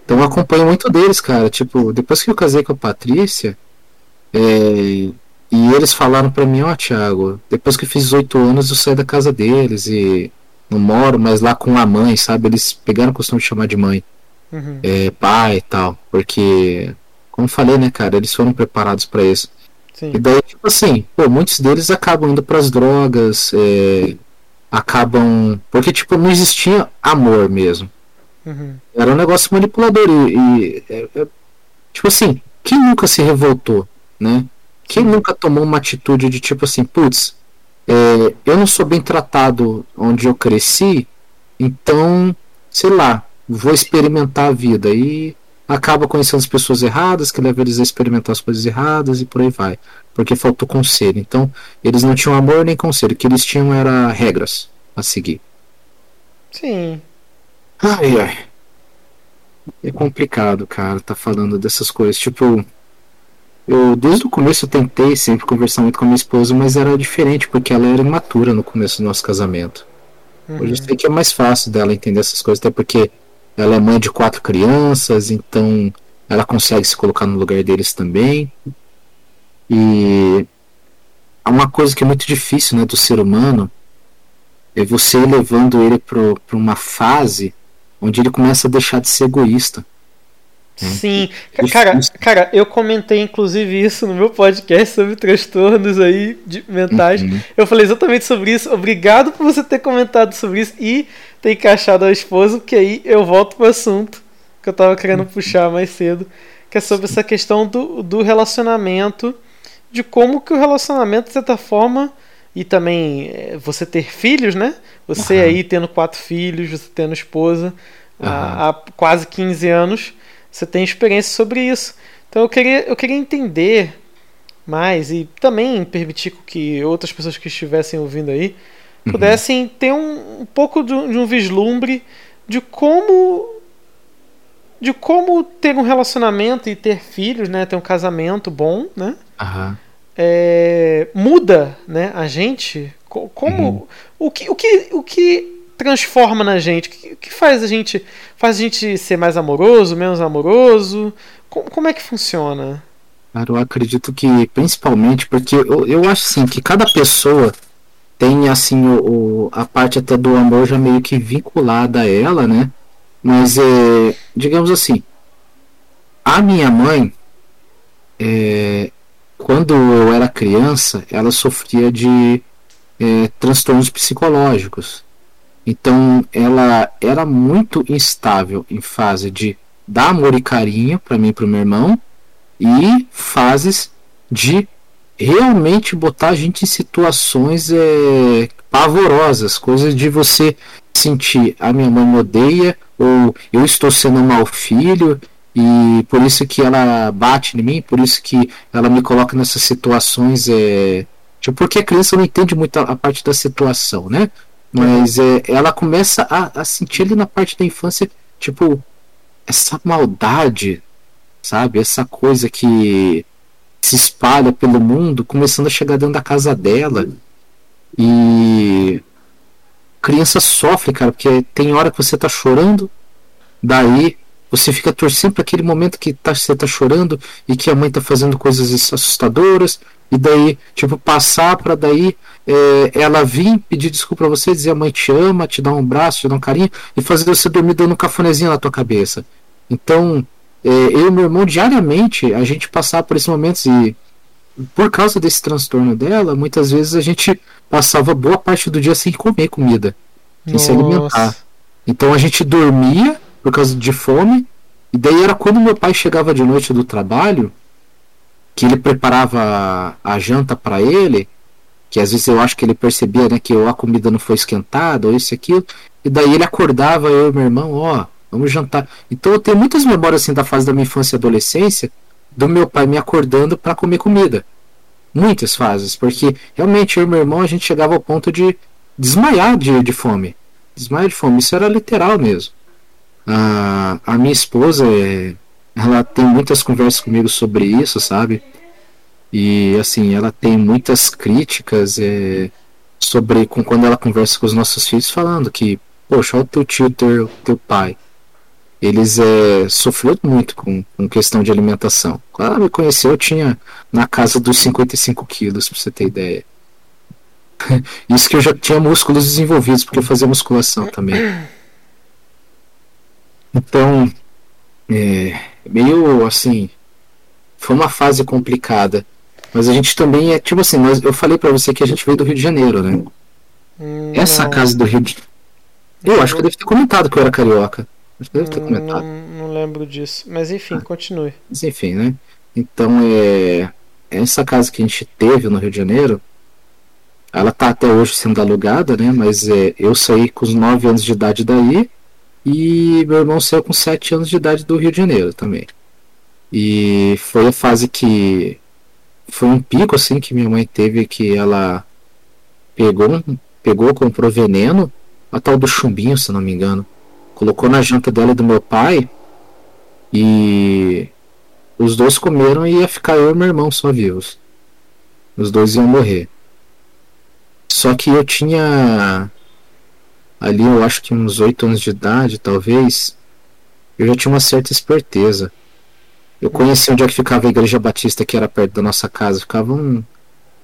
Então eu acompanho muito deles, cara. Tipo, depois que eu casei com a Patrícia, é, e eles falaram para mim, ó, oh, Thiago, depois que eu fiz 18 anos eu saí da casa deles e não moro, mas lá com a mãe, sabe? Eles pegaram o costume de chamar de mãe, Uhum. é, pai e tal, porque, como eu falei, né, cara, eles foram preparados para isso. Sim. E daí, tipo assim, pô, muitos deles acabam indo pras drogas, é, acabam. Porque, tipo, não existia amor mesmo. Uhum. Era um negócio manipulador. E, e, é, é, tipo assim, quem nunca se revoltou, né? Quem nunca tomou uma atitude de tipo assim, putz, é, eu não sou bem tratado onde eu cresci, então, sei lá, vou experimentar a vida. E acaba conhecendo as pessoas erradas, que leva eles a experimentar as coisas erradas e por aí vai. Porque faltou conselho. Então, eles não tinham amor nem conselho. O que eles tinham era regras a seguir. Sim. Ai, ai. É complicado, cara, tá falando dessas coisas. Tipo, eu desde o começo eu tentei sempre conversar muito com a minha esposa, mas era diferente, porque ela era imatura no começo do nosso casamento. Hoje eu Uhum. sei que é mais fácil dela entender essas coisas, até porque ela é mãe de quatro crianças, então ela consegue se colocar no lugar deles também. E há uma coisa que é muito difícil né, do ser humano é você levando ele para uma fase onde ele começa a deixar de ser egoísta. Sim. Ca- Difícil. Cara, cara, eu comentei inclusive isso no meu podcast sobre transtornos aí de- mentais. Uhum. Eu falei exatamente sobre isso. Obrigado por você ter comentado sobre isso e ter encaixado a esposa, porque aí eu volto pro assunto que eu tava querendo puxar mais cedo, que é sobre essa questão do, do relacionamento, de como que o relacionamento, de certa forma, e também eh, você ter filhos, né? Você Aham. aí tendo quatro filhos, você tendo esposa há, há quase 15 anos, você tem experiência sobre isso. Então eu queria, eu queria entender mais e também permitir que outras pessoas que estivessem ouvindo aí Uhum. pudessem ter um, um pouco de, um- de um vislumbre de como de como ter um relacionamento e ter filhos, né, ter um casamento bom, né, Aham. É, muda, né, a gente. Co- Como Uhum. o que o que o que transforma na gente? O que, o que faz a gente faz a gente ser mais amoroso, menos amoroso? Como, como é que funciona? Cara, eu acredito que principalmente porque eu, eu acho assim que cada pessoa tem assim o, o- a parte até do amor já meio que vinculada a ela, né? Mas é, digamos assim, a minha mãe, é, quando eu era criança, ela sofria de é, transtornos psicológicos. Então ela era muito instável em fase de dar amor e carinho para mim e para o meu irmão e fases de realmente botar a gente em situações é, pavorosas, coisas de você sentir a minha mãe me odeia ou eu estou sendo um mau filho e por isso que ela bate em mim, por isso que ela me coloca nessas situações é, tipo, porque a criança não entende muito a, a parte da situação, né? Mas é, ela começa a, a sentir ali na parte da infância, tipo, essa maldade, sabe? Essa coisa que se espalha pelo mundo, começando a chegar dentro da casa dela. E criança sofre, cara, porque tem hora que você tá chorando, daí você fica torcendo para aquele momento que tá, você tá chorando e que a mãe tá fazendo coisas assustadoras, e daí, tipo, passar para daí é, ela vir pedir desculpa pra você, dizer a mãe te ama, te dar um braço, te dar um carinho, e fazer você dormir dando um cafunézinho na tua cabeça. Então, é, eu e meu irmão, diariamente, a gente passava por esses momentos e por causa desse transtorno dela, muitas vezes a gente passava boa parte do dia sem comer comida, sem se alimentar. Então a gente dormia por causa de fome, e daí era quando meu pai chegava de noite do trabalho, que ele preparava a, janta para ele, que às vezes eu acho que ele percebia né, que a comida não foi esquentada, ou isso e aquilo, e daí ele acordava eu e meu irmão, ó, vamos jantar. Então eu tenho muitas memórias assim da fase da minha infância e adolescência do meu pai me acordando para comer comida. Muitas fases, porque realmente eu e meu irmão a gente chegava ao ponto de desmaiar de, de fome. Desmaiar de fome, isso era literal mesmo. A, a minha esposa, é, ela tem muitas conversas comigo sobre isso, sabe? E assim, ela tem muitas críticas é, sobre com quando ela conversa com os nossos filhos falando que, poxa, olha o teu tio, teu, teu pai. Eles é, sofreram muito com, com questão de alimentação. Quando ela me conheceu, eu tinha na casa dos 55 quilos, pra você ter ideia. *laughs* Isso que eu já tinha músculos desenvolvidos, porque eu fazia musculação também. Então, é, meio assim, foi uma fase complicada. Mas a gente também é, tipo assim, nós, eu falei para você que a gente veio do Rio de Janeiro, né? Hum, Essa casa do Rio de Eu acho que eu devo ter comentado que eu era carioca. Acho que eu devo ter comentado. Não, não lembro disso. Mas enfim, ah, continue. Mas enfim, né? Então, é. Essa casa que a gente teve no Rio de Janeiro, ela tá até hoje sendo alugada, né? Mas é, eu saí com os 9 anos de idade daí e meu irmão saiu com 7 anos de idade do Rio de Janeiro também. E foi a fase que foi um pico assim que minha mãe teve que ela pegou, pegou, comprou veneno, a tal do chumbinho, se não me engano. Colocou na janta dela e do meu pai e os dois comeram e ia ficar eu e meu irmão só vivos. Os dois iam morrer. Só que eu tinha ali eu acho que uns 8 anos de idade, talvez, eu já tinha uma certa esperteza. Eu conheci onde é que ficava a igreja batista que era perto da nossa casa. Ficava um,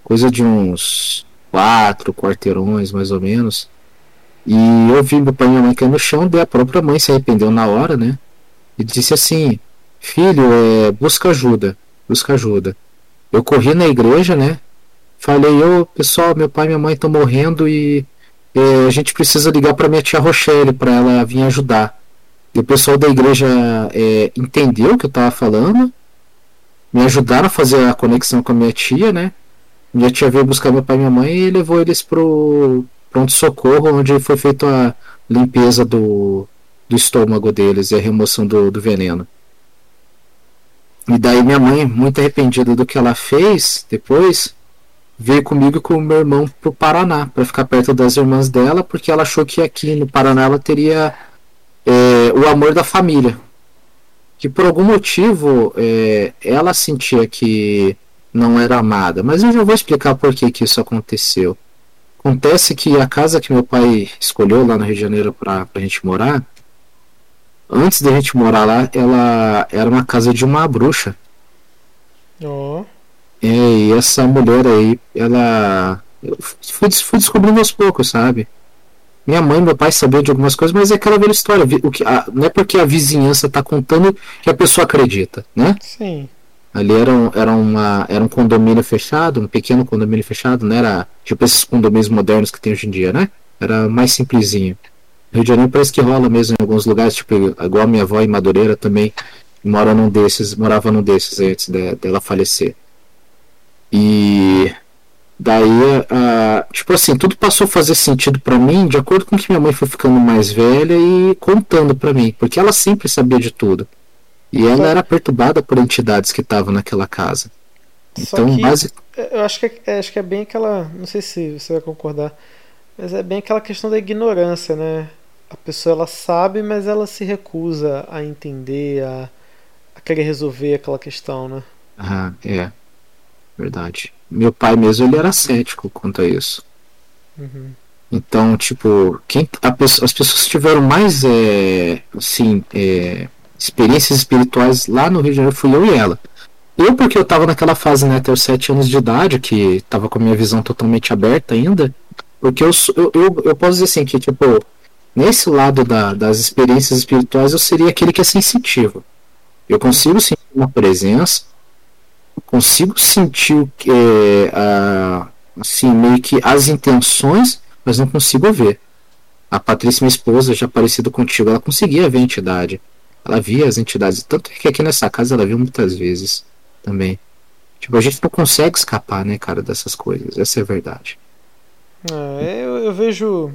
coisa de uns quatro quarteirões, mais ou menos. E eu vi meu pai e minha mãe cair no chão, daí a própria mãe se arrependeu na hora, né? E disse assim: Filho, é, busca ajuda, busca ajuda. Eu corri na igreja, né? Falei: Ô pessoal, meu pai e minha mãe estão morrendo e é, a gente precisa ligar para minha tia Rochelle para ela vir ajudar. E o pessoal da igreja é, entendeu o que eu estava falando, me ajudaram a fazer a conexão com a minha tia, né? Minha tia veio buscar meu pai e minha mãe e levou eles pro pronto-socorro, onde foi feita a limpeza do, do estômago deles e a remoção do, do veneno. E daí minha mãe, muito arrependida do que ela fez depois, veio comigo com o meu irmão pro Paraná, para ficar perto das irmãs dela, porque ela achou que aqui no Paraná ela teria é, o amor da família. Que por algum motivo é, ela sentia que não era amada. Mas eu já vou explicar por que, que isso aconteceu. Acontece que a casa que meu pai escolheu lá no Rio de Janeiro para a gente morar, antes da gente morar lá, ela era uma casa de uma bruxa. Oh. É, e essa mulher aí, ela. Eu fui, fui descobrindo aos poucos, sabe? Minha mãe meu pai sabiam de algumas coisas, mas é aquela velha história. O que, a, não é porque a vizinhança tá contando que a pessoa acredita, né? Sim. Ali era um, era, uma, era um condomínio fechado, um pequeno condomínio fechado, não era tipo esses condomínios modernos que tem hoje em dia, né? Era mais simplesinho. Rio de Janeiro parece que rola mesmo em alguns lugares, tipo, igual a minha avó em Madureira também mora num desses, morava num desses antes de, dela falecer. E daí, uh, tipo assim, tudo passou a fazer sentido para mim de acordo com que minha mãe foi ficando mais velha e contando para mim, porque ela sempre sabia de tudo. E ela era perturbada por entidades que estavam naquela casa. Então, base... eu acho que, é, acho que é bem aquela, não sei se você vai concordar, mas é bem aquela questão da ignorância, né? A pessoa ela sabe, mas ela se recusa a entender, a, a querer resolver aquela questão, né? Ah, é verdade. Meu pai mesmo ele era cético quanto a isso. Uhum. Então, tipo, quem pessoa, as pessoas que tiveram mais é, assim, é, experiências espirituais lá no Rio de Janeiro fui eu e ela. Eu, porque eu tava naquela fase, né, até os 7 anos de idade, que tava com a minha visão totalmente aberta ainda. Porque eu, eu, eu, eu posso dizer assim, que, tipo, nesse lado da, das experiências espirituais, eu seria aquele que é sensitivo. Eu consigo sentir uma presença, consigo sentir é, a, assim, meio que as intenções, mas não consigo ver. A Patrícia, minha esposa, já parecida contigo, ela conseguia ver a entidade. Ela via as entidades. Tanto que aqui nessa casa ela viu muitas vezes também. Tipo, a gente não consegue escapar, né, cara, dessas coisas. Essa é a verdade. É, eu, eu vejo.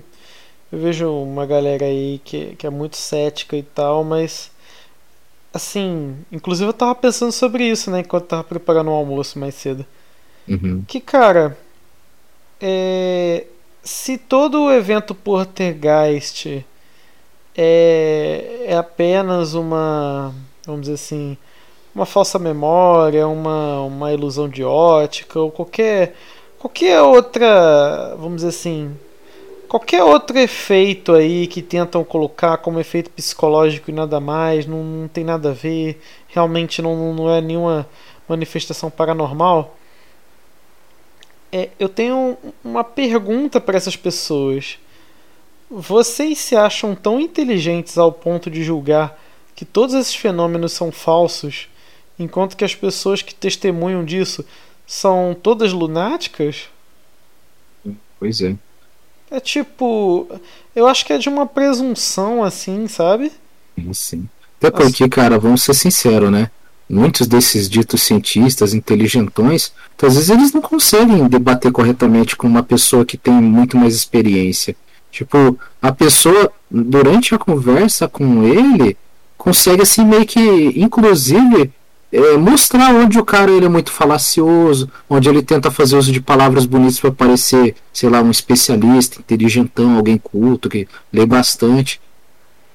Eu vejo uma galera aí que, que é muito cética e tal, mas assim, inclusive eu tava pensando sobre isso, né, enquanto tava preparando o almoço mais cedo. Uhum. Que, cara, é, se todo o evento Portergeist é, é apenas uma, vamos dizer assim, uma falsa memória, uma, uma ilusão de ótica ou qualquer qualquer outra, vamos dizer assim, qualquer outro efeito aí que tentam colocar como efeito psicológico e nada mais, não, não tem nada a ver, realmente não, não é nenhuma manifestação paranormal. é, eu tenho uma pergunta para essas pessoas. Vocês se acham tão inteligentes ao ponto de julgar que todos esses fenômenos são falsos, enquanto que as pessoas que testemunham disso são todas lunáticas? Pois é. É tipo. Eu acho que é de uma presunção assim, sabe? Sim. Até porque, cara, vamos ser sinceros, né? Muitos desses ditos cientistas, inteligentões, então, às vezes eles não conseguem debater corretamente com uma pessoa que tem muito mais experiência. Tipo, a pessoa, durante a conversa com ele, consegue assim meio que, inclusive, é, mostrar onde o cara ele é muito falacioso, onde ele tenta fazer uso de palavras bonitas para parecer, sei lá, um especialista, inteligentão, alguém culto, que lê bastante.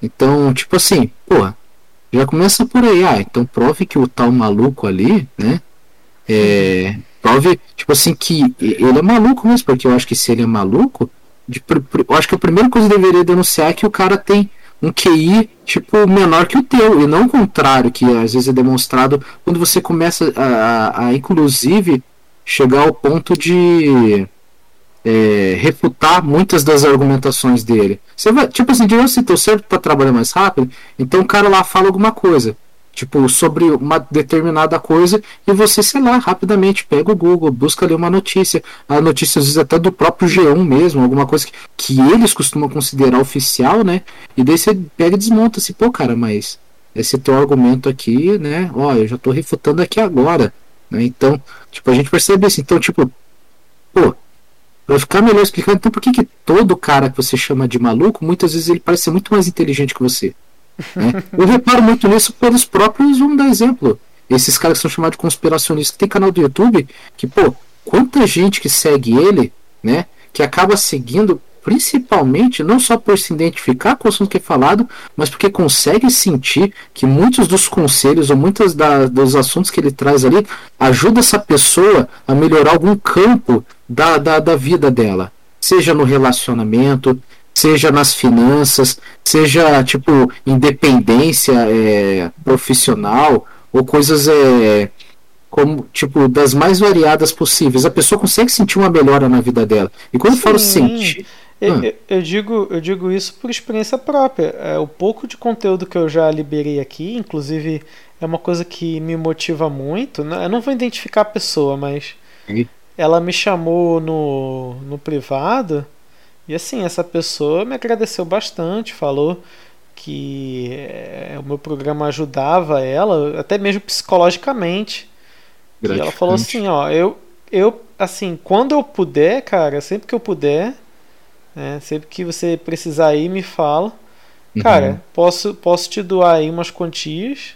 Então, tipo assim, porra, já começa por aí. Ah, então prove que o tal maluco ali, né? É, prove, tipo assim, que ele é maluco mesmo, porque eu acho que se ele é maluco, de, eu acho que a primeira coisa que deveria denunciar é que o cara tem um QI tipo menor que o teu e não o contrário que às vezes é demonstrado quando você começa a, a, a inclusive chegar ao ponto de é, refutar muitas das argumentações dele. Você vai, tipo assim, digamos se teu certo para trabalhar mais rápido, então o cara lá fala alguma coisa tipo, sobre uma determinada coisa e você, sei lá, rapidamente pega o Google, busca ali uma notícia, a notícia às vezes até do próprio G1 mesmo, alguma coisa que, que eles costumam considerar oficial, né? E daí você pega e desmonta assim, pô, cara, mas esse teu argumento aqui, né? Ó, eu já tô refutando aqui agora, né? Então, tipo, a gente percebe isso. Então, tipo, pô, Pra ficar melhor explicando, então por que, que todo cara que você chama de maluco, muitas vezes ele parece ser muito mais inteligente que você? Eu reparo muito nisso pelos próprios, vamos dar exemplo. Esses caras que são chamados de conspiracionistas, tem canal do YouTube, que, pô, quanta gente que segue ele, né? Que acaba seguindo principalmente não só por se identificar com o assunto que é falado, mas porque consegue sentir que muitos dos conselhos ou muitos da, dos assuntos que ele traz ali ajuda essa pessoa a melhorar algum campo da, da, da vida dela, seja no relacionamento, seja nas finanças, seja tipo independência é, profissional ou coisas é, como tipo das mais variadas possíveis. A pessoa consegue sentir uma melhora na vida dela. E quando Sim. eu falo sentir eu, ah. eu, digo, eu digo isso por experiência própria. É, o pouco de conteúdo que eu já liberei aqui, inclusive, é uma coisa que me motiva muito. Né? Eu não vou identificar a pessoa, mas ela me chamou no, no privado e assim, essa pessoa me agradeceu bastante, falou que é, o meu programa ajudava ela, até mesmo psicologicamente. E ela falou assim, ó, eu, eu, assim, quando eu puder, cara, sempre que eu puder, né, sempre que você precisar ir, me fala. Uhum. Cara, posso, posso te doar aí umas quantias.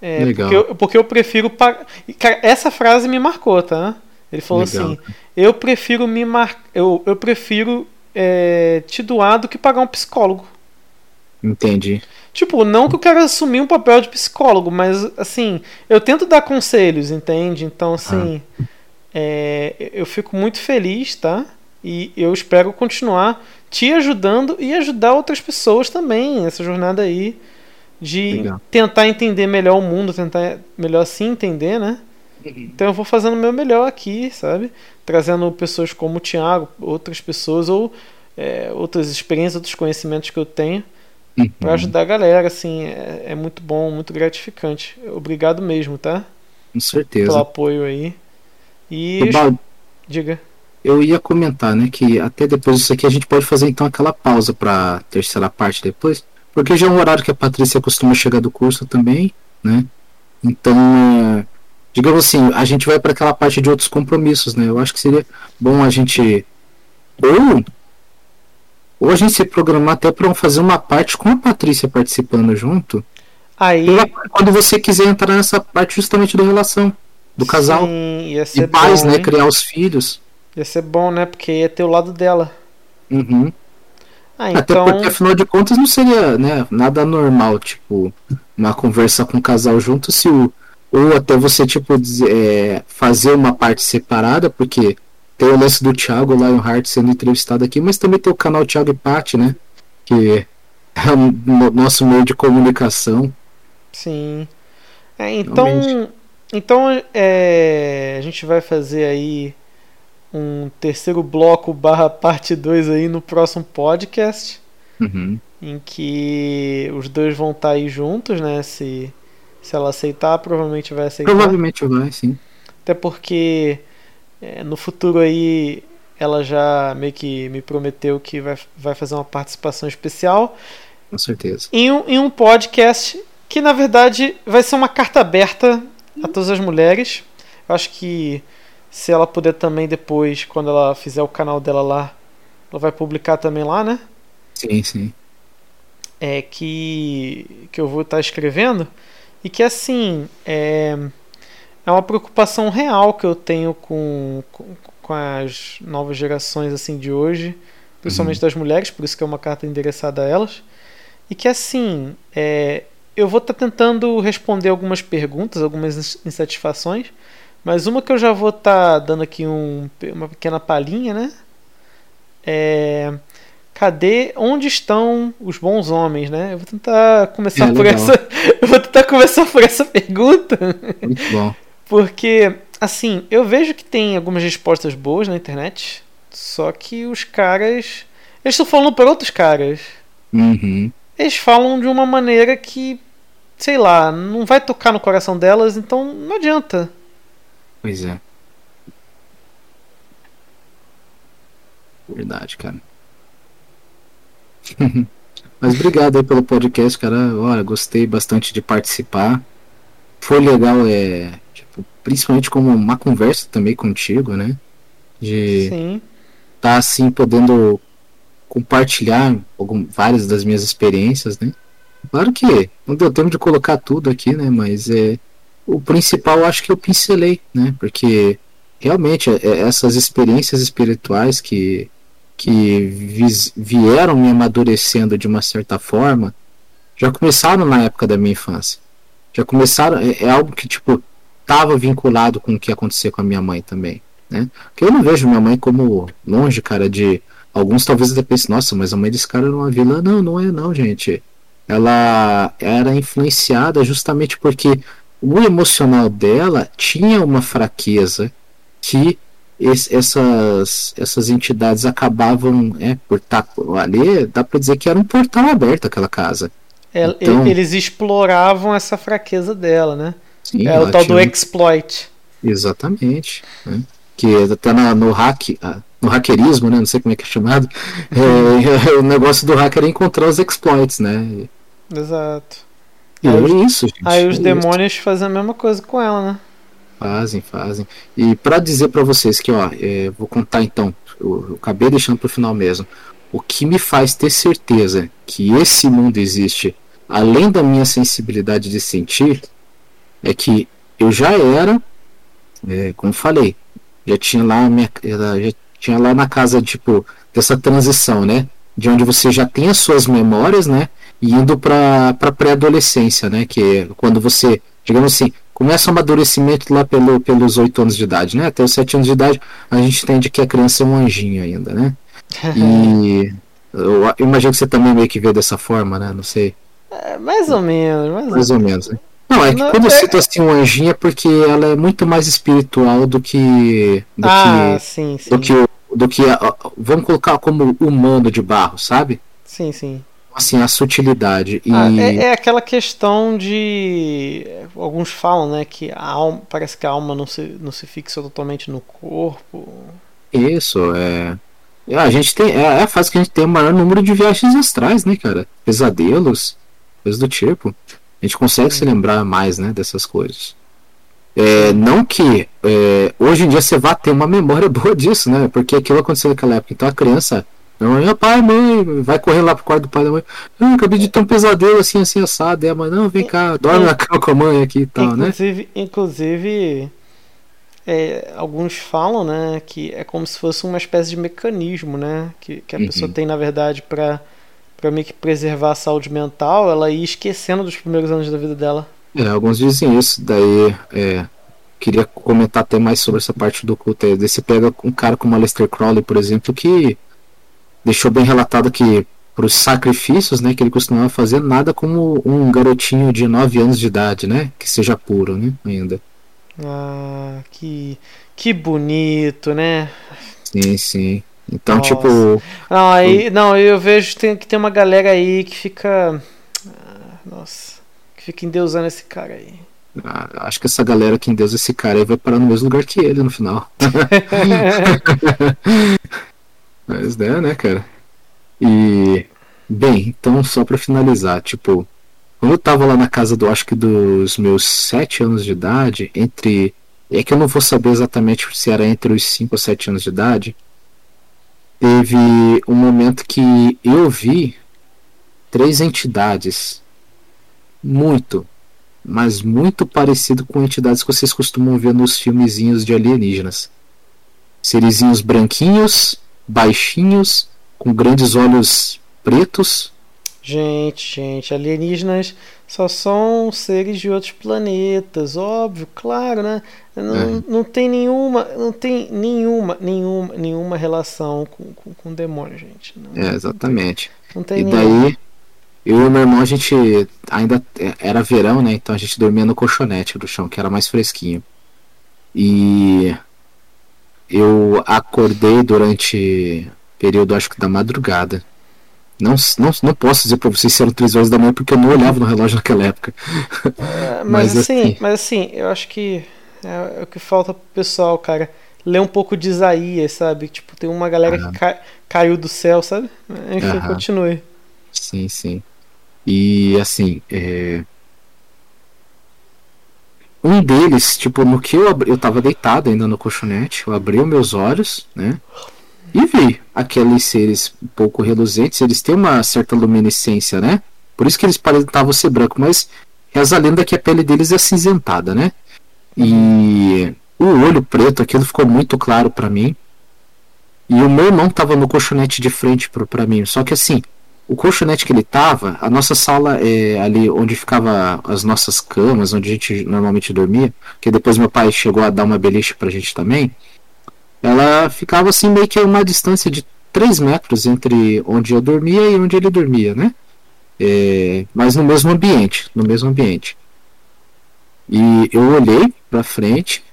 É, Legal. Porque eu, porque eu prefiro pagar. Cara, essa frase me marcou, tá? Ele falou Legal. assim: eu prefiro me mar... eu, eu prefiro é, te doar do que pagar um psicólogo. Entendi. Tipo, não que eu quero assumir um papel de psicólogo, mas assim, eu tento dar conselhos, entende? Então, assim, ah. é, eu fico muito feliz, tá? E eu espero continuar te ajudando e ajudar outras pessoas também nessa jornada aí de Legal. tentar entender melhor o mundo, tentar melhor se entender, né? Então eu vou fazendo o meu melhor aqui, sabe? Trazendo pessoas como o Thiago, outras pessoas ou é, outras experiências, outros conhecimentos que eu tenho uhum. para ajudar a galera, assim, é, é, muito bom, muito gratificante. Obrigado mesmo, tá? Com certeza. Pelo apoio aí. E diga. Eu ia comentar, né, que até depois disso aqui a gente pode fazer então aquela pausa para terceira parte depois, porque já é um horário que a Patrícia costuma chegar do curso também, né? Então, é, digamos assim, a gente vai para aquela parte de outros compromissos, né? Eu acho que seria bom a gente ou ou a gente se programar até para fazer uma parte com a Patrícia participando junto. Aí quando você quiser entrar nessa parte justamente da relação do casal Sim, ia ser e pais, bom, né, hein? criar os filhos. Ia ser bom, né? Porque ia ter o lado dela. Uhum. Ah, então... Até porque, afinal de contas, não seria né, nada normal, tipo, uma conversa com o casal junto se o, ou até você tipo é, fazer uma parte separada, porque tem o lance do Thiago Lionheart sendo entrevistado aqui, mas também tem o canal Thiago e Paty, né? Que é o nosso meio de comunicação. Sim. É, então, então é, a gente vai fazer aí um terceiro bloco barra parte 2 aí no próximo podcast. Uhum. Em que os dois vão estar tá aí juntos, né? Se, se ela aceitar, provavelmente vai aceitar. Provavelmente vai, sim. Até porque é, no futuro aí ela já meio que me prometeu que vai, vai fazer uma participação especial. Com certeza. Em um, em um podcast que na verdade vai ser uma carta aberta a todas as mulheres. Eu acho que se ela puder também depois, quando ela fizer o canal dela lá, ela vai publicar também lá, né? Sim, sim. É que, que eu vou estar escrevendo e que assim é, é uma preocupação real que eu tenho com, com, com as novas gerações assim de hoje, principalmente uhum. das mulheres, por isso que é uma carta endereçada a elas. E que assim, é, eu vou estar tentando responder algumas perguntas, algumas insatisfações mas uma que eu já vou estar tá dando aqui um, uma pequena palhinha, né? É, cadê, onde estão os bons homens, né? Eu vou tentar começar é, por legal. essa, *laughs* eu vou tentar começar por essa pergunta. Muito bom. Porque assim, eu vejo que tem algumas respostas boas na internet, só que os caras, eles estão falando para outros caras. Uhum. Eles falam de uma maneira que, sei lá, não vai tocar no coração delas, então não adianta. Pois é. Verdade, cara. Mas obrigado aí pelo podcast, cara. Olha, gostei bastante de participar. Foi legal, é. Tipo, principalmente como uma conversa também contigo, né? De Sim. tá assim podendo compartilhar algum, várias das minhas experiências, né? Claro que não deu tempo de colocar tudo aqui, né? Mas é o principal acho que eu pincelei, né? Porque realmente é, é, essas experiências espirituais que, que vieram me amadurecendo de uma certa forma já começaram na época da minha infância. Já começaram, é, é algo que tipo estava vinculado com o que acontecia com a minha mãe também, né? Porque eu não vejo minha mãe como longe, cara, de alguns talvez até pensem, nossa, mas a mãe desse cara era uma vilã. Não, não é não, gente. Ela era influenciada justamente porque o emocional dela tinha uma fraqueza que esse, essas, essas entidades acabavam é, por estar ali, dá para dizer que era um portal aberto aquela casa. É, então, eles exploravam essa fraqueza dela, né? Sim, é o tal tinha... do exploit. Exatamente. Né? Que até na, no hack, ah, no hackerismo, né? Não sei como é que é chamado. *laughs* É, o negócio do hacker é encontrar os exploits, né? Exato. E aí, é isso, gente. Aí os é demônios isso. fazem a mesma coisa com ela, né? Fazem, fazem. E para dizer para vocês que, ó, é, vou contar então, eu, eu acabei deixando pro final mesmo. O que me faz ter certeza que esse mundo existe, além da minha sensibilidade de sentir, é que eu já era, é, como falei, já tinha lá minha, já tinha lá na casa tipo dessa transição, né? De onde você já tem as suas memórias, né? indo para pré-adolescência, né? Que é quando você, digamos assim, começa o amadurecimento lá pelo, pelos 8 anos de idade, né? Até os 7 anos de idade a gente entende que a criança é um anjinho ainda, né? *laughs* E eu imagino que você também meio que vê dessa forma, né? Não sei. É, mais ou menos. Mais, mais ou menos, né? Não, é que Não, quando eu é... cito assim um anjinho é porque ela é muito mais espiritual do que. Do ah, que, sim, sim. Do que, do que. Vamos colocar como humano de barro, sabe? Sim, sim assim a sutilidade e... ah, é, é, aquela questão de alguns falam né que a alma parece que a alma não se, não se fixa totalmente no corpo. Isso é, é a gente tem é, é a fase que a gente tem o maior número de viagens astrais né cara? Pesadelos coisas do tipo. A gente consegue se lembrar mais né dessas coisas. É, não que é, hoje em dia você vá ter uma memória *laughs* boa disso né? Porque aquilo aconteceu naquela época. Então a criança não, pai, mãe, vai correr lá pro quarto do pai da mãe. Ah, acabei de ter um pesadelo assim, assim, assado. E a mãe, não, vem cá, dorme na cama com a mãe aqui e tal, né? inclusive, né? Inclusive, é, alguns falam, né, que é como se fosse uma espécie de mecanismo, né? Que, que a uhum. pessoa tem, na verdade, para para meio que preservar a saúde mental, ela ir esquecendo dos primeiros anos da vida dela. É, alguns dizem isso, daí é, queria comentar até mais sobre essa parte do culto aí. Daí você pega um cara como Aleister Crowley, por exemplo, que deixou bem relatado que para os sacrifícios né, que ele costumava fazer, nada como um garotinho de 9 anos de idade, né? Que seja puro, né? Ainda. Ah, que, que bonito, né? Sim, sim. Então, Nossa. tipo. Não, aí, não, eu vejo que tem, que tem uma galera aí que fica. ah, Nossa. Que fica endeusando esse cara aí. ah, Acho que essa galera que em Deus esse cara aí vai parar no mesmo lugar que ele no final. *laughs* *laughs* Mas é, né, cara? E. Bem, então só pra finalizar, tipo, quando eu tava lá na casa do, acho que dos meus sete anos de idade, entre. É que eu não vou saber exatamente se era entre os 5 ou 7 anos de idade. Teve um momento que eu vi três entidades muito, mas muito parecido com entidades que vocês costumam ver nos filmezinhos de alienígenas. Serizinhos branquinhos, baixinhos, com grandes olhos pretos. Gente, gente, alienígenas só são seres de outros planetas, óbvio, claro, né? Não, É. não tem nenhuma, não tem nenhuma, nenhuma, nenhuma relação com, com, com demônio, gente. Não, É, exatamente. não tem E nenhuma. daí, eu e meu irmão, a gente ainda era verão, né? Então a gente dormia no colchonete do chão, que era mais fresquinho. E eu acordei durante período, acho que da madrugada. Não, não, não posso dizer pra vocês se eram 3 horas da manhã, porque eu não olhava no relógio naquela época. É, *laughs* mas, mas assim, assim- mas assim, eu acho que é, o que falta pro pessoal, cara. Ler um pouco de Isaías, sabe? Tipo, tem uma galera Aham. que ca- caiu do céu, sabe? Enfim, Aham. continue. Sim, sim. E assim, é... um deles, tipo, no que eu abri, eu tava deitado ainda no colchonete, eu abri os meus olhos, né? E vi aqueles seres um pouco reluzentes, eles têm uma certa luminescência, né? Por isso que eles aparentavam ser branco, mas reza a lenda que a pele deles é acinzentada, né? E o olho preto, aquilo ficou muito claro pra mim. E o meu irmão tava no colchonete de frente pra mim, só que assim, o colchonete que ele tava, a nossa sala é ali onde ficava as nossas camas, onde a gente normalmente dormia, que depois meu pai chegou a dar uma beliche pra gente também. Ela ficava assim meio que a uma distância de 3 metros entre onde eu dormia e onde ele dormia, né? É, mas no mesmo ambiente, no mesmo ambiente. E eu olhei pra frente,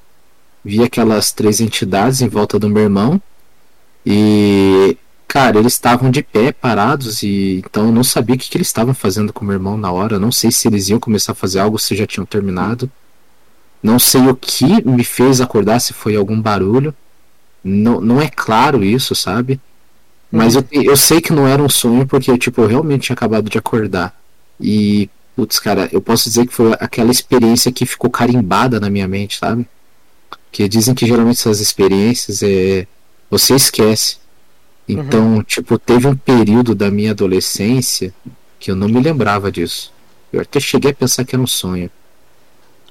vi aquelas três entidades em volta do meu irmão e Cara, eles estavam de pé, parados, e então eu não sabia o que, que eles estavam fazendo com o meu irmão na hora. Eu não sei se eles iam começar a fazer algo, se já tinham terminado. Não sei o que me fez acordar, se foi algum barulho. Não, não é claro isso, sabe? Mas eu, eu sei que não era um sonho, porque tipo, eu realmente tinha acabado de acordar. E, putz, cara, eu posso dizer que foi aquela experiência que ficou carimbada na minha mente, sabe? Que dizem que geralmente essas experiências é. Você esquece. Então, tipo, teve um período da minha adolescência que eu não me lembrava disso. Eu até cheguei a pensar que era um sonho.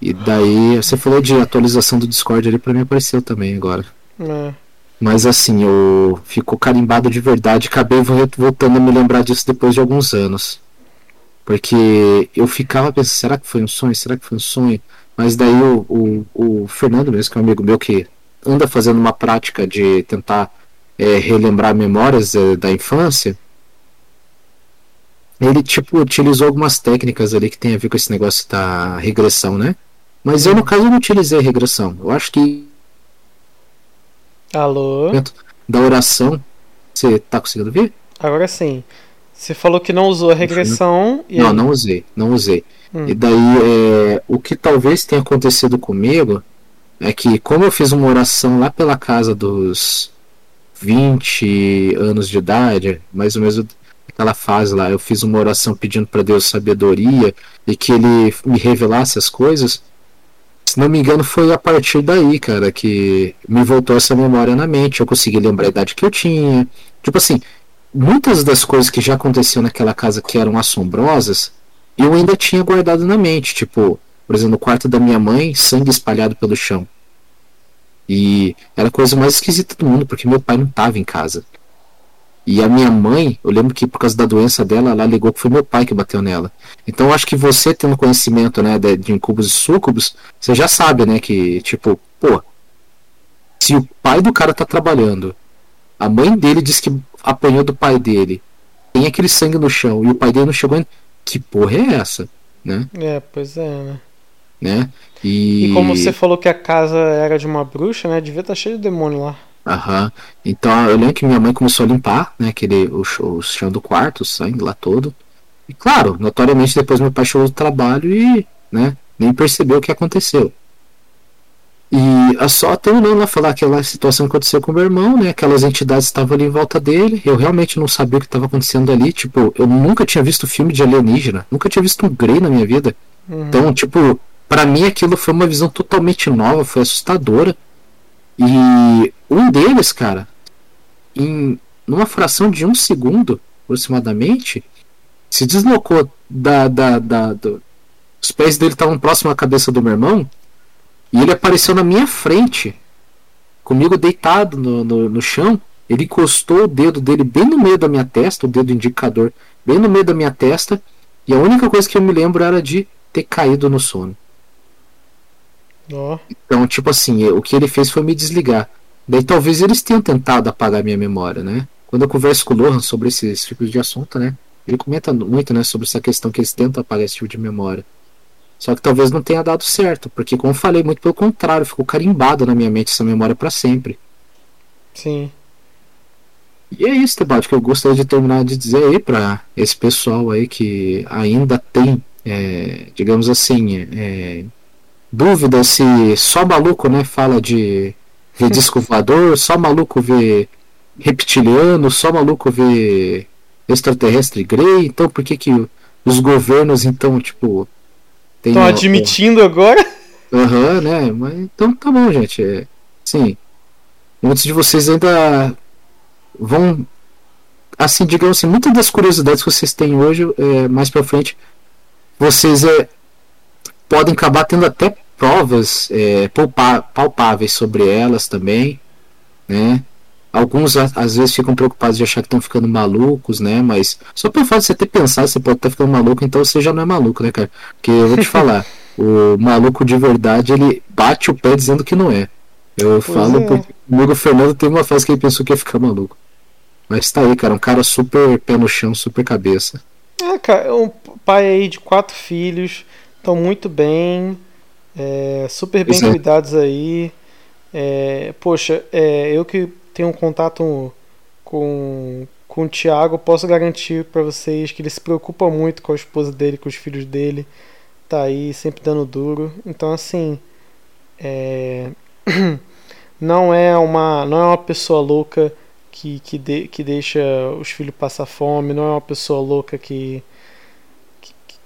E daí, você falou de atualização do Discord ali, pra mim apareceu também agora. É. Mas assim, eu ficou carimbado de verdade. Acabei vo- voltando a me lembrar disso depois de alguns anos. Porque eu ficava pensando, será que foi um sonho? Será que foi um sonho? Mas daí o, o, o Fernando mesmo, que é um amigo meu que anda fazendo uma prática de tentar é, relembrar memórias é, da infância, ele tipo utilizou algumas técnicas ali que tem a ver com esse negócio da regressão, né? Mas eu no caso não utilizei regressão. Eu acho que Alô? da oração, você tá conseguindo ver? Agora sim. Você falou que não usou a regressão. Não, aí? não usei, não usei. Hum. E daí, é, o que talvez tenha acontecido comigo é que, como eu fiz uma oração lá pela casa dos 20 anos de idade, mais ou menos aquela fase lá, eu fiz uma oração pedindo para Deus sabedoria e que ele me revelasse as coisas. Se não me engano, foi a partir daí, cara, que me voltou essa memória na mente. Eu consegui lembrar a idade que eu tinha. Tipo assim, muitas das coisas que já aconteciam naquela casa que eram assombrosas, eu ainda tinha guardado na mente. Tipo, por exemplo, no quarto da minha mãe, sangue espalhado pelo chão. E era a coisa mais esquisita do mundo, porque meu pai não estava em casa. E a minha mãe, eu lembro que por causa da doença dela, ela alegou que foi meu pai que bateu nela. Então acho que você tendo conhecimento, né, de, de incubos e súcubos, você já sabe, né, que, tipo, pô, se o pai do cara tá trabalhando, a mãe dele diz que apanhou do pai dele, tem aquele sangue no chão e o pai dele não chegou. Que porra é essa? Né? É, pois é, né? Né? E... e como você falou que a casa era de uma bruxa, né? Devia estar tá cheio de demônio lá. Aham. Então eu lembro que minha mãe começou a limpar, né? Aquele, o, o chão do quarto, o sangue lá todo. E claro, notoriamente depois meu pai chegou do trabalho e, né? Nem percebeu o que aconteceu. E só terminando a falar aquela situação que aconteceu com o meu irmão, né? Aquelas entidades estavam ali em volta dele. Eu realmente não sabia o que estava acontecendo ali. Tipo, eu nunca tinha visto filme de alienígena. Nunca tinha visto um Grey na minha vida. Uhum. Então, tipo, para mim aquilo foi uma visão totalmente nova, foi assustadora. E um deles, cara, em numa fração de um segundo, aproximadamente, se deslocou da, da, da do... os pés dele estavam próximo à cabeça do meu irmão e ele apareceu na minha frente, comigo deitado no, no, no chão. Ele encostou o dedo dele bem no meio da minha testa, o dedo indicador, bem no meio da minha testa. E a única coisa que eu me lembro era de ter caído no sono. Oh. Então, tipo assim, o que ele fez foi me desligar. Daí talvez eles tenham tentado apagar minha memória, né? Quando eu converso com o Lohan sobre esses tipos de assunto, né? Ele comenta muito, né, sobre essa questão que eles tentam apagar esse tipo de memória. Só que talvez não tenha dado certo, porque como eu falei, muito pelo contrário, ficou carimbado na minha mente essa memória para sempre. Sim. E é isso, Tebate, que eu gostaria de terminar de dizer aí para esse pessoal aí que ainda tem, é, digamos assim, é, dúvida se só maluco né, fala de ver disco voador, só maluco vê reptiliano, só maluco vê extraterrestre grey, então por que que os governos então, tipo, Estão admitindo agora? Aham, uhum, né? Mas, então tá bom, gente. É, sim. Muitos de vocês ainda vão. Assim, digamos assim, muitas das curiosidades que vocês têm hoje, é, mais pra frente, vocês é, podem acabar tendo até provas é, palpáveis sobre elas também, né? Alguns às vezes ficam preocupados de achar que estão ficando malucos, né? Mas só pelo fato de você ter pensado, você pode estar ficando maluco, então você já não é maluco, né, cara? Porque eu vou te *laughs* falar, o maluco de verdade, ele bate o pé dizendo que não é. Eu pois falo é. porque o amigo Fernando tem uma fase que ele pensou que ia ficar maluco. Mas tá aí, cara, um cara super pé no chão, super cabeça. É, cara, um pai aí de quatro filhos, estão muito bem, é, super bem Exato. cuidados aí. É, poxa, é, eu que tenho um contato com, com o Thiago, posso garantir para vocês que ele se preocupa muito com a esposa dele, com os filhos dele. Tá aí sempre dando duro. Então assim, é... *clears throat* não é uma não é uma pessoa louca que que, de, que deixa os filhos passar fome, não é uma pessoa louca que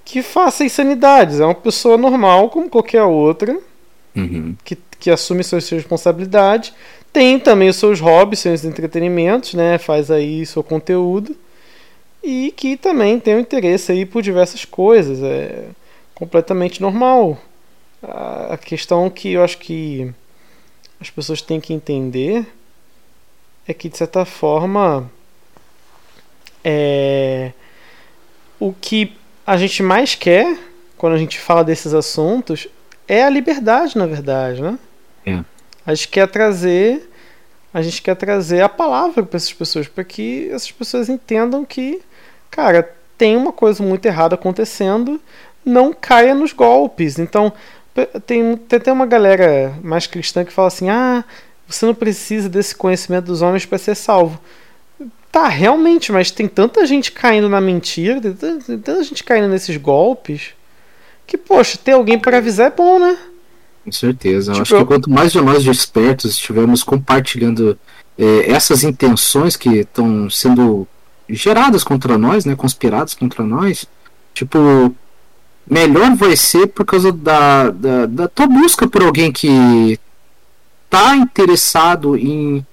que, faça insanidades, é uma pessoa normal como qualquer outra. Uhum. Que, que assume suas responsabilidades, tem também os seus hobbies, seus entretenimentos, né? Faz aí seu conteúdo. E que também tem um interesse aí por diversas coisas. É completamente normal. A questão que eu acho que as pessoas têm que entender é que, de certa forma, é... o que a gente mais quer quando a gente fala desses assuntos é a liberdade, na verdade, né? É. A gente quer trazer a gente quer trazer a palavra para essas pessoas, para que essas pessoas entendam que, cara, tem uma coisa muito errada acontecendo, não caia nos golpes. Então, tem, tem até uma galera mais cristã que fala assim: ah, você não precisa desse conhecimento dos homens para ser salvo. Tá, realmente, mas tem tanta gente caindo na mentira, tem tanta, tem tanta gente caindo nesses golpes, que, poxa, ter alguém para avisar é bom, né? Com certeza. Tipo, acho que quanto mais de nós de expertos estivermos compartilhando é, essas intenções que estão sendo geradas contra nós, né, conspiradas contra nós, tipo, melhor vai ser por causa da, da, da tua busca por alguém que tá interessado em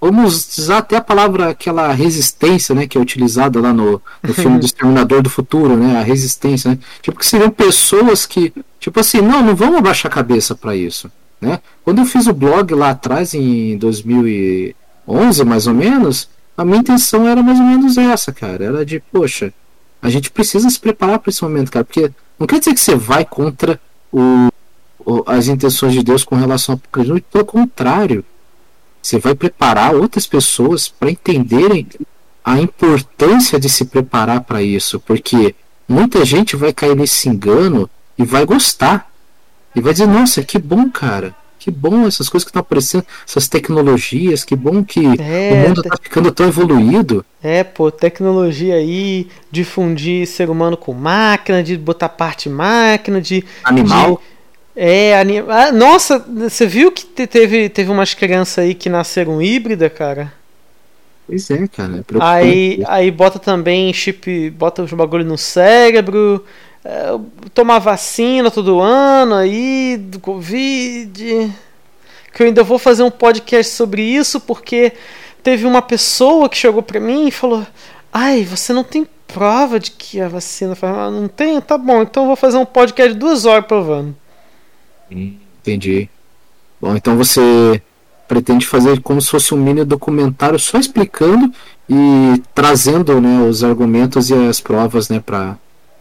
vamos usar até a palavra aquela resistência, né, que é utilizada lá no, no *laughs* filme do Exterminador do Futuro, né, a resistência, né, tipo que seriam pessoas que, tipo assim, não, não vamos abaixar a cabeça para isso, né? Quando eu fiz o blog lá atrás em 2011, mais ou menos, a minha intenção era mais ou menos essa, cara, era de, poxa, a gente precisa se preparar para esse momento, cara, porque não quer dizer que você vai contra o, o as intenções de Deus com relação ao apocalipse, pelo contrário, você vai preparar outras pessoas para entenderem a importância de se preparar para isso, porque muita gente vai cair nesse engano e vai gostar. E vai dizer, nossa, que bom, cara. Que bom essas coisas que estão aparecendo, essas tecnologias, que bom que é, o mundo está ficando tão evoluído. É, pô, tecnologia aí, difundir ser humano com máquina, de botar parte máquina, de. Animal. De, é. Ah, nossa, você viu que teve, teve umas crianças aí que nasceram híbrida, cara? Pois é, cara. É aí, aí bota também chip, bota os bagulho no cérebro, é, tomar vacina todo ano aí, do Covid. Que eu ainda vou fazer um podcast sobre isso, porque teve uma pessoa que chegou pra mim e falou: Ai, você não tem prova de que a vacina faz mal? Não tem? Tá bom, então eu vou fazer um podcast de duas horas provando. Entendi. Bom, então você pretende fazer como se fosse um mini documentário só explicando e trazendo né, os argumentos e as provas né, para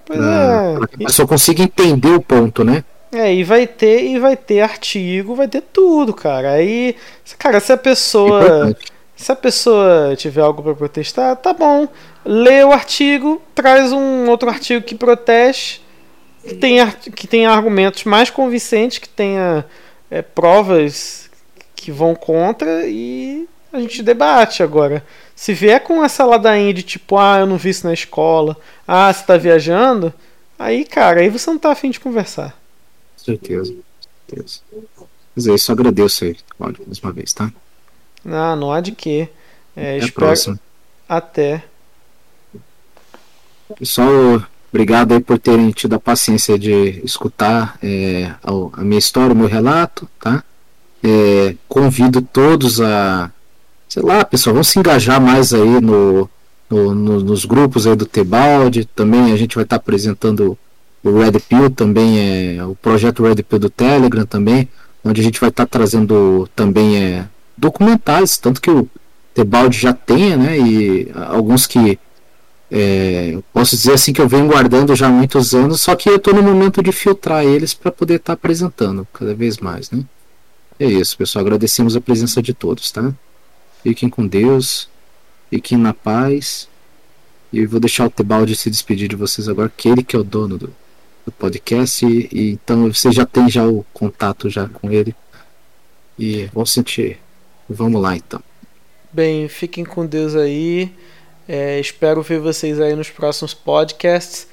é. que a pessoa consiga entender o ponto, né? É, e vai ter, e vai ter artigo, vai ter tudo, cara. Aí, cara, se a pessoa. Se a pessoa tiver algo para protestar, tá bom. Lê o artigo, traz um outro artigo que proteste, que tenha, que tenha argumentos mais convincentes, que tenha é, provas que vão contra e a gente debate agora. Se vier com essa ladainha de tipo, ah, eu não vi isso na escola, ah, você tá viajando, aí, cara, aí você não tá afim de conversar. Certeza, certeza. Mas é isso, agradeço aí, Cláudio, mais uma vez, tá? Ah, não há de quê. É, Até espero... próxima. Até. Pessoal, obrigado aí por terem tido a paciência de escutar é, a, minha história, o meu relato, tá? É, convido todos a sei lá, pessoal, vamos se engajar mais aí no, no, no nos grupos aí do Tebalde. Também a gente vai estar apresentando o Red Pill, também é o projeto Red Pill do Telegram também, onde a gente vai estar trazendo também é, documentais, tanto que o Tebalde já tem, né? E alguns que é, posso dizer assim que eu venho guardando já há muitos anos, só que eu estou no momento de filtrar eles para poder estar tá apresentando cada vez mais, né? É isso, pessoal. Agradecemos a presença de todos, tá? Fiquem com Deus. Fiquem na paz. E vou deixar o Tebaldi se despedir de vocês agora, que ele que é o dono do, do podcast. E, e, então você já tem já o contato já com ele. E vamos sentir. Vamos lá então. Bem, fiquem com Deus aí. É, espero ver vocês aí nos próximos podcasts.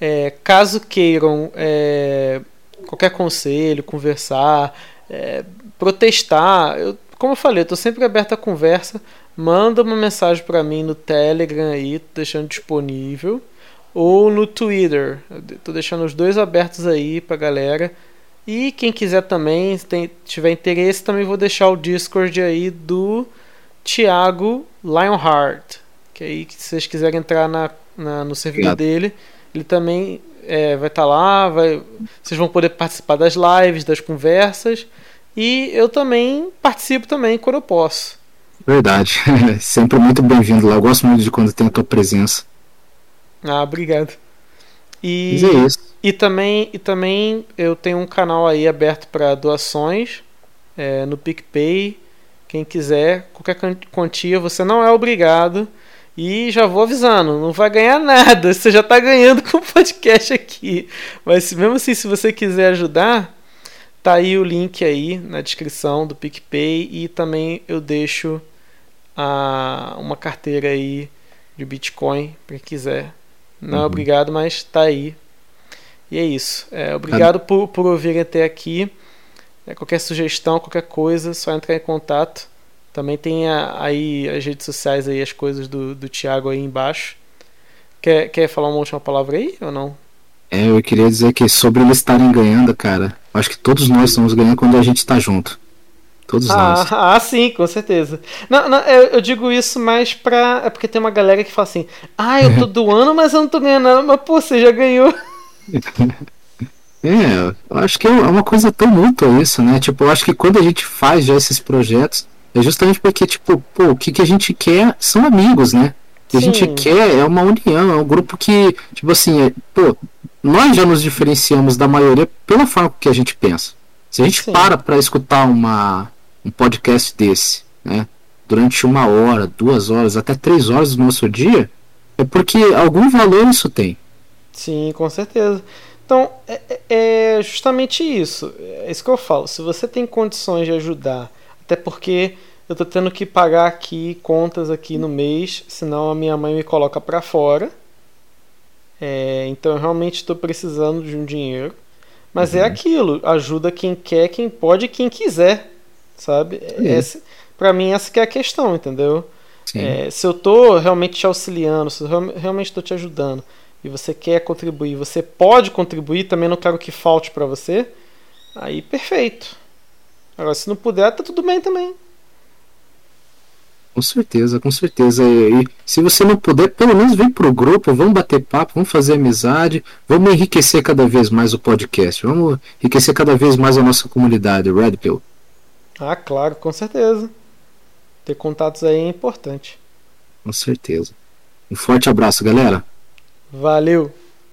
É, caso queiram é, qualquer conselho, conversar, é, protestar, eu como eu falei, tô sempre aberto à conversa. Manda uma mensagem para mim no Telegram aí, deixando disponível. Ou no Twitter. tô deixando os dois abertos aí pra galera. E quem quiser também, se tiver interesse, também vou deixar o Discord aí do Thiago Lionheart. Que aí, se vocês quiserem entrar na, na no servidor Obrigado. dele, ele também é, vai estar tá lá. Vai, vocês vão poder participar das lives, das conversas. E eu também participo também quando eu posso. Verdade. *laughs* Sempre muito bem-vindo lá. Eu gosto muito de quando tem a tua presença. Ah, obrigado. E, Mas é isso. E também, e também eu tenho um canal aí aberto para doações é, no PicPay. Quem quiser, qualquer quantia, você não é obrigado. E já vou avisando, não vai ganhar nada. *laughs* Você já está ganhando com o podcast aqui. Mas mesmo assim, se você quiser ajudar, Tá aí o link aí na descrição do PicPay e também eu deixo a, uma carteira aí de Bitcoin para quem quiser. Não é uhum. obrigado, mas tá aí. E é isso. É, obrigado por, por ouvirem até aqui. É, qualquer sugestão, qualquer coisa, só entrar em contato. Também tem a, aí as redes sociais aí, as coisas do, do Thiago aí embaixo. Quer, quer falar uma última palavra aí ou não? É, eu queria dizer que sobre eles estarem ganhando, cara, acho que todos nós estamos ganhando quando a gente está junto. Todos ah, nós. *laughs* Ah, sim, com certeza. Não, não eu, eu, digo isso mais pra. É porque tem uma galera que fala assim: ah, eu tô *laughs* doando, mas eu não tô ganhando. Mas, pô, você já ganhou. *laughs* É, eu acho que é uma coisa tão mútua isso, né? Tipo, eu acho que quando a gente faz já esses projetos, é justamente porque, tipo, pô, o que, que a gente quer são amigos, né? O que Sim. a gente quer é uma união, é um grupo que, tipo assim, é, pô, nós já nos diferenciamos da maioria pela forma que a gente pensa. Se a gente Sim. para para escutar uma, um podcast desse, né, durante uma hora, duas horas, até três horas do nosso dia, é porque algum valor isso tem. Sim, com certeza. Então, é, é, é justamente isso. É isso que eu falo. Se você tem condições de ajudar, até porque eu tô tendo que pagar aqui contas aqui no mês, senão a minha mãe me coloca para fora. É, então eu realmente estou precisando de um dinheiro. Mas é uhum. é aquilo, ajuda quem quer, quem pode, quem quiser, sabe? Essa, para mim essa que é a questão, entendeu? É, se eu tô realmente te auxiliando, se eu realmente estou te ajudando e você quer contribuir, você pode contribuir, também não quero que falte para você, aí perfeito. Agora se não puder, tá tudo bem também. Com certeza, com certeza. E, e, se você não puder, pelo menos vem pro grupo, vamos bater papo, vamos fazer amizade, vamos enriquecer cada vez mais o podcast, vamos enriquecer cada vez mais a nossa comunidade, Red Pill. Ah, claro, com certeza. Ter contatos aí é importante. Com certeza. Um forte abraço, galera. Valeu!